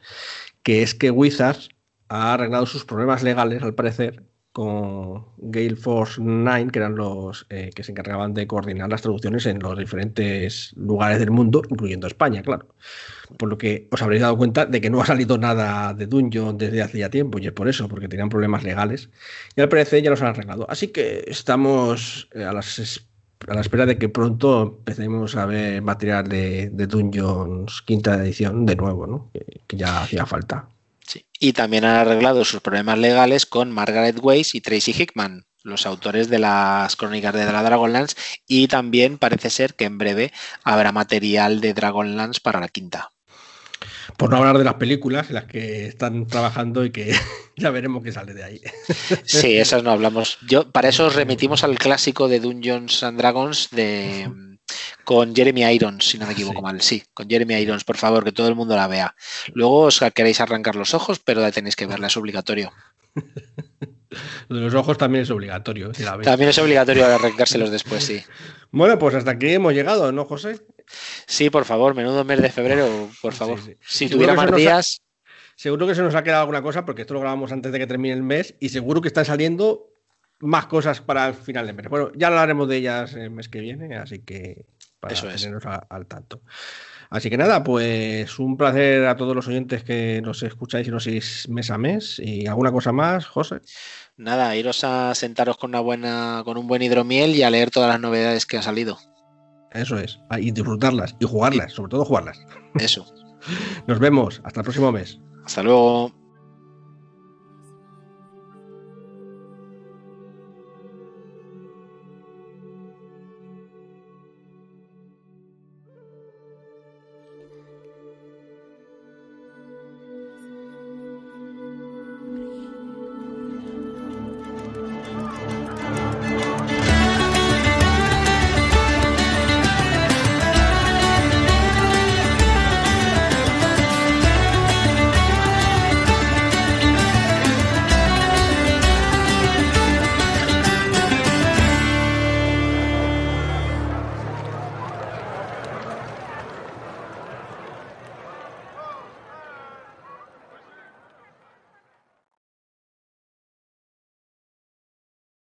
que es que Wizards ha arreglado sus problemas legales, al parecer, con Gale Force 9, que eran los eh, que se encargaban de coordinar las traducciones en los diferentes lugares del mundo, incluyendo España, claro. Por lo que os habréis dado cuenta de que no ha salido nada de Dungeon desde hace ya tiempo, y es por eso, porque tenían problemas legales. Y al parecer ya los han arreglado. Así que estamos eh, a, la espera de que pronto empecemos a ver material de, de Dungeons quinta edición de nuevo, ¿no? que ya hacía falta. Y también han arreglado sus problemas legales con Margaret Weiss y Tracy Hickman, los autores de las crónicas de la Dragonlance, y también parece ser que en breve habrá material de Dragonlance para la quinta. Por no hablar de las películas en las que están trabajando y que ya veremos qué sale de ahí. Sí, esas no hablamos. Yo, para eso os remitimos al clásico de Dungeons and Dragons de con Jeremy Irons, si no me equivoco mal. Sí, con Jeremy Irons, por favor, que todo el mundo la vea. Luego os queréis arrancar los ojos, pero la tenéis que verla, es obligatorio. De los ojos también es obligatorio. también es obligatorio arrancárselos después, sí. Bueno, pues hasta aquí hemos llegado, ¿no, José? Sí, por favor, menudo mes de febrero, por favor. Si tuviera más días. Seguro que se nos ha quedado alguna cosa, porque esto lo grabamos antes de que termine el mes, y seguro que están saliendo más cosas para el final de mes. Bueno, ya hablaremos de ellas el mes que viene, así que para Eso tenernos al tanto. Así que nada, pues un placer a todos los oyentes que nos escucháis y nos seguís mes a mes. ¿Y alguna cosa más, José? Nada, iros a sentaros con una buena, con un buen hidromiel y a leer todas las novedades que han salido. Eso es, ah, y disfrutarlas y jugarlas, sobre todo jugarlas. Eso. Nos vemos, hasta el próximo mes. Hasta luego.